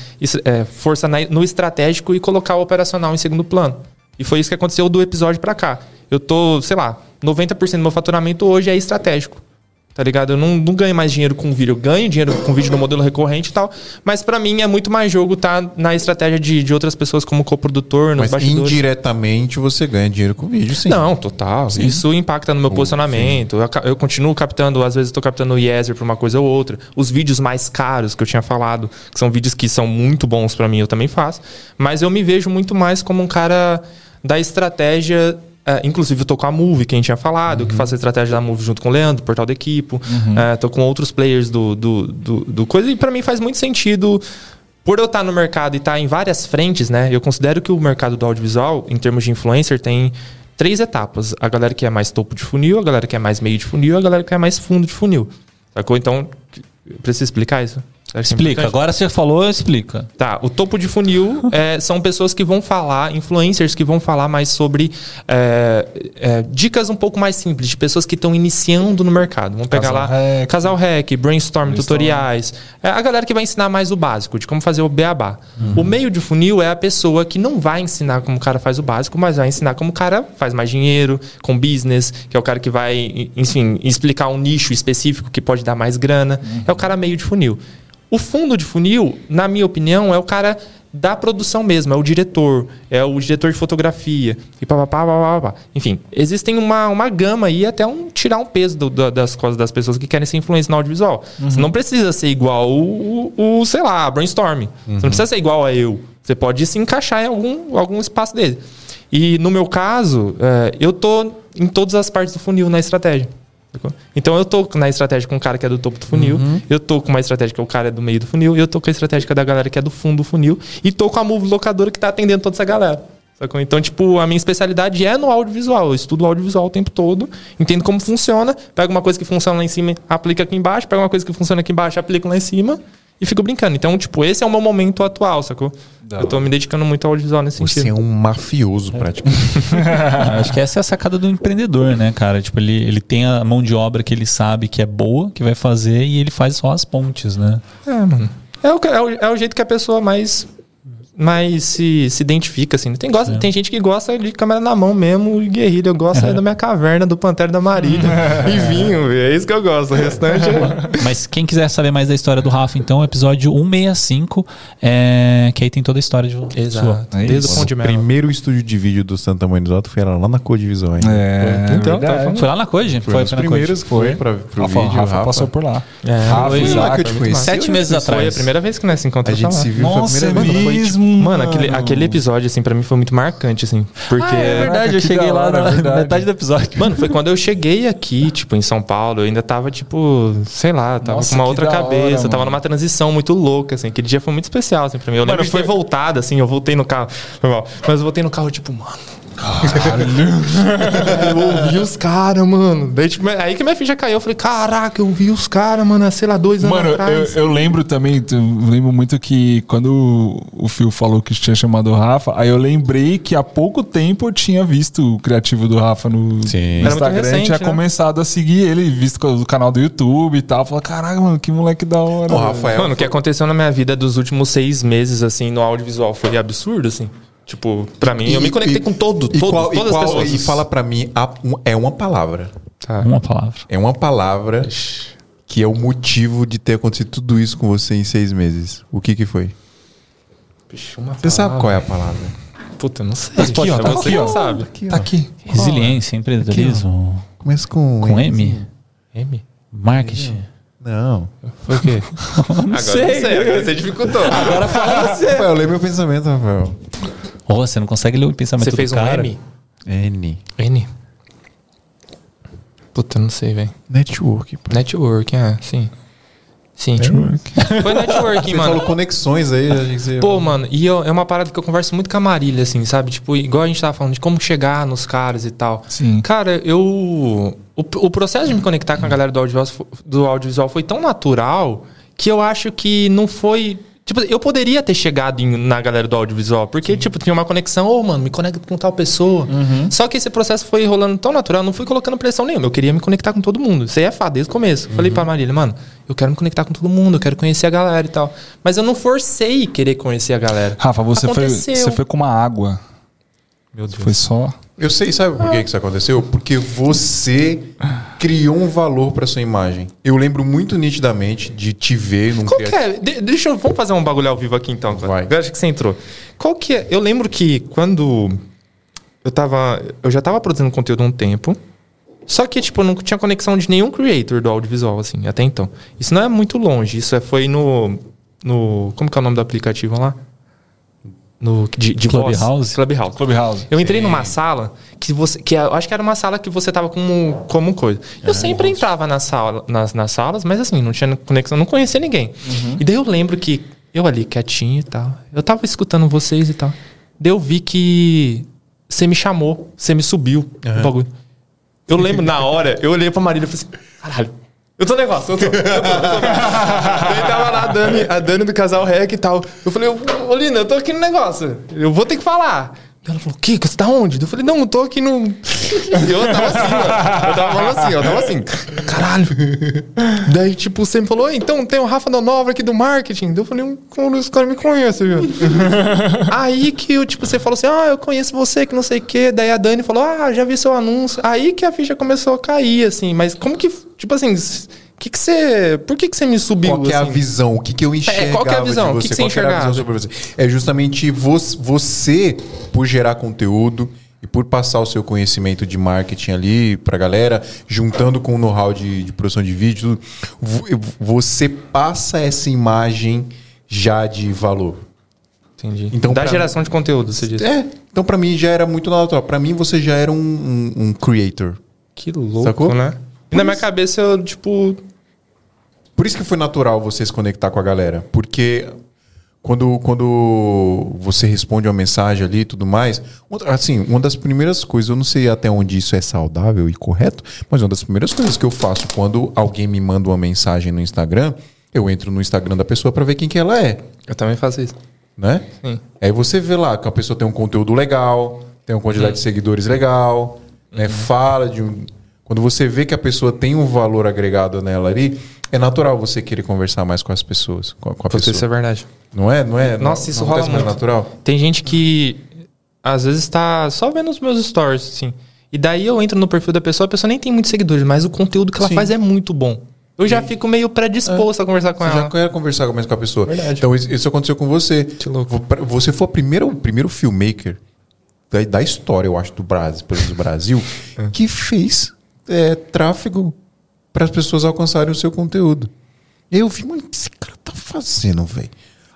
é, força na- no estratégico e colocar o operacional em segundo plano. E foi isso que aconteceu do episódio pra cá. Eu tô, sei lá, 90% do meu faturamento hoje é estratégico. Tá ligado? Eu não, não ganho mais dinheiro com vídeo. Eu ganho dinheiro com vídeo no modelo recorrente e tal. Mas pra mim é muito mais jogo tá na estratégia de, de outras pessoas como coprodutor, nos Mas bastidores. indiretamente você ganha dinheiro com vídeo, sim. Não, total. Isso impacta no meu posicionamento. Eu, eu continuo captando, às vezes eu tô captando o Yeser pra uma coisa ou outra. Os vídeos mais caros que eu tinha falado, que são vídeos que são muito bons pra mim, eu também faço. Mas eu me vejo muito mais como um cara da estratégia. É, inclusive, eu tô com a Move, que a gente tinha falado, que faço a estratégia da Move junto com o Leandro, portal da Equipo. É, tô com outros players do, do, do, do coisa. E pra mim faz muito sentido por eu estar no mercado e estar em várias frentes, né? Eu considero que o mercado do audiovisual, em termos de influencer, tem três etapas. A galera que é mais topo de funil, a galera que é mais meio de funil a galera que é mais fundo de funil. Sacou? Então, preciso explicar isso? Que é Explica. importante? Agora você falou, explica. Tá, o topo de funil é, são pessoas que vão falar, influencers que vão falar mais sobre é, é, dicas um pouco mais simples, de pessoas que estão iniciando no mercado. Vamos pegar Casal lá hack. Casal Hack, Brainstorm, Brainstorm. tutoriais. É a galera que vai ensinar mais o básico, de como fazer o beabá. O meio de funil é a pessoa que não vai ensinar como o cara faz o básico, mas vai ensinar como o cara faz mais dinheiro, com business, que é o cara que vai, enfim, explicar um nicho específico que pode dar mais grana. É o cara meio de funil. O fundo de funil, na minha opinião, é o cara da produção mesmo, é o diretor, é o diretor de fotografia, e papapá, papapá. Enfim, existem uma, uma gama aí, até um tirar um peso do- do- das coisas das pessoas que querem ser influência no audiovisual. Você não precisa ser igual o, o, o, sei lá, brainstorm. Você não precisa ser igual a eu. Você pode se encaixar em algum, algum espaço dele. E no meu caso, é, eu tô em todas as partes do funil na estratégia. Então eu tô na estratégia com o cara que é do topo do funil, eu tô com uma estratégia que é o cara do meio do funil, eu tô com a estratégia da galera que é do fundo do funil, e tô com a move locadora que tá atendendo toda essa galera. Sacou? Então, tipo, a minha especialidade é no audiovisual. Eu estudo audiovisual o tempo todo, entendo como funciona, pego uma coisa que funciona lá em cima, aplica aqui embaixo, pego uma coisa que funciona aqui embaixo, aplico lá em cima e fico brincando. Então, tipo, esse é o meu momento atual, sacou? eu tô me dedicando muito ao audiovisual nesse Você sentido. é um mafioso, praticamente. Acho que essa é a sacada do empreendedor, né, cara? Tipo, ele, ele tem a mão de obra que ele sabe que é boa, que vai fazer, e ele faz só as pontes, né? É, mano. É o, é o, é o jeito que a pessoa mais, mais se, se identifica, assim. Tem, gosta, tem gente que gosta de câmera na mão mesmo e guerrilha. Eu gosto é da minha caverna, do Pantera da Marília e vinho. É isso que eu gosto. O restante é... Mas quem quiser saber mais da história do Rafa, então, episódio 165, é, que aí tem toda a história de sua. Exato. É Desde isso. o Pão de primeiro estúdio de vídeo do Santa Mãe dos Altos foi lá na Codivisual, hein? É, Então, tá. Foi lá na Koji? Foi, foi na primeiros que foi Foi. pra, pro Rafa, vídeo. Rafa Rafa passou por lá. É, Rafa, foi- lá que eu te foi conheci. Sete meses Foi atrás. a primeira vez que nós se A encontramos. gente lá. se viu foi a primeira é vez. Mano, aquele, aquele episódio, assim, pra mim foi muito marcante, assim. Porque. Ah, é verdade, Caraca, eu cheguei lá hora, na verdade. metade do episódio. Mano, foi quando eu cheguei aqui, tipo, em São Paulo, eu ainda tava, tipo, sei lá, tava Nossa, com uma outra cabeça, hora, tava numa transição muito louca, assim. Aquele dia foi muito especial, assim, pra mim. Eu lembro Mano, de ter foi- voltado, assim, eu voltei no carro, foi mal. Mas eu voltei no carro, tipo, mano, eu ouvi os caras, mano. Daí, tipo, aí que minha ficha caiu. Eu falei, caraca, eu vi os caras, mano, há, sei lá, dois anos Mano, eu, atrás. eu lembro também, eu lembro muito que quando o Phil falou que tinha chamado o Rafa, aí eu lembrei que há pouco tempo eu tinha visto o criativo do Rafa no Sim. Instagram, recente, tinha né? começado a seguir ele, visto o canal do YouTube e tal. Falei, caraca, mano, que moleque da hora. O velho." Rafael. Mano, o que aconteceu na minha vida dos últimos seis meses, assim, no audiovisual foi absurdo, assim. Tipo, pra mim, eu me conectei com todo, e todo, qual- e todas qual- as pessoas. E fala pra mim, é uma palavra. Tá. Uma palavra. É uma palavra que é o motivo de ter acontecido tudo isso com você em seis meses. O que que foi? Bicho, uma Você sabe qual é a palavra? Puta, eu não sei. Aqui, ó, tá você aqui, ó. sabe. Aqui, Tá aqui. Resiliência, empreendedorismo. Começa com Com M. M? M? Marketing. Não. Foi o quê? agora sei. não sei, agora você dificultou. Agora fala você. Rafael, lê meu pensamento, Rafael. Oh, você não consegue ler o pensamento Você do fez um cara. M? N. N? Puta, eu não sei, velho. Network. pô. Networking, é, sim. Sim. Foi networking, Você mano. falou conexões aí. a gente- você- Pô, mano, e eu- é uma parada que eu converso muito com a Marília, assim, sabe? Tipo, igual a gente tava falando de como chegar nos caras e tal. Sim. Cara, eu. O, o processo de me conectar com a galera do audiovisual, do audiovisual foi tão natural que eu acho que não foi. Tipo, eu poderia ter chegado em- na galera do audiovisual, porque, tipo, tinha uma conexão, ô, mano, me conecta com tal pessoa. Só que esse processo foi rolando tão natural, não fui colocando pressão nenhuma. Eu queria me conectar com todo mundo. Isso aí é fato, desde o começo. Falei pra Marília, mano, eu quero me conectar com todo mundo, eu quero conhecer a galera e tal. Mas eu não forcei querer conhecer a galera. Rafa, você foi, você foi com uma água. Meu Deus. Foi só. Eu sei, sabe por que que isso aconteceu? Porque você criou um valor pra sua imagem. Eu lembro muito nitidamente de te ver num Qual que é? De- deixa eu. Vamos fazer um bagulho ao vivo aqui então. cara. Vai. Eu acho que você entrou. Qual que é? Eu lembro que quando eu tava. Eu já tava produzindo conteúdo há um tempo. Só que, tipo, eu não tinha conexão de nenhum creator do audiovisual, assim, até então. Isso não é muito longe. Isso é, foi no. no como que é o nome do aplicativo lá? No, de, de voz. Clubhouse? Clubhouse. Clubhouse. Eu entrei numa sala que você. Que eu acho que era uma sala que você tava como, como coisa. Eu sempre entrava na sala, nas, nas salas, mas assim, não tinha conexão, não conhecia ninguém. E daí eu lembro que eu ali quietinho e tal. Eu tava escutando vocês e tal. Daí eu vi que você me chamou, você me subiu bagulho. Eu lembro na hora, eu olhei pra Marília e falei assim: caralho. Eu tô no negócio, eu tô. Eu tô, eu tô. Daí tava lá a Dani, a Dani do casal Rec e tal. Eu falei, ô, Lina, eu tô aqui no negócio. Eu vou ter que falar. Ela falou, Kiko, você tá onde? Eu falei, não, eu tô aqui no. E eu tava assim, ó. Eu tava falando assim, ó. Eu tava assim, caralho. Daí, tipo, você me falou, então tem o Rafa da Nova aqui do marketing. Daí eu falei, "Hum, como os caras me conhecem, viu? Aí que eu, tipo, você falou assim, ah, eu conheço você, que não sei o quê. Daí a Dani falou, ah, já vi seu anúncio. Aí que a ficha começou a cair, assim. Mas como que, tipo assim, que que você. Por que que você me subiu? Qual que é a assim? visão? O que, que eu enxergava qual que é a visão? de O você? que que você Qual era a visão sobre você? É justamente vo- você, por gerar conteúdo e por passar o seu conhecimento de marketing ali pra galera, juntando com o know-how de, de produção de vídeo, você passa essa imagem já de valor. Entendi. Então, da geração de conteúdo, você disse. É, então pra mim já era muito natural. Pra mim você já era um, um- um creator. Que louco, Sacou? né? E na minha cabeça, eu, tipo. Por isso que foi natural você se conectar com a galera. Porque quando, quando você responde uma mensagem ali e tudo mais, assim, uma das primeiras coisas, eu não sei até onde isso é saudável e correto, mas uma das primeiras coisas que eu faço quando alguém me manda uma mensagem no Instagram, eu entro no Instagram da pessoa para ver quem que ela é, Eu também faço isso. né? Sim. Aí você vê lá que a pessoa tem um conteúdo legal, tem uma quantidade de seguidores legal, né? Fala de um. Quando você vê que a pessoa tem um valor agregado nela ali, é natural você querer conversar mais com as pessoas, com a, com a Puta, isso é pessoa. verdade. Não é? Não é? Nossa, Não- isso não rola muito. natural? Tem gente que às vezes tá só vendo os meus stories, assim. E daí eu entro no perfil da pessoa, a pessoa nem tem muitos seguidores, mas o conteúdo que ela Sim. faz é muito bom. Eu já fico meio predisposto a conversar com Você ela. já quer conversar mais com a pessoa. Verdade. Então isso, aconteceu com você. Que louco. Você foi a primeira, o primeiro filmmaker da, da história, eu acho, do Brasil, pelo menos do Brasil, É. que fez é, tráfego para as pessoas alcançarem o seu conteúdo. Eu vi, mano, o que esse cara tá fazendo, velho?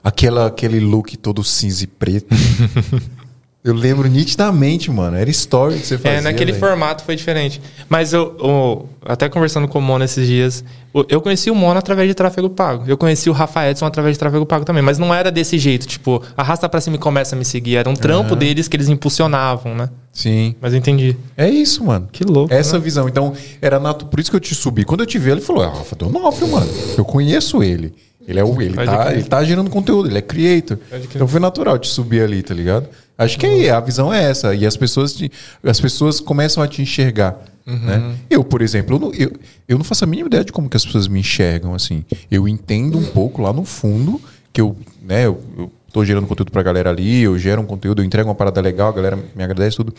Aquela, aquele look todo cinza e preto. Eu lembro nitidamente, mano. Era story que você fazia. É, naquele velho. formato foi diferente. Mas eu, eu- até conversando com o Mono esses dias, eu- conheci o Mono através de tráfego pago. Eu conheci o Rafa Edson através de tráfego pago também. Mas não era desse jeito, tipo, arrasta pra cima e começa a me seguir. Era um trampo deles que eles impulsionavam, né? Sim. Mas eu entendi. É isso, mano. Que louco. Essa né? visão. Então, era nato... por isso que eu te subi. Quando eu te vi, ele falou: Ah, Rafa Donofrio, mano. Eu conheço ele. Ele é o. Ele Pode tá, crer. ele tá gerando conteúdo, ele é creator. Então foi natural te subir ali, tá ligado? Acho que aí a visão é essa. E as pessoas, te- as pessoas começam a te enxergar. Uhum. Né? Eu, por exemplo, eu não, eu, eu não faço a mínima ideia de como que as pessoas me enxergam assim. Eu entendo um pouco lá no fundo que eu, né, eu, eu tô gerando conteúdo pra galera ali, eu gero um conteúdo, eu entrego uma parada legal, a galera me agradece tudo.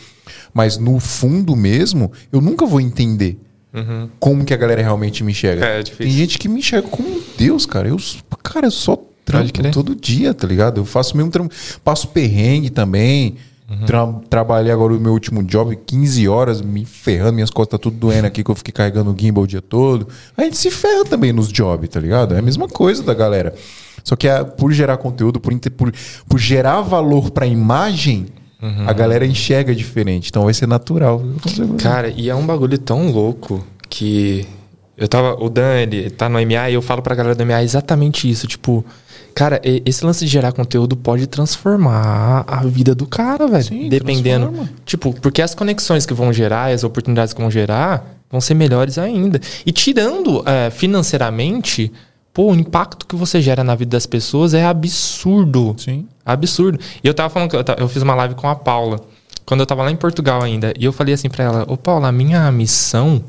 Mas no fundo mesmo, eu nunca vou entender como que a galera realmente me enxerga. Uhum. É, é. Tem gente que me enxerga como Deus, cara. Eu, cara, eu só trampo crer. todo dia, tá ligado? Eu faço mesmo trampo, passo perrengue também. Uhum. Tra- trabalhei agora o meu último job, 15 horas, me ferrando, minhas costas tudo doendo aqui, que eu fiquei carregando o gimbal o dia todo. A gente se ferra também nos jobs, tá ligado? É a mesma coisa da galera. Só que é, por gerar conteúdo, por, por, por gerar valor pra imagem, Uhum. a galera enxerga diferente. Então vai ser natural. Cara, e é um bagulho tão louco que eu tava. O Dan, ele tá no MA e eu falo pra galera do MA exatamente isso. Tipo, cara, esse lance de gerar conteúdo pode transformar a vida do cara, velho. Sim, Dependendo. transforma. Tipo, porque as conexões que vão gerar as oportunidades que vão gerar vão ser melhores ainda. E tirando é, financeiramente, pô, o impacto que você gera na vida das pessoas é absurdo. Sim. Absurdo. E eu tava falando que eu, eu fiz uma live com a Paula, quando eu tava lá em Portugal ainda. E eu falei assim pra ela: Ô Paula, a minha missão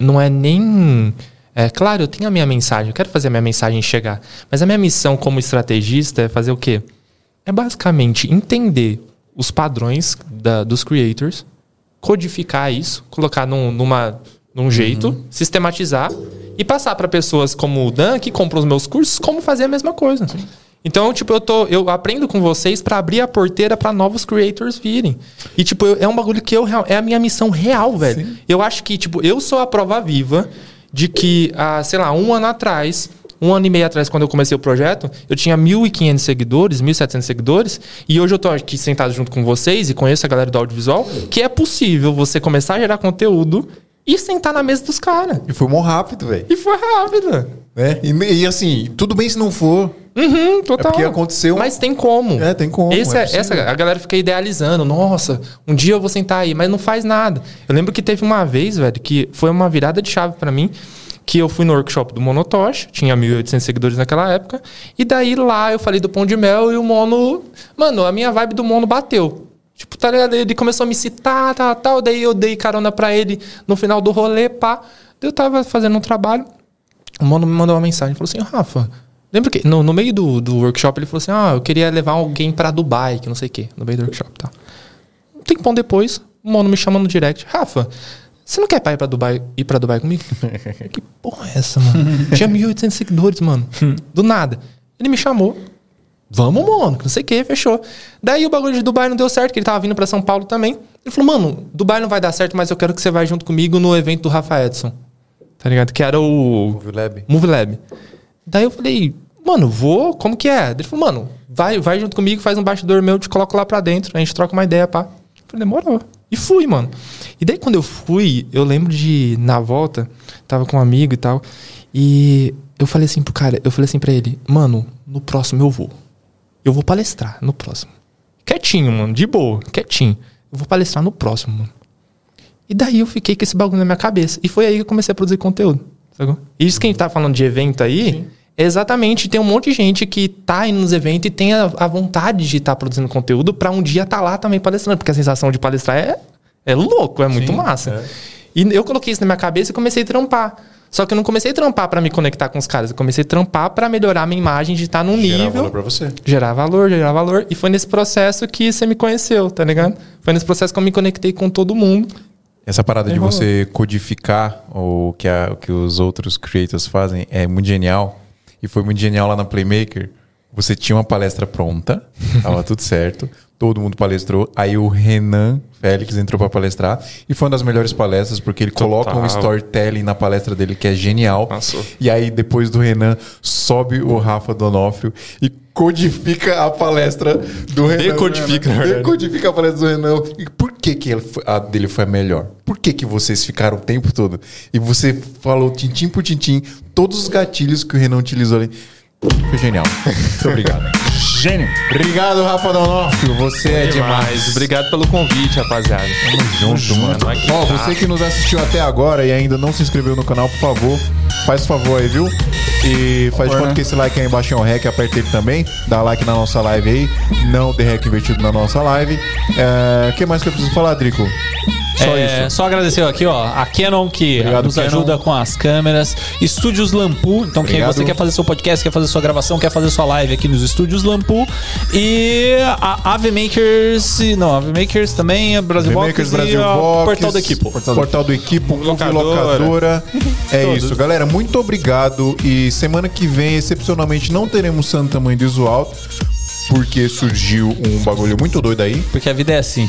não é nem. É claro, eu tenho a minha mensagem, eu quero fazer a minha mensagem chegar. Mas a minha missão como estrategista é fazer o quê? É basicamente entender os padrões da- dos creators, codificar isso, colocar num, numa, num jeito, sistematizar e passar para pessoas como o Dan, que compram os meus cursos, como fazer a mesma coisa. Então, tipo, eu, tô, eu aprendo com vocês para abrir a porteira para novos creators virem. E, tipo, eu- é um bagulho que eu, é a minha missão real, velho. Eu acho que, tipo, eu sou a prova viva de que, há, sei lá, um ano atrás, um ano e meio atrás, quando eu comecei o projeto, eu tinha 1.500 seguidores, 1.700 seguidores, e hoje eu tô aqui sentado junto com vocês e conheço a galera do audiovisual, que é possível você começar a gerar conteúdo e sentar na mesa dos caras. E foi mó rápido, velho. E foi rápido. Né? E, e assim, tudo bem se não for. Uhum, total. É porque aconteceu- Mas tem como. É, tem como, Esse é é- essa, a galera fica idealizando. Nossa, um dia eu vou sentar aí, mas não faz nada. Eu lembro que teve uma vez, velho, que foi uma virada de chave pra mim. Que eu fui no workshop do Monotosh, tinha 1.800 seguidores naquela época. E daí lá eu falei do Pão de Mel e o Mono. Mano, a minha vibe do Mono bateu. Tipo, tá ligado? Ele começou a me citar, tal, tal. Daí eu dei carona pra ele no final do rolê, pá. Eu tava fazendo um trabalho. O mano me mandou uma mensagem, falou assim, Rafa, lembra que no, no meio do, do workshop ele falou assim, ah, eu queria levar alguém pra Dubai, que não sei o quê, no meio do workshop, tá? Um tempão depois, o mano me chama no direct, Rafa, você não quer pra ir pra Dubai, ir pra Dubai comigo? que porra é essa, mano? Tinha 1.800 seguidores, mano, do nada. Ele me chamou, vamos, mano, não sei o que, fechou. Daí o bagulho de Dubai não deu certo, que ele tava vindo pra São Paulo também. Ele falou, mano, Dubai não vai dar certo, mas eu quero que você vá junto comigo no evento do Rafa Edson. Tá ligado? Que era o Movie Lab. Movie Lab. Daí eu falei, mano, vou, como que é? Ele falou, mano, vai, vai junto comigo, faz um bastidor meu, te coloco lá pra dentro, a gente troca uma ideia, pá. Eu falei, demorou. E fui, mano. E daí quando eu fui, eu lembro de, na volta, tava com um amigo e tal, e eu falei assim pro cara, eu falei assim pra ele, mano, no próximo eu vou. Eu vou palestrar no próximo. Quietinho, mano, de boa, quietinho. Eu vou palestrar no próximo, mano. E daí eu fiquei com esse bagulho na minha cabeça. E foi aí que eu comecei a produzir conteúdo. Sacou? Isso que a gente tá falando de evento aí, é exatamente, tem um monte de gente que tá indo nos eventos e tem a, a vontade de estar produzindo conteúdo pra um dia tá lá também palestrando. Porque a sensação de palestrar é, é louco, é muito massa. E eu coloquei isso na minha cabeça e comecei a trampar. Só que eu não comecei a trampar pra me conectar com os caras. Eu comecei a trampar pra melhorar a minha imagem de estar num Gerar nível valor pra você. gerar valor, gerar valor. E foi nesse processo que você me conheceu, tá ligado? Foi nesse processo que eu me conectei com todo mundo. Essa parada de você codificar o que, a- o que os outros creators fazem é muito genial. E foi muito genial lá na Playmaker. Você tinha uma palestra pronta, tava tudo certo, todo mundo palestrou. Aí o Renan Félix entrou pra palestrar e foi uma das melhores palestras porque ele coloca um Total. storytelling na palestra dele que é genial. Passou. E aí depois do Renan sobe o Rafa Donofrio e codifica a palestra do Renan. Decodifica, na verdade. Decodifica a palestra do Renan. E por que, que ele foi- a dele foi a melhor? Por que, que vocês ficaram o tempo todo? E você falou tintim por tintim todos os gatilhos que o Renan utilizou ali. Foi genial. Muito obrigado. Gênio. obrigado, Rafa Donofrio. Você é demais. Obrigado pelo convite, rapaziada. Tamo junto, mano. Aqui Ó, tá. você que nos assistiu até agora e ainda não se inscreveu no canal, por favor, faz favor aí, viu? E faz de conta que esse like aí embaixo é um rec, aperta ele também, dá like na nossa live aí, não dê rec invertido na nossa live. O que mais que eu preciso falar, Drico? Só É, isso. Só agradecer aqui, ó, a Canon que Obrigado, nos Canon. ajuda com as câmeras, Estúdios Lampu, então quem Obrigado. você quer fazer seu podcast, quer fazer sua gravação, quer fazer sua live aqui nos Estúdios Lampu e a Ave Makers, não, Ave Makers também, a Brasil Box Makers, Brasil Box, Portal do Equipo. Portal, do Equipo, Locadora. Locadora. É Todos. isso, galera. Muito obrigado. E semana que vem, excepcionalmente, não teremos Santa Mãe do Iso Alto, porque surgiu um bagulho muito doido aí. Porque a vida é assim.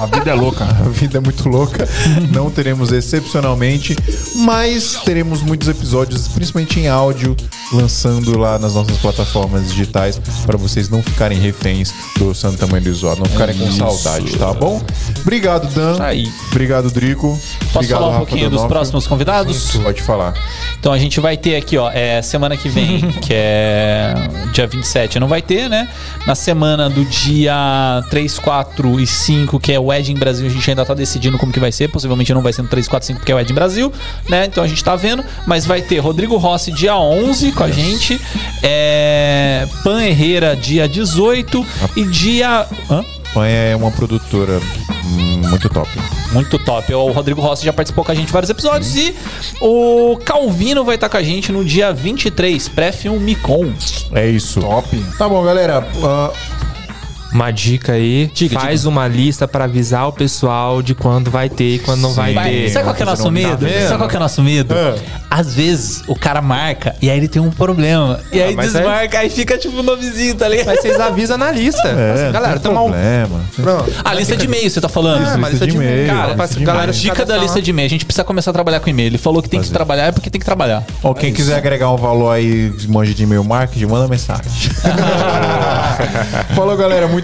A vida é louca. A vida é muito louca. Não teremos excepcionalmente, mas teremos muitos episódios, principalmente em áudio, lançando lá nas nossas plataformas digitais para vocês não ficarem reféns do Santa Mãe do Isoado, não ficarem com saudade, tá bom? Obrigado, Dan. Tá aí. Obrigado, Drico. Posso Obrigado, falar um Rafa pouquinho dos próximos convidados? Pode falar. Então a gente vai ter aqui, ó, é, semana que vem, que é dia 27, não vai ter, né? Na semana do dia 3, 4 e 5, que é o Edge em Brasil, a gente ainda tá decidindo como que vai ser. Possivelmente não vai ser no 3, 4, 5, porque é o Edge em Brasil, né? Então a gente tá vendo. Mas vai ter Rodrigo Rossi dia 11 com a gente, é, Pan Herrera dia 18 e dia... Hã? Pan é uma produtora hum, muito top. Muito top. O Rodrigo Rossi já participou com a gente em vários episódios. E o Calvino vai estar com a gente no dia 23, pré-filme Micon. É isso. Top. Tá bom, galera. Ah, Uma dica aí, Diga, faz uma lista pra avisar o pessoal de quando vai ter e quando não vai Vai, ter. sabe qual que é o nosso tá medo? sabe qual que é o nosso medo? Ah. Às vezes o cara marca e aí ele tem um problema. E aí mas desmarca, aí fica tipo nomezinho, tá ligado? Mas vocês avisam na lista. é, Assim, galera, tem um. problema. Pronto. A lista de e-mail, você tá falando? É, uma lista de e-mail. Cara, lista de galera. Dica da lista de e-mail. A gente precisa começar a trabalhar com e-mail. Ele falou que tem que trabalhar é porque tem que trabalhar. Ó, quem quiser agregar um valor aí de manja de e-mail marketing, manda mensagem. Falou, galera. Muito